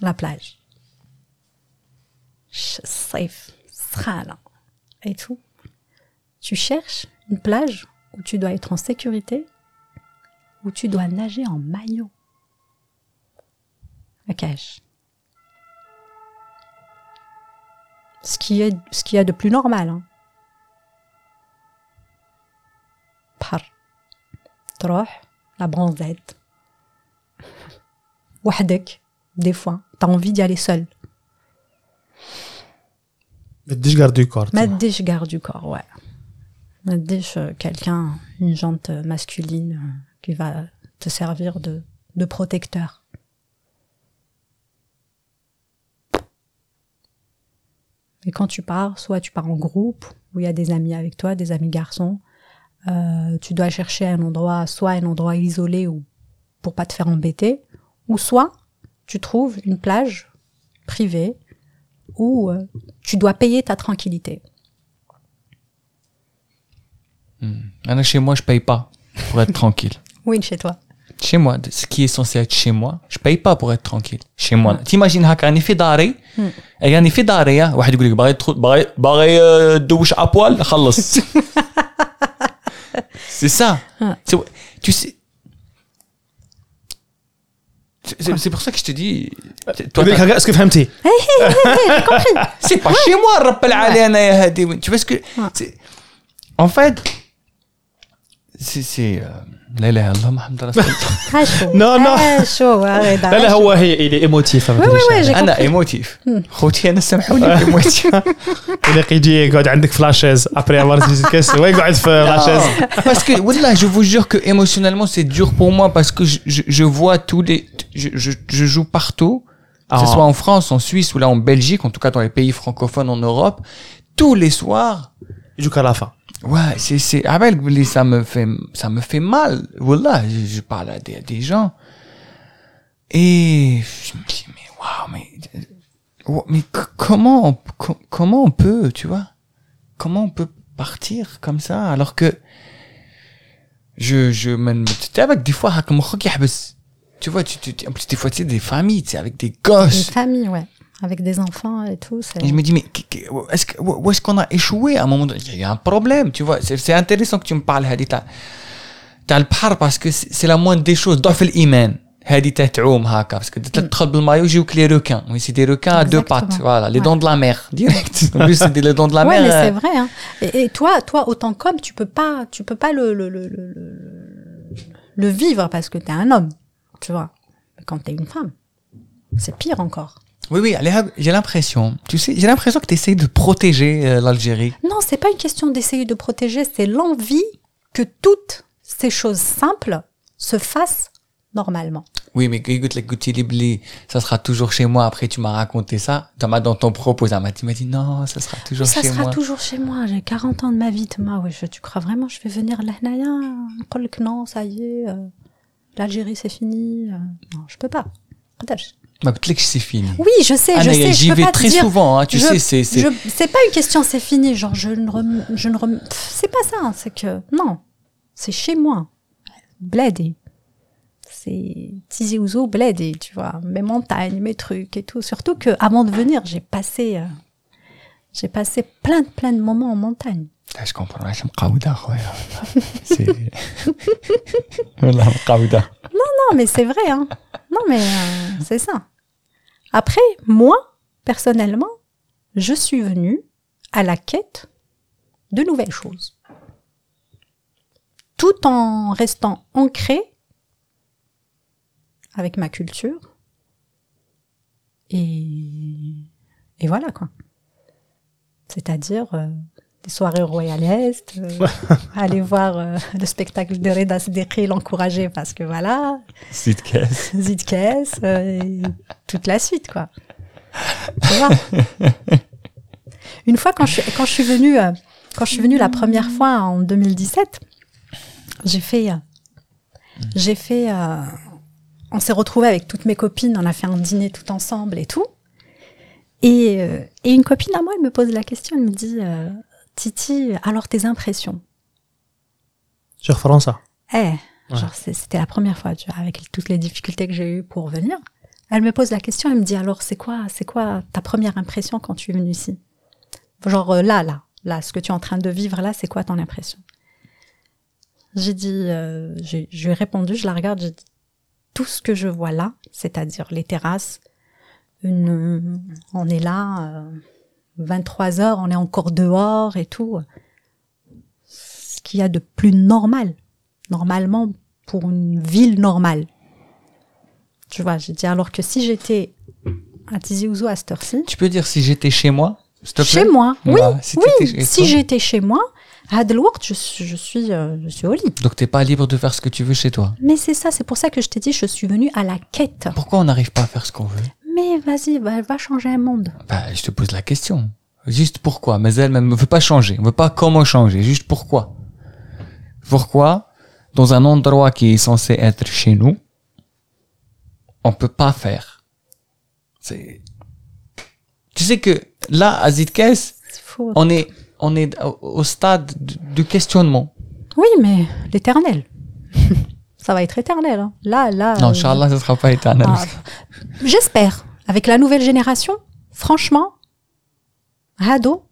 La plage. Safe, et tout. Tu cherches une plage où tu dois être en sécurité, où tu dois nager en maillot. Cache. ce qui est ce qu'il y de plus normal. Hein. بحر تروح la bronzette وحدك des fois t'as envie d'y aller seul ما تديش garde du corps ما toi. تديش garde du corps ouais ما تديش euh, quelqu'un une jante masculine euh, qui va te servir de de protecteur Et quand tu pars, soit tu pars en groupe, où il y a des amis avec toi, des amis garçons, euh, tu dois chercher un endroit, soit un endroit isolé ou pour pas te faire embêter, ou soit tu trouves une plage privée où euh, tu dois payer ta tranquillité. Maintenant, chez moi, je paye pas pour être *laughs* tranquille. Oui, chez toi. Chez moi, ce qui est censé être chez moi, je paye pas pour être tranquille. Chez moi. T'imagines هكا راني في داري يعني في داري ها، واحد يقول لك باغي تدخل باغي باغي آه، تدوش ابوال *laughs* خلص. C'est ça. Ouais. C'est- Tu sais. C'est c'est pour ça que je te dis. Toi, يقول لك t'as- هكا اسكو فهمتي *laughs* *laughs* c'est pas chez moi رب العالي يا هادي tu vois ce que c'est- en fait c'est c'est euh, لا اله الا الله محمد رسول الله Ah, chaud. Non, non. Ah, chaud. arrête, لا arrête. لا هو هي il est émotif Oui, oui, oui, j'ai انا compris. ايموتيف خوتي انا سامحوني ايموتيف يقول لك يجي يقعد عندك فلاشيز ابري افوار تجي تكس هو يقعد في لاشيز parce que wallah, je vous jure que émotionnellement c'est dur pour moi parce que je, je, je vois tous les je, je, je joue partout que ce Ah. soit en France en Suisse ou là en Belgique en tout cas dans les pays francophones en Europe tous les soirs يجوك على لا Ouais, c'est, c'est, ah ben, avec ça me fait, ça me fait mal. Voilà, je, je parle à des, des, gens. Et je me dis, mais waouh, mais, euh, oh, mais comment comment on peut, tu vois? Comment on peut partir comme ça alors que je, je, tu avec des fois, ah, ben, tu vois, tu, tu, en plus, des fois, tu sais, des familles, tu sais, avec des gosses. Des familles, ouais avec des enfants et tout. Je me dis, mais où est-ce qu'on a échoué à un moment donné? Il y a un problème, tu vois. C'est, intéressant que tu me parles, Hadita. T'as le par parce que c'est la moindre des choses. Dans l'iman. Hadita t'oum haka. Parce que t'as mm. trouble le maillot, j'ai eu que les requins. C'est des requins à deux pattes. Voilà, les dents de la mer, direct. En plus, c'est les dents de la mer. Oui, mais c'est euh. vrai. Hein. Et, toi, toi, autant qu'homme, tu peux pas, tu peux pas le, le, le, le, le vivre parce que t'es un homme. Tu vois. Mais quand t'es une femme, c'est pire encore. Oui, oui, j'ai l'impression. Tu sais, j'ai l'impression que tu essayes de protéger euh, l'Algérie. Non, c'est pas une question d'essayer de protéger, c'est l'envie que toutes ces choses simples se fassent normalement. Oui, mais écoute, écoute, ça sera toujours chez moi. Après, tu m'as raconté ça. Tu m'as dans ton propos, tu m'as dit non, ça sera toujours chez moi. Ça sera toujours chez moi. J'ai 40 ans de ma vie, Thomas. Oui, tu crois vraiment que je vais venir là, que non, ça y est, euh, l'Algérie c'est fini. Euh, non, je peux pas. Attache c'est fini. Oui, je sais, je sais. J'y vais très dire, souvent, hein, tu sais. C'est pas une question, c'est fini. Genre, je ne rem, je ne C'est pas ça, hein, c'est que. Non, c'est chez moi. Bladé. C'est Tizi Ouzo, bladé, tu vois. Mes montagnes, mes trucs et tout. Surtout que avant de venir, j'ai passé. Euh, j'ai passé plein, de, plein de moments en montagne. Ah, je comprends. C'est. *laughs* Non, non, mais c'est vrai. Hein. Non, mais euh, c'est ça. Après, moi, personnellement, je suis venue à la quête de nouvelles choses. Tout en restant ancrée avec ma culture. Et, voilà, quoi. C'est-à-dire euh, des soirées royalestes, euh, *laughs* aller voir euh, le spectacle de Reda Siddiqui, l'encourager parce que voilà, caisse. *laughs* Zidkes, euh, et toute la suite, quoi. Vois? Une fois, quand je, suis- quand je suis venue, euh, quand je suis venue la première fois en 2017, j'ai fait, j'ai fait, on s'est retrouvés avec toutes mes copines, on a fait un dîner tout ensemble et tout. Et, et une copine à moi, elle me pose la question, elle me dit, euh, Titi, alors tes impressions Sur France Eh, genre c'était la première fois, tu vois, avec toutes les difficultés que j'ai eues pour venir. Elle me pose la question, elle me dit alors c'est quoi, c'est quoi ta première impression quand tu es venue ici? Genre euh, là, là, là, ce que tu es en train de vivre là, c'est quoi ton impression? J'ai dit, euh, j'ai je lui ai répondu, je la regarde, j'ai dit tout ce que je vois là, c'est-à-dire les terrasses, une, on est là. Euh, 23 heures, on est encore dehors et tout. Ce qu'il y a de plus normal, normalement pour une ville normale. Tu vois, j'ai dit alors que si j'étais à Tizi Ouzou à cette heure-ci, Tu peux dire si j'étais chez moi chez moi, oui, si oui, chez si j'étais chez moi, à Delwart, je, suis- je suis, euh, je suis au lit. Donc t'es pas libre de faire ce que tu veux chez toi? Mais c'est ça, c'est pour ça que je t'ai dit, je suis venue à la quête. Pourquoi on n'arrive pas à faire ce qu'on veut? Mais vas-y, va, va changer un monde. Bah, je te pose la question. Juste pourquoi? Mais elle ne veut pas changer. On veut pas comment changer. Juste pourquoi? Pourquoi dans un endroit qui est censé être chez nous, on peut pas faire? C'est. Tu sais que là, à Zitkes, on est on est au, stade de, de questionnement. Oui, mais l'éternel. *laughs* ça va être éternel. hein. Là, là. Non, euh, Inch'Allah, ce sera pas éternel. ah, J'espère. Avec la nouvelle génération, franchement, Hado,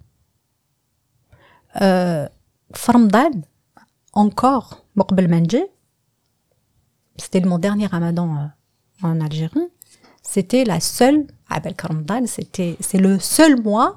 euh, encore, Moqbel Manji, c'était mon dernier ramadan euh, en Algérie, c'était la seule, Abel Ramadan, c'était, c'est le seul mois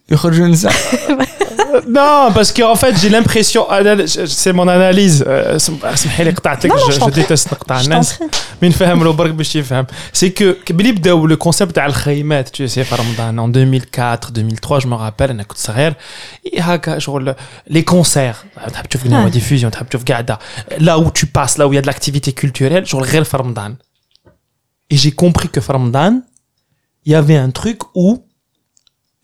*laughs* Non, parce qu'en fait, j'ai l'impression, ah, c'est mon analyse, euh, bah, je déteste mais c'est que le concept de Al-Khaymat, tu sais, en 2004, 2003, je me rappelle, les concerts, euh, tu vois, diffusion, là où tu passes, là où il y a de l'activité culturelle, genre le Ramadan. Et j'ai compris que Ramadan, il y avait un truc où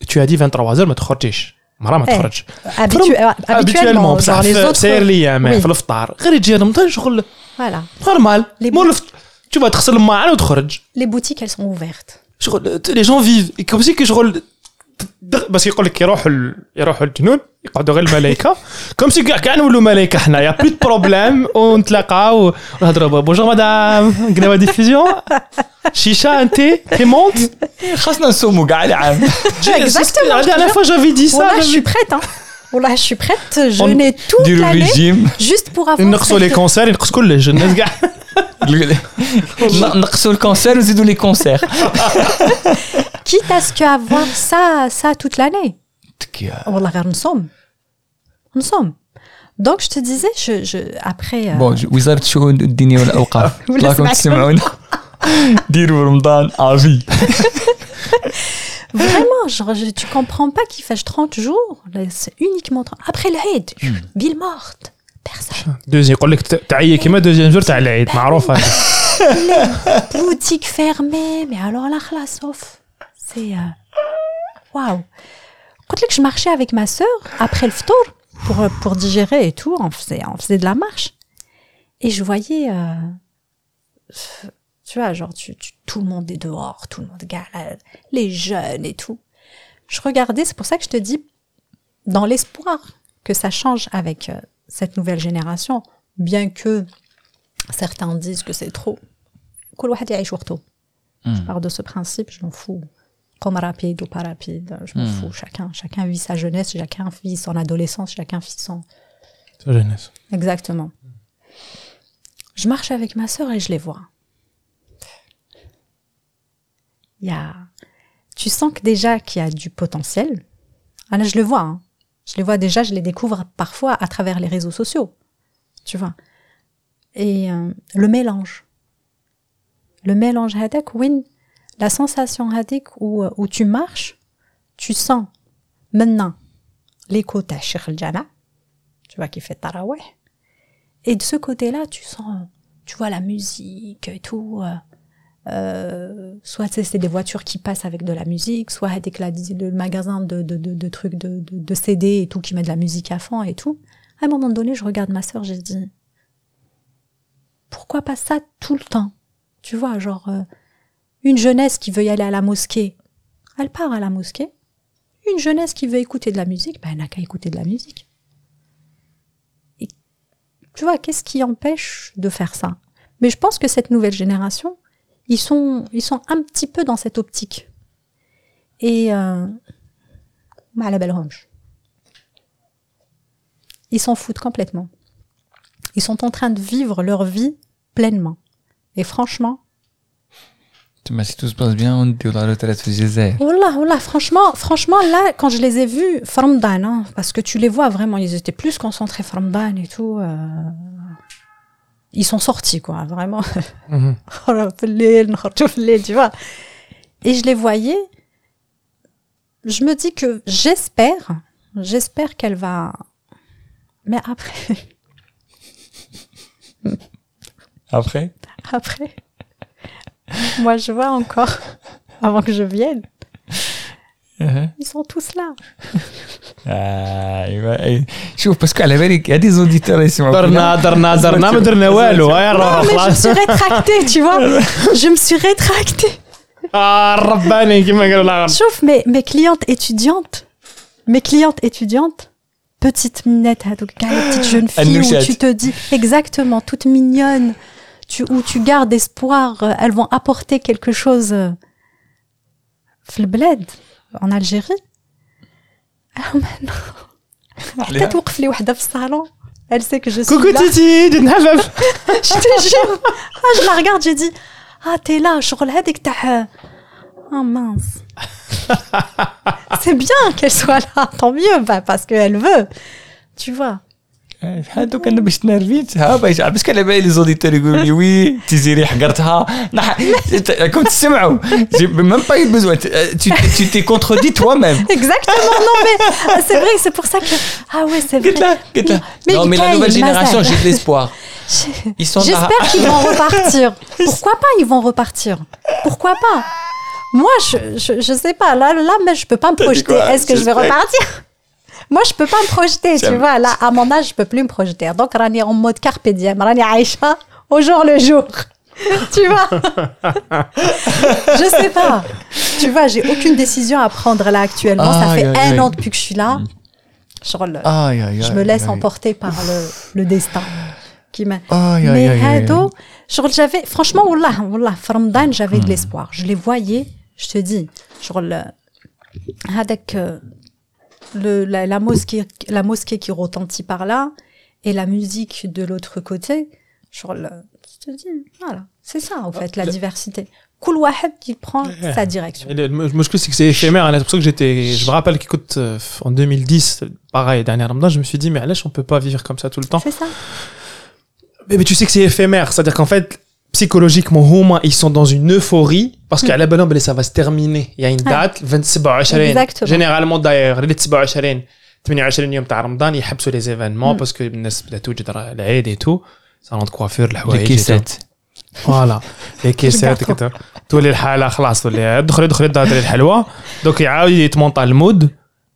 tu as dit 23 heures ما تخرجيش مرة ما. تخرج genre بصح les في- autres. ساير لي Oui. في الفطار غير يجي رمضان شغل Voilà. نورمال Les مو الفط- tu vas تغسل الماعن وتخرج Les boutiques, elles sont ouvertes. شغل لي جون فيف كوم سي كي شغل بس يقول لك يروحوا. يروحوا الجنون يقعدوا غير الملائكه كوم سي كاع كاع نولوا ملائكه حنايا بلو بروبليم ونتلاقاو ونهضروا بونجور مدام قناوه ديفيزيون شيشه انت كيمونت خاصنا نصوموا كاع العام. Exactement, La je te dernière jure. fois j'avais dit ça. Voilà, je suis j'avais- prête. Hein. Voilà, je suis prête. Je On- n'ai toute ديروا l'année ريجيم juste pour avoir. نقصوا لي cette- كونسير ينقص كلش الناس كاع *laughs* نقصوا الكونسير ونزيدوا لي كونسير. Quitte à ce qu'avoir ça, ça toute l'année. Wallah, غير نصوم. نصوم. Donc, je te disais, je, je, après. euh, بون وزاره الشؤون الدينيه والاوقاف ولا الله راكم سمعت. تسمعونا ديروا رمضان افي Vraiment, genre, je- tu comprends pas qu'il fasse 30 jours. Là, C'est uniquement 30. Après l'Aïd, ville morte. Personne. دوزي يقول لك تعيي كيما دوزيام جور تاع *laughs* العيد معروفه Boutique fermée. Mais alors là, là, sauf. C'est. euh, Waouh. Quand je marchais avec ma sœur, après le ftour, euh, pour, digérer et tout. On faisait, de la marche. Et je voyais, euh, tu vois, genre, tout le monde est dehors, tout le monde galère, les jeunes et tout. Je regardais, c'est pour ça que je te dis, dans l'espoir que ça change avec euh, cette nouvelle génération, bien que certains disent que c'est trop. Je hmm. pars de ce principe, je m'en fous. Comme rapide ou pas rapide, je m'en fous. Chacun, chacun vit sa jeunesse, chacun vit son adolescence, chacun vit son. Exactement. Je marche avec ma sœur et je les vois. Il y a. Tu sens que déjà qu'il y a du potentiel. Ah là, je le vois. hein. Je les vois déjà, je les découvre parfois à travers les réseaux sociaux. Tu vois. Et euh, le mélange. Le mélange hadak, win, la sensation hadik où, euh, où tu marches, tu sens maintenant l'écho de al-Jama, tu vois, qui fait taraweh. Et de ce côté-là, tu sens, tu vois, la musique et tout. euh, euh, soit c'est des voitures qui passent avec de la musique, soit avec la, le magasin de, de, de, trucs de, de, de CD et tout qui met de la musique à fond et tout. À un moment donné, je regarde ma sœur, j'ai dit, pourquoi pas ça tout le temps? Tu vois, genre, euh, une jeunesse qui veut y aller à la mosquée, elle part à la mosquée. Une jeunesse qui veut écouter de la musique, ben, elle n'a qu'à écouter de la musique. Et tu vois, qu'est-ce qui empêche de faire ça? Mais je pense que cette nouvelle génération, ils sont, ils sont un petit peu dans cette optique. Et euh, à la belle range. Ils s'en foutent complètement. Ils sont en train de vivre leur vie pleinement. Et franchement, si tout se passe bien, on dit la retraite au Gézère. Wallah, wallah, franchement, franchement, là, quand je les ai vus, Formdan, hein, parce que tu les vois vraiment, ils étaient plus concentrés, Formdan et tout. Euh, ils sont sortis, quoi, vraiment. *laughs* Mm-hmm. tu vois. Et je les voyais. Je me dis que j'espère, j'espère qu'elle va. Mais après. après? Après. *laughs* moi, je vois encore, *laughs* avant que je vienne, ils sont tous là. *laughs* ايوا اي شوف باسكو على بالك هادي زوديتور يسمعوا درنا درنا درنا ما درنا والو هاي Non, نروحوا mais je me خلاص suis rétractée, tu vois. Je me suis rétractée. آه، الرباني كيما قالوا العرب Sauf mes, mes clientes étudiantes, mes clientes étudiantes, petites minettes, هادوك كاع les petites jeunes filles où Anouchat. tu te dis exactement, toutes mignonnes, tu, où tu gardes espoir, euh, elles vont apporter quelque chose euh, bled, en Algérie. Ah, Elle sait que je suis Coucou là. Titi, *laughs* Je te jure. Ah, je la regarde, j'ai dit Ah, t'es là, je relève et que t'as. Oh mince. *laughs* C'est bien qu'elle soit là, tant mieux, bah, parce qu'elle veut. Tu vois. هادوك انا باش تنرفيت ها باش باسكو على بالي لي زوديتور يقولوا لي وي تيزيري حقرتها نح- راكم تسمعوا ميم با يو بوزوان tu t'es contredit toi-même Exactement, non, mais ah, c'est vrai, c'est pour ça que. Ah ouais, c'est قلت vrai. لها قلت لها Mais non mais la Mikaël, nouvelle génération Mazal. j'ai de l'espoir ils sont là J'espère qu'ils vont repartir. *laughs* Pourquoi pas ils vont repartir Pourquoi pas Moi, je, je, je sais pas. Là, là, mais je peux pas me T'as dit projeter. quoi Est-ce que je vais J'espère. repartir Moi, je peux pas me projeter, tu vois. Là, à mon âge, je peux plus me projeter. Donc, Rani en mode carpe diem. Rani Aïcha, au jour le jour. *laughs* tu vois? Je sais pas. Tu vois, j'ai aucune décision à prendre là actuellement. Ça fait un an depuis que je suis là. Aïe aïe je me laisse emporter par le, le destin qui m'a. Mais Hado, j'avais, franchement, Wallah, Wallah, Ramadan, j'avais Hmm. de l'espoir. Je les voyais, je te dis, genre, le, avec euh, le, la, la, mosquée, la mosquée qui retentit par là et la musique de l'autre côté, genre, le, je te dis, voilà, c'est ça en ah, fait, la diversité. Cool Wahed qui prend sa direction. Le, moi, je trouve que c'est éphémère. Hein, c'est pour ça que j'étais. Je me rappelle qu'écoute, euh, en 2010, pareil, dernier Ramadan, je me suis dit, mais Alèche, on peut pas vivre comme ça tout le temps. C'est ça. Mais tu sais que c'est éphémère. C'est-à-dire qu'en fait, psychologiquement هما ils sont dans une euphorie parce qu'à la bonne ça va se terminer il y a une Ah. date 27 Exactement. généralement d'ailleurs les 27 28 يوم تاع رمضان يحبسوا les événements Mm. parce que الناس بدات توجد العيد et tout salon de coiffure les الحوايج et tout. caissettes فوالا لي كيسات Regarde. كده تولي الحاله خلاص تولي دخلي دخلي دار الحلوه دوك يعاود يتمونطا المود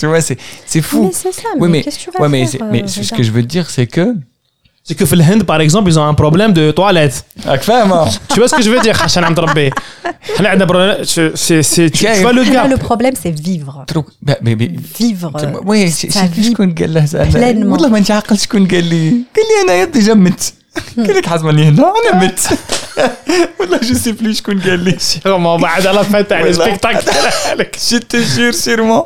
Tu vois, c'est, c'est fou. Mais c'est ça, mais, Oui, mais, qu'est-ce que tu vas ouais, mais, faire, c'est- euh, mais ce Reda que je veux dire, c'est que. سي كو في الهند باغ اكزومبل ils ont un problème de toilette راك فاهمة؟ Tu vois ce que je veux dire عشان عم تربي احنا عندنا برو- c'est c'est c'est tu tu vois le Là, gars le problème, c'est vivre. تروك bah, mais, mais, Vivre. euh, وي شي sa شي vie شكون قال له زعما pleinement. والله ما نعقل شكون قال لي قال لي انا ديجا مت قال لك حاسبني هنا انا مت والله جو سي بلو شكون قال لي sûrement بعد على فات تاع والله. السبيكتاكل Je te jure sûrement.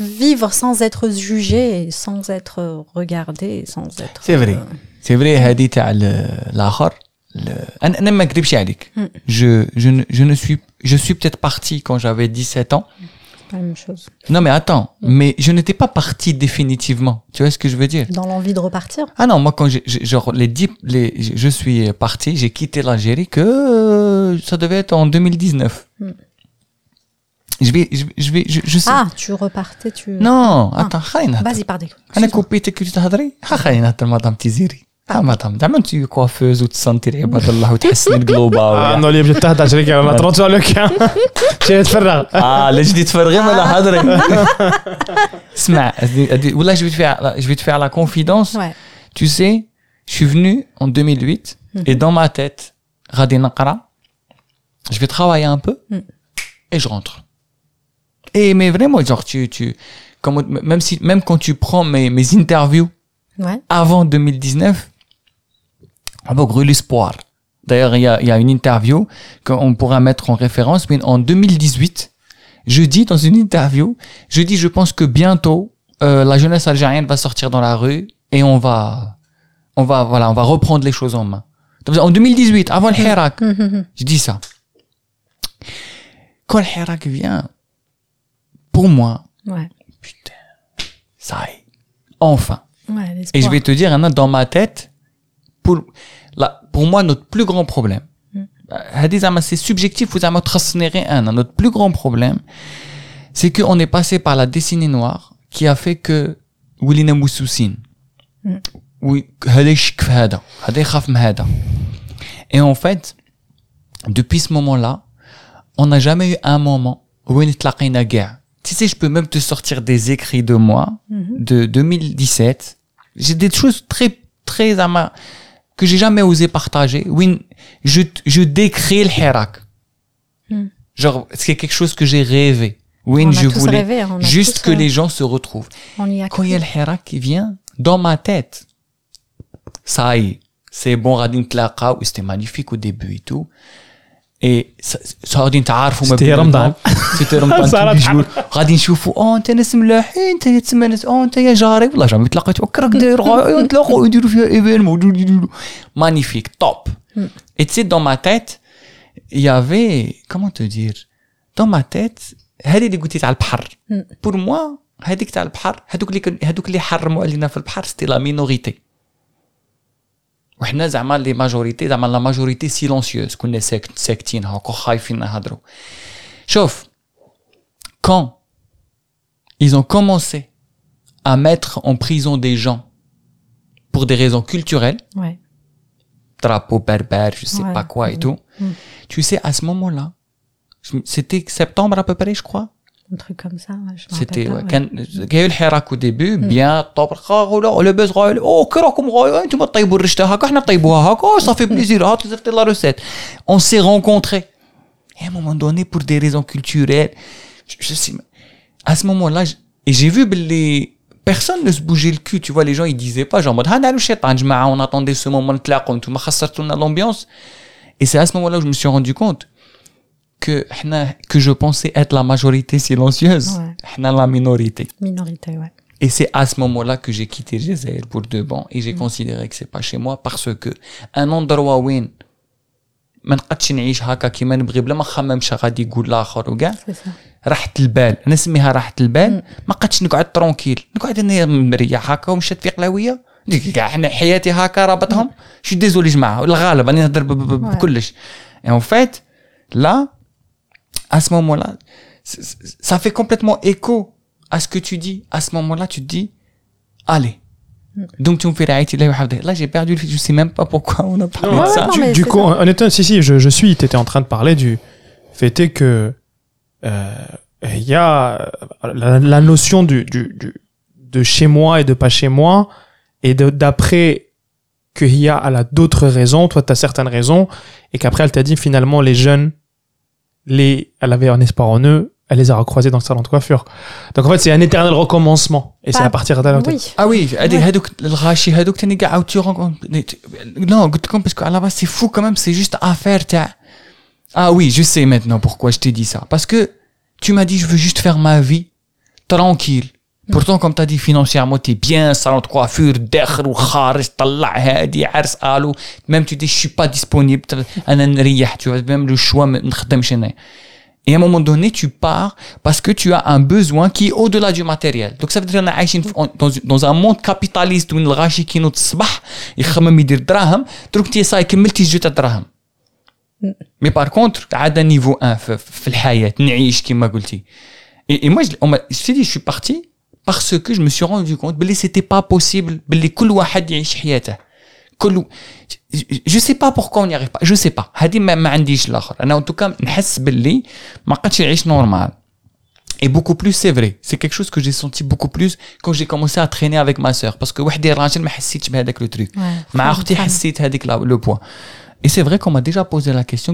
Vivre sans être jugé, sans être regardé, sans être. C'est vrai. euh, سي فري هذه تاع ال- الاخر ال- انا انا ما نكذبش عليك Mm. je je ne je ne suis je suis peut-être parti quand j'avais 17 ans Pas la même chose. Non, mais attends, mmh. mais je n'étais pas parti définitivement. Tu vois ce que je veux dire? Dans l'envie de repartir? Ah non, moi, quand j'ai, genre, les, dix, les, je suis parti, j'ai quitté l'Algérie, que euh, ça devait être en 2019. Mmh. Hmm. Je vais, je, je vais, je, je, sais. Ah, tu repartais, tu. Non, ah. attends, Vas-y, pardon. Ana coupé, tu que tu t'as hadri? Ah, madame Tiziri. Ah, madame, زعما انت كوافوز وتسنتي عباد الله وتحسني الجلوبا اه ولا- نو اللي بجد تهدى شريك انا طرت sur le cas جاي تفرغ اه لا جدي تفرغي ولا هضري اسمع هذه- هذه- ولا je vais te faire je vais te faire la confidence Ouais. tu sais je suis venu en 2008 et dans ma tête غادي نقرا je vais travailler un peu Mm. et je rentre et mais vraiment genre tu tu comme même si même quand tu prends mes mes interviews Ouais. avant 2019, avec l'espoir. D'ailleurs, il y a, y a une interview qu'on pourra mettre en référence, mais en 2018, je dis dans une interview, je dis, je pense que bientôt, euh, la jeunesse algérienne va sortir dans la rue et on va, on va, voilà, on va reprendre les choses en main. En 2018, avant le Hirak, *laughs* je dis ça. Quand le Hirak vient, pour moi, Ouais. putain, ça y est, enfin. Ouais, Et je vais te dire, Anna, dans ma tête, pour, pour moi, notre plus grand problème, هذه زعما c'est subjectif وزعما تخصني غير انا notre plus grand problème c'est que on est passé par la dessinée noire qui a fait que ولينا موسوسين وي- هذا يشك في هذا هذا يخاف من هذا et en fait depuis ce moment là on n'a jamais eu un moment où on تلاقينا كاع tu sais je peux même te sortir des écrits de moi de 2017 j'ai des choses très très zama que j'ai jamais osé partager, oui, je, je décris le hirak. Genre, c'est quelque chose que j'ai rêvé. Oui, je voulais juste que les gens se retrouvent. Quand il y a le hirak qui vient, dans ma tête, ça y est, c'est bon, Radin c'était magnifique au début et tout. اي غادي نتعارفوا ما بين رمضان سيتي رمضان غادي نشوفوا آه أنت ناس ملاحين أنت تسمى ناس آه أنت يا جاري. والله جامي تلاقيت راك *laughs* داير نتلاقوا أيوة، يديروا فيها ايفين مانيفيك توب اي دون ما تيت يافي كومون تو دير دون ما تيت هذه اللي قلتي تاع البحر. بور موا هذيك تاع البحر هذوك اللي هذوك اللي حرموا علينا في البحر سيتي لا مينوريتي وحنا زعما لي ماجوريتي زعما لا ماجوريتي سيلونسيوز كنا ساكت ساكتين هاكا خايفين نهضروا شوف quand ils ont commencé à mettre en prison des gens pour des raisons culturelles, Ouais. drapeau berbère, je sais Ouais. pas quoi et tout, tu sais, à ce moment-là, je- c'était septembre à peu près, je crois. Un truc comme ça, ouais, je me C'était rappelle ouais, pas, كان كان الحراك au début bien طبر خا لاباس غا او كي راكم غا انتم طيبوا الرشته هكا حنا طيبوها هكا صافي بليزير هات زرت لا روسيت on s'est rencontrés et à un moment donné pour des raisons culturelles je, je sais à ce moment-là j- et j'ai vu les personne ne se bougeait le cul tu vois les gens ils disaient pas genre en mode ها نعلو الشيطان جماعه on attendait ce moment نتلاقوا انتم خسرتوا لنا l'ambiance et c'est à ce moment-là où je me suis rendu compte que حنا- que je pensais être la majorité silencieuse Ouais. حنا la minorité Minorité, ouais. et c'est à ce moment-là que j'ai quitté Gézayel pour de bon et j'ai considéré que c'est pas chez moi parce que un endroit وين ما نقدش نعيش هكا كيما نبغي بلا ما نخممش غادي يقول الاخر وكاع C'est ça. راحة البال انا نسميها راحة البال ما قدش نقعد ترونكيل نقعد انا مريح هكا ومشات في قلاويه ديك كاع حنا حياتي هكا رابطهم شي ديزولي جماعه الغالب راني نهضر ب- ب- ب- بكلش et en fait là à ce moment-là, ça fait complètement écho à ce que tu dis. À ce moment-là, tu te dis, allez. Hmm. Donc tu me fais la Là j'ai perdu le fil, je sais même pas pourquoi on a parlé de ça. Du, coup, honnêtement, si, si, je, suis, tu étais en train de parler du fait que euh, il y a la, notion du, du, du, de chez moi et de pas chez moi, et d'après qu'il y a, elle a d'autres raisons, toi tu as certaines raisons, et qu'après elle t'a dit finalement les jeunes les, elle avait un espoir en eux, elle les a recroisés dans le salon de coiffure. Donc en fait c'est un éternel recommencement, et c'est Pas- à partir de là où t'as- Oui. Ah oui, هذيك هذوك الغاشي هذوك تاني كاع tu rencontres non قلت لكم parce que à la base c'est fou quand même c'est juste affaire تاع ah oui je sais maintenant pourquoi je t'ai dit ça parce que tu m'as dit je veux juste faire ma vie tranquille pourtant comme t'as dit financièrement t'es bien salon de coiffure داخل وخارج طلع هادي عرس قالوا même tu dis je suis pas disponible انا نريح tu vois même le choix ما نخدمش انا Et à un moment donné, tu pars parce que tu as un besoin qui est au-delà du matériel. Donc ça veut dire qu'on est عايشين في- dans, dans un monde capitaliste وين الغاشي كينوض الصباح يخمم يدير دراهم دروك انت صاي كملتي جوج تاع دراهم. مي بار كونتر عاد نيفو 1 في, في الحياة نعيش كما قلتي. Et, et moi, je, on m'a- je t'ai dit, je suis parti parce que je me suis rendu compte que c'était pas possible. Je sais pas pourquoi on n'y arrive pas. Je sais pas. en tout cas normal. Et beaucoup plus c'est vrai. C'est quelque chose que j'ai senti beaucoup plus quand j'ai commencé à traîner avec ma sœur. Parce que le truc. Ouais, le poids. Et c'est vrai qu'on m'a déjà posé la question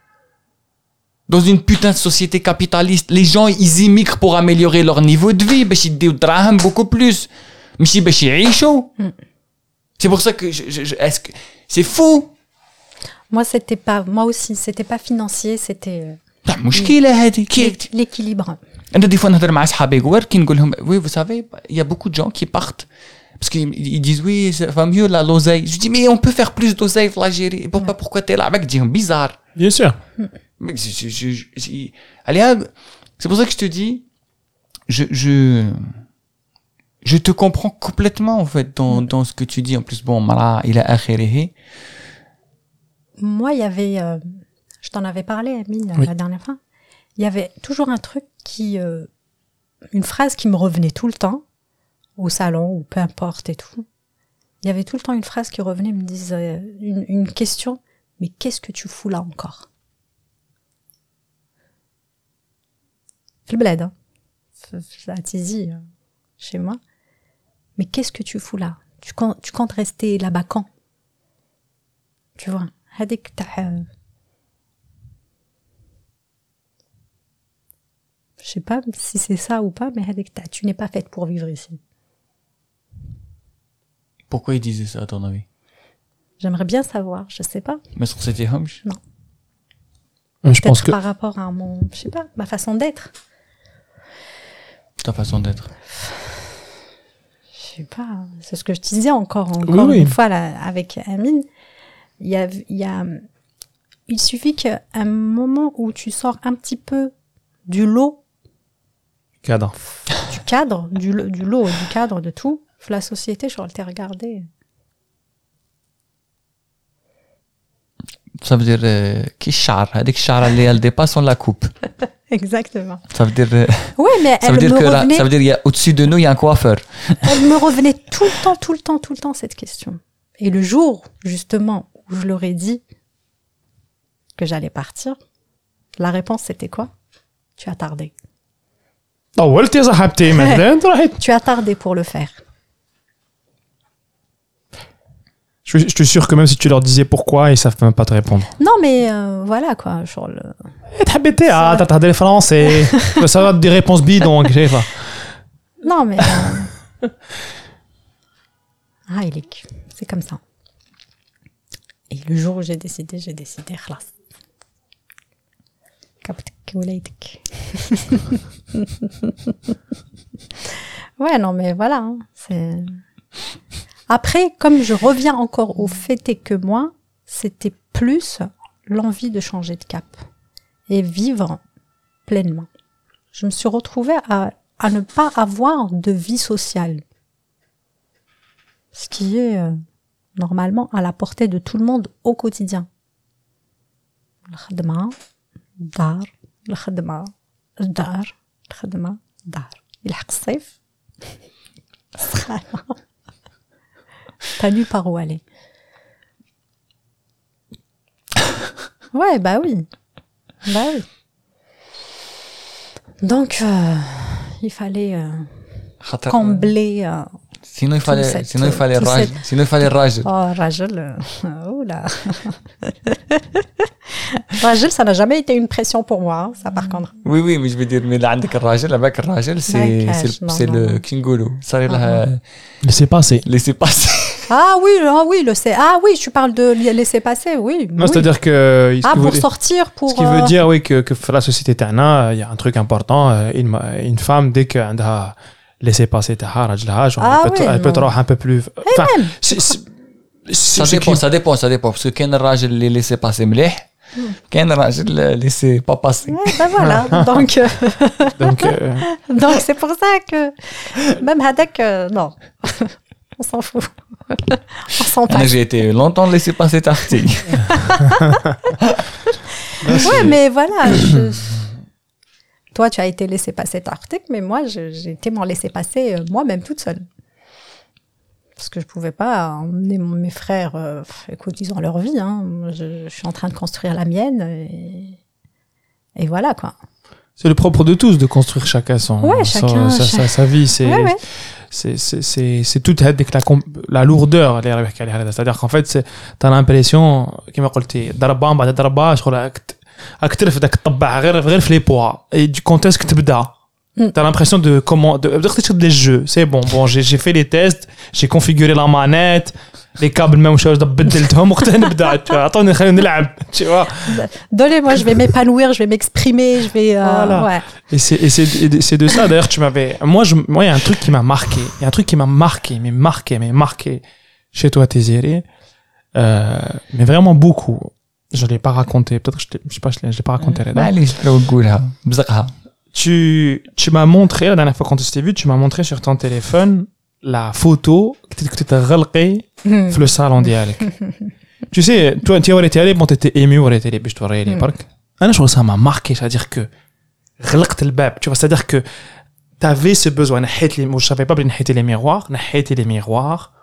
dans une putain de société capitaliste les gens ils immigrent pour améliorer leur niveau de vie باش يديو دراهم beaucoup plus ماشي باش يعيشوا c'est pour ça que je, je, je- est-ce que c'est fou Moi, c'était pas, moi aussi, c'était pas financier, c'était euh, لا مشكلة هذه كي l'é- l'équilibre. انا دي فوا نهضر مع صحابي كوار كي نقول لهم وي vous savez il y a beaucoup de gens qui partent parce qu'ils ils disent oui ça va mieux la l'oseille je dis mais on peut faire plus d'oseille في l'Algérie pourquoi pourquoi t'es là mec تجيهم bizarre Bien sûr. Mec, je, je, je, je- allez, ah, c'est pour ça que je te dis, je, je, je te comprends complètement, en fait, dans, dans ce que tu dis. En plus, bon, Mara, il a. Moi, il y avait, euh, je t'en avais parlé, Amine, Oui. la dernière fois. Il y avait toujours un truc qui, euh, une phrase qui me revenait tout le temps, au salon ou peu importe et tout. Il y avait tout le temps une phrase qui revenait, me disait une, une question, mais qu'est-ce que tu fous là encore? في البلاد hein. في- في- à Tizi, euh, chez moi. Mais qu'est-ce que tu fous là tu comptes, tu comptes rester là-bas quand Tu vois هذيك تاع Je sais pas si c'est ça ou pas, mais هذيك تاع tu n'es pas faite pour vivre ici. Pourquoi il disait ça, à ton avis? J'aimerais bien savoir, je sais pas. Mais sur c'était Humsh? Je pense Peut-être que par rapport à mon, je sais pas, ma façon d'être. Ta façon d'être. Je sais pas, c'est ce que je te disais encore, encore oui. une fois là, avec Amine. Il y a, y a, il suffit qu'à un moment où tu sors un petit peu du lot, cadre. du cadre, du, du lot, du cadre, de tout, la société, je t'ai regardé. ça veut dire euh, qui char? Avec char elle dépasse on la coupe. *laughs* Exactement. Ça veut dire euh, mais elle ça veut dire me que revenait... la, ça veut dire y a, au-dessus de nous il y a un coiffeur. *laughs* Elle me revenait tout le temps tout le temps tout le temps cette question. Et le jour justement où je leur ai dit que j'allais partir la réponse c'était quoi? Tu as tardé. *laughs* Tu as tardé pour le faire. Je suis je suis sûr que même si tu leur disais pourquoi, ils savent même pas te répondre. Non, mais euh, voilà quoi. Genre le... تحبي اه تهضر الفرنسي ça va des réponses bidons شايفه Non, mais. euh, *laughs* Ah, il est... C'est comme ça. Et le jour où j'ai décidé, j'ai décidé. *laughs* خلاص. كبتك وليدك. ouais, non, mais voilà. hein, c'est... Après, comme je reviens encore au fait est que moi, c'était plus l'envie de changer de cap et vivre pleinement. Je me suis retrouvée à, à ne pas avoir de vie sociale. Ce qui est euh, normalement à la portée de tout le monde au quotidien. الخدمة دار الخدمة الدار الخدمة دار يلحق الصيف سخانة T'as nu par où aller. Ouais, bah oui. Bah oui. Donc, euh, il fallait euh, combler. Euh, sinon, il fallait, cette, sinon, il fallait rage. Cette... Sinon, il fallait rage. Oh, Rajel. Oh là. *laughs* Rajel, ça n'a jamais été une pression pour moi, hein, ça par mm. contre. Oui, oui, mais je veux dire, mais là, avec Rajel, avec Rajel, c'est le, le kingolo. Ça, ah, ah. Euh, Laissez passer. Laissez passer. Ah oui, ah oui, le c'est ah oui, tu parles de laisser passer, oui. C'est-à-dire que ah, pour sortir pour ce qui veut euh, dire oui que, que la société tana, il y a un truc important, euh, une, une femme dès qu'elle a laissé passer ah, ah, elle, peut être un peu plus eh ça, dépend, ça dépend, ça dépend, parce que quand rage les laisser passer mleh Ken Rajel laissez pas passer. Ouais, ben voilà, *laughs* donc euh, *laughs* donc c'est pour ça que même Hadak euh, non. *laughs* on s'en fout. *laughs* on s'en Moi, passe. j'ai été longtemps laissé passer Tarty. *laughs* Ouais, mais voilà. *clears throat* je- Toi, tu as été laissé passer article, mais moi, j'ai été m'en laisser passer euh, moi-même toute seule. Parce que je pouvais pas emmener mon- mes frères. euh, écoute, ils ont leur vie. Hein. Je, je suis en train de construire la mienne. Et, et voilà, quoi. c'est le propre de tous de construire chacun son, Ouais, son- chacun, sa, cha- sa- sa vie. C'est Ouais, ouais c'est c'est c'est c'est toute هذيك la com- la lourdeur اللي راح يحكي عليها هذا. c'est-à-dire qu'en fait c'est t'as l'impression كما قلتي ضربه من بعد ضربه شغل راك ت- راك ترفد راك تطبع غير غير في لي بوا et du quand est-ce que تبدا Mm. Hmm. T'as l'impression de comment de, de, des jeux. C'est bon, bon, j'ai j'ai fait les tests, j'ai configuré la manette, les câbles même chose, *laughs* bah, attends, tu vois. Désolé, moi je vais m'épanouir, je vais m'exprimer, je vais euh, voilà. ouais. Et c'est et c'est et c'est de ça d'ailleurs tu m'avais moi je moi il y a un truc qui m'a marqué, il y a un truc qui m'a marqué, mais marqué, mais marqué chez toi Tézéré. Euh, mais vraiment beaucoup. Je l'ai pas raconté, peut-être que je, je sais pas, je l'ai pas raconté. Allez, je l'ai au goût là. Tu, tu m'as montré, la dernière fois quand on s'était vu, tu m'as montré sur ton téléphone la photo que tu étais relquée dans hmm. le salon dialect. *laughs* Tu sais, toi, tu es allé, bon, tu étais ému, tu étais allé, puis tu es allé, parc. Ben, je trouve hmm. ah ça m'a marqué, c'est-à-dire que, relquée le bab, tu vois, c'est-à-dire que tu avais ce besoin, je ne savais pas, je les miroirs, je les miroirs,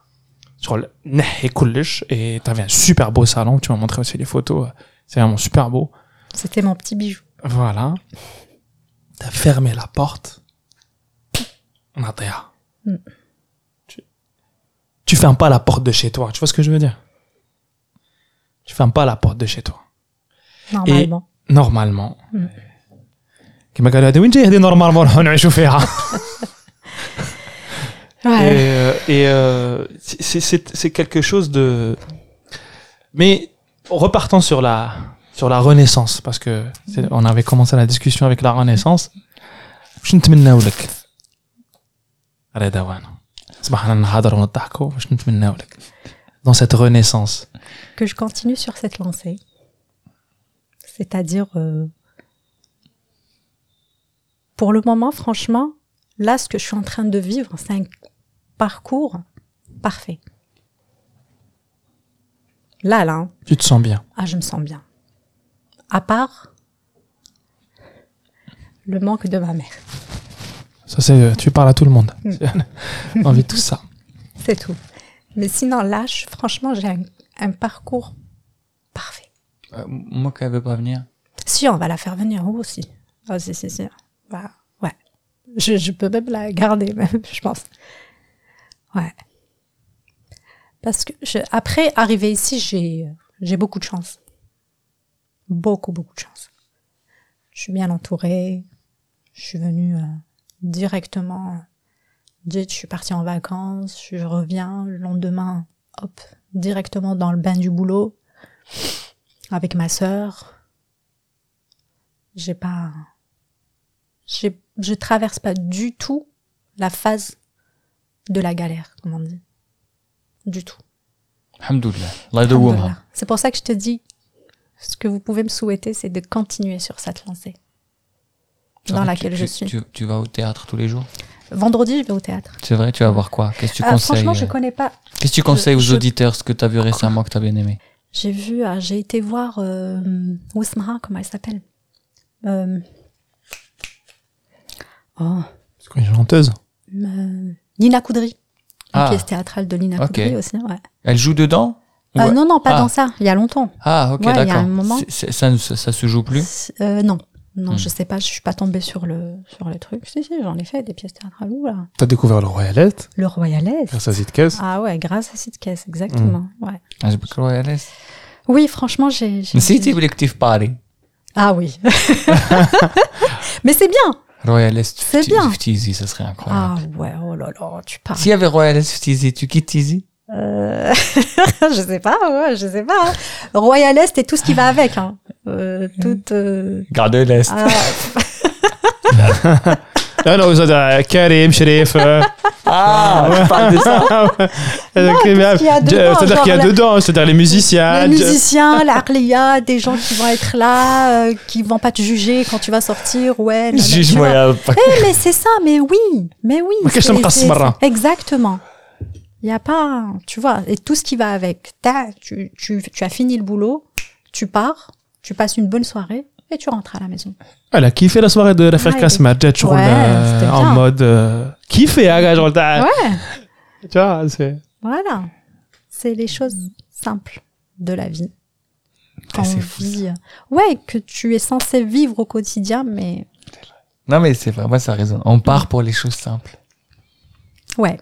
et tu avais un super beau salon, tu m'as montré aussi les photos, euh, c'est vraiment super beau. C'était mon petit bijou. Voilà T'as fermé la porte. On a rien. Mm. Tu, tu fermes pas la porte de chez toi. Tu vois ce que je veux dire Tu fermes pas la porte de chez toi. Normalement. Normalement. Mm. كما قالوا هذه وين جاي هذه نورمالمون نروحوا نعيشوا فيها Ouais. et, euh, et euh, c'est- c'est c'est quelque chose de mais repartons sur la sur la renaissance parce que c'est- on avait commencé la discussion avec la renaissance واش نتمناو لك رضا وانا صباحنا نهضروا ونضحكوا واش نتمناو لك dans cette renaissance que je continue sur cette lancée. C'est-à-dire, euh, pour le moment, franchement, là, ce que je suis en train de vivre, c'est un parcours parfait. Là, là, hein, tu te sens bien ah, je me sens bien. À part le manque de ma mère, ça c'est tu parles à tout le monde Mm. *laughs* on vit tout ça *laughs* c'est tout. Mais sinon, là, je- franchement, j'ai un, un parcours parfait. Euh, Moi qui veut pas venir. Si, on va la faire venir oh, aussi. Ah, si, si, si. Bah, ouais. Je, je peux même la garder, même, *laughs* je pense. Ouais. Parce que je- après, arriver ici, j'ai, j'ai beaucoup de chance beaucoup, beaucoup de chance. Je suis bien entourée. Je suis venue euh, directement. Dite, je suis partie en vacances. Je reviens le lendemain. Hop, directement dans le bain du boulot avec ma sœur. J'ai pas, j'ai, je traverse pas du tout la phase de la galère, comme on dit. Du tout. Alhamdoulilah. C'est pour ça que je te dis, ce que vous pouvez me souhaiter c'est de continuer sur cette lancée dans Tu- laquelle tu- je suis. Tu, tu vas au théâtre tous les jours? Vendredi je vais au théâtre. C'est vrai, tu vas voir quoi? Qu'est-ce que tu Ah, conseilles franchement je euh, connais pas. Qu'est-ce que tu conseilles aux je- auditeurs, ce que tu as vu récemment que tu as bien aimé? J'ai vu ah, j'ai été voir euh, Ousmara comment elle s'appelle? Euh, oh. C'est quoi une chanteuse? Euh, Nina Coudry une Ah. pièce théâtrale de Nina Ok. Coudry aussi ouais. Elle joue dedans? euh, Non, non, pas ah. dans ça, il y a longtemps. Ah, ok, ouais, d'accord. Moment... Ça, ça, ça, se joue plus euh, Non. Non, hmm. je sais pas, je suis pas tombée sur le, sur le truc. Si, si, j'en ai fait des pièces théâtrales. là. T'as découvert le Royalest Le Royalest. Grâce à Zitkes Ah ouais, grâce à Zitkes, exactement. Hmm. Ouais. Ah, j'ai beaucoup le Oui, franchement, j'ai. Si, tu voulais que Ah oui. *laughs* *laughs* Mais c'est bien Royalest 50, C'est bien. 50, ça serait incroyable. Ah ouais, oh là là, tu parles. S'il y avait Royalest 50, tu quittes Tizi euh... *laughs* je sais pas, je sais pas. Royal Est et tout ce qui va avec. Hein. Euh, toute. Euh, Garde l'Est. Ah. Non, *laughs* ah non, vous êtes euh, Karim, Sherif. Euh. Ah, tu parles de ça. C'est-à-dire qu'il y a dedans, c'est-à-dire les musiciens. Les musiciens, *laughs* l'Arlia, des gens qui vont être là, qui vont pas te juger quand tu vas sortir. Ouais, juge-moi. Eh, mais c'est ça, mais oui, mais oui. Exactement. Il n'y a pas, tu vois, et tout ce qui va avec. As, tu, tu, tu, as fini le boulot, tu pars, tu passes une bonne soirée et tu rentres à la maison. Elle a kiffé la soirée de l'affaire ah, Kasma, tu ouais, euh, en mode euh, kiffé, hein, genre, ouais. tu vois, c'est. Voilà, c'est les choses simples de la vie. Quand vit, euh, ouais, que tu es censé vivre au quotidien, mais. Non mais c'est vrai, moi ça résonne. On part pour les choses simples. Ouais.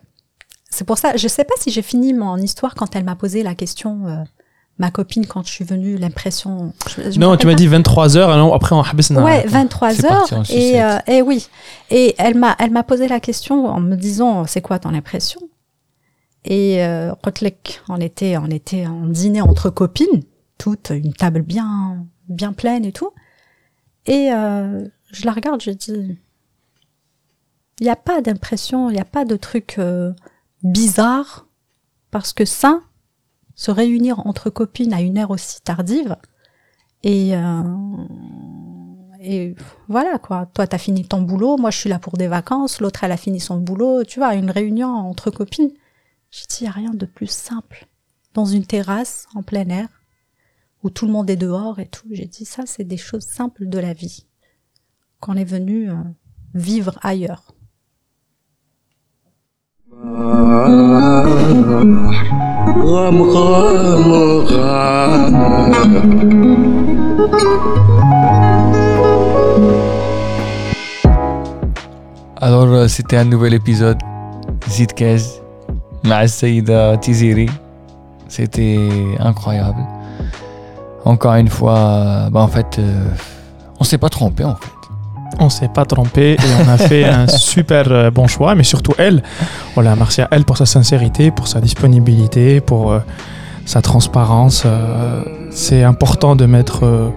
C'est pour ça, je ne sais pas si j'ai fini mon histoire quand elle m'a posé la question. Euh, ma copine, quand je suis venue, l'impression. non, tu m'as dit 23 heures, alors après on a Ouais, 23 heures. Et, euh, et, oui. Et elle m'a, posé la question en me disant c'est quoi ton impression? Et euh, on était, on était en dîner entre copines, toute une table bien, bien pleine et tout. Et euh, je la regarde, je dis il n'y a pas d'impression, il n'y a pas de truc. Euh, bizarre, parce que ça, se réunir entre copines à une heure aussi tardive, et, euh, et voilà quoi. Toi, t'as fini ton boulot, moi je suis là pour des vacances, l'autre elle a fini son boulot, tu vois, une réunion entre copines. J'ai dit, il a rien de plus simple. Dans une terrasse, en plein air, où tout le monde est dehors et tout. J'ai dit, ça, c'est des choses simples de la vie. Qu'on est venu euh, vivre ailleurs. غام غام غام Alors, euh, c'était un nouvel épisode Zid Kez مع السيدة Tiziri. C'était incroyable. Encore une fois, euh, bah en fait, euh, on s'est pas trompé en fait. on s'est pas trompé et on a fait un *laughs* super euh, bon choix, mais surtout elle. Voilà, merci à elle pour sa sincérité, pour sa disponibilité, pour euh, sa transparence. Euh, c'est important de mettre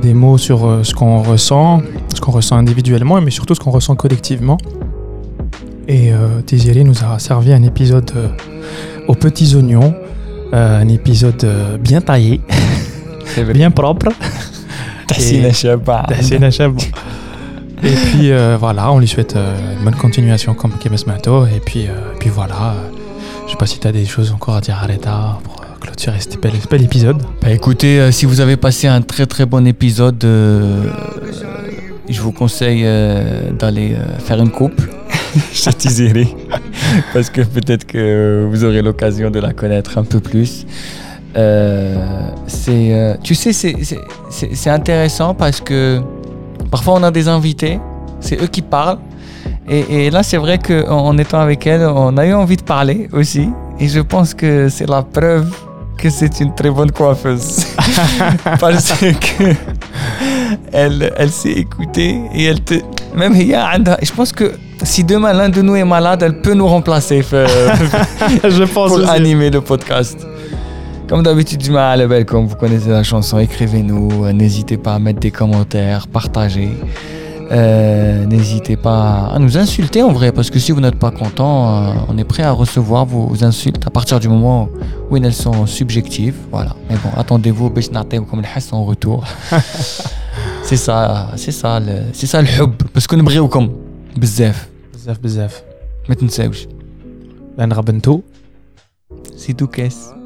des mots sur ce qu'on ressent, ce qu'on ressent individuellement, mais surtout ce qu'on ressent collectivement. Et Tizieli nous a servi un épisode aux petits oignons, un épisode bien taillé, *laughs* bien propre. et, *laughs* Et puis euh, voilà, on lui souhaite euh, une bonne continuation comme Kemes Mato. Et puis, euh, puis voilà, euh, je sais pas si tu as des choses encore à dire à Reda pour clôturer cet bel, ce bel épisode. Bah écoutez, euh, si vous avez passé un très très bon épisode, euh, euh, je vous conseille euh, d'aller euh, faire une coupe *laughs* chez Tizeri. Parce que peut-être que vous aurez l'occasion de la connaître un peu plus. Euh, c'est, euh, tu sais, c'est, c'est, c'est- c'est intéressant parce que Parfois, on a des invités, c'est eux qui parlent. Et, là, c'est vrai qu'en étant avec elle, on a eu envie de parler aussi. Et je pense que c'est la preuve que c'est une très bonne coiffeuse. *laughs* Parce que elle, elle s'est écoutée et elle te. Même je pense que si demain l'un de nous est malade, elle peut nous remplacer. *laughs* je pense pour animer le podcast. Comme d'habitude, ma label, comme vous connaissez la chanson, écrivez-nous. Euh, n'hésitez pas à mettre des commentaires, partagez. Euh, n'hésitez pas à nous insulter en vrai, parce que si vous n'êtes pas content, euh, on est prêt à recevoir vos insultes à partir du moment où elles sont subjectives. Voilà. Mais bon, attendez-vous, comme le en retour. c'est *laughs* ça, c'est ça, c'est ça le hub. Parce qu'on est comme. Bzef. Bzef, bzef. Mais tu ne sais pas. Ben Rabentou. C'est tout qu'est-ce.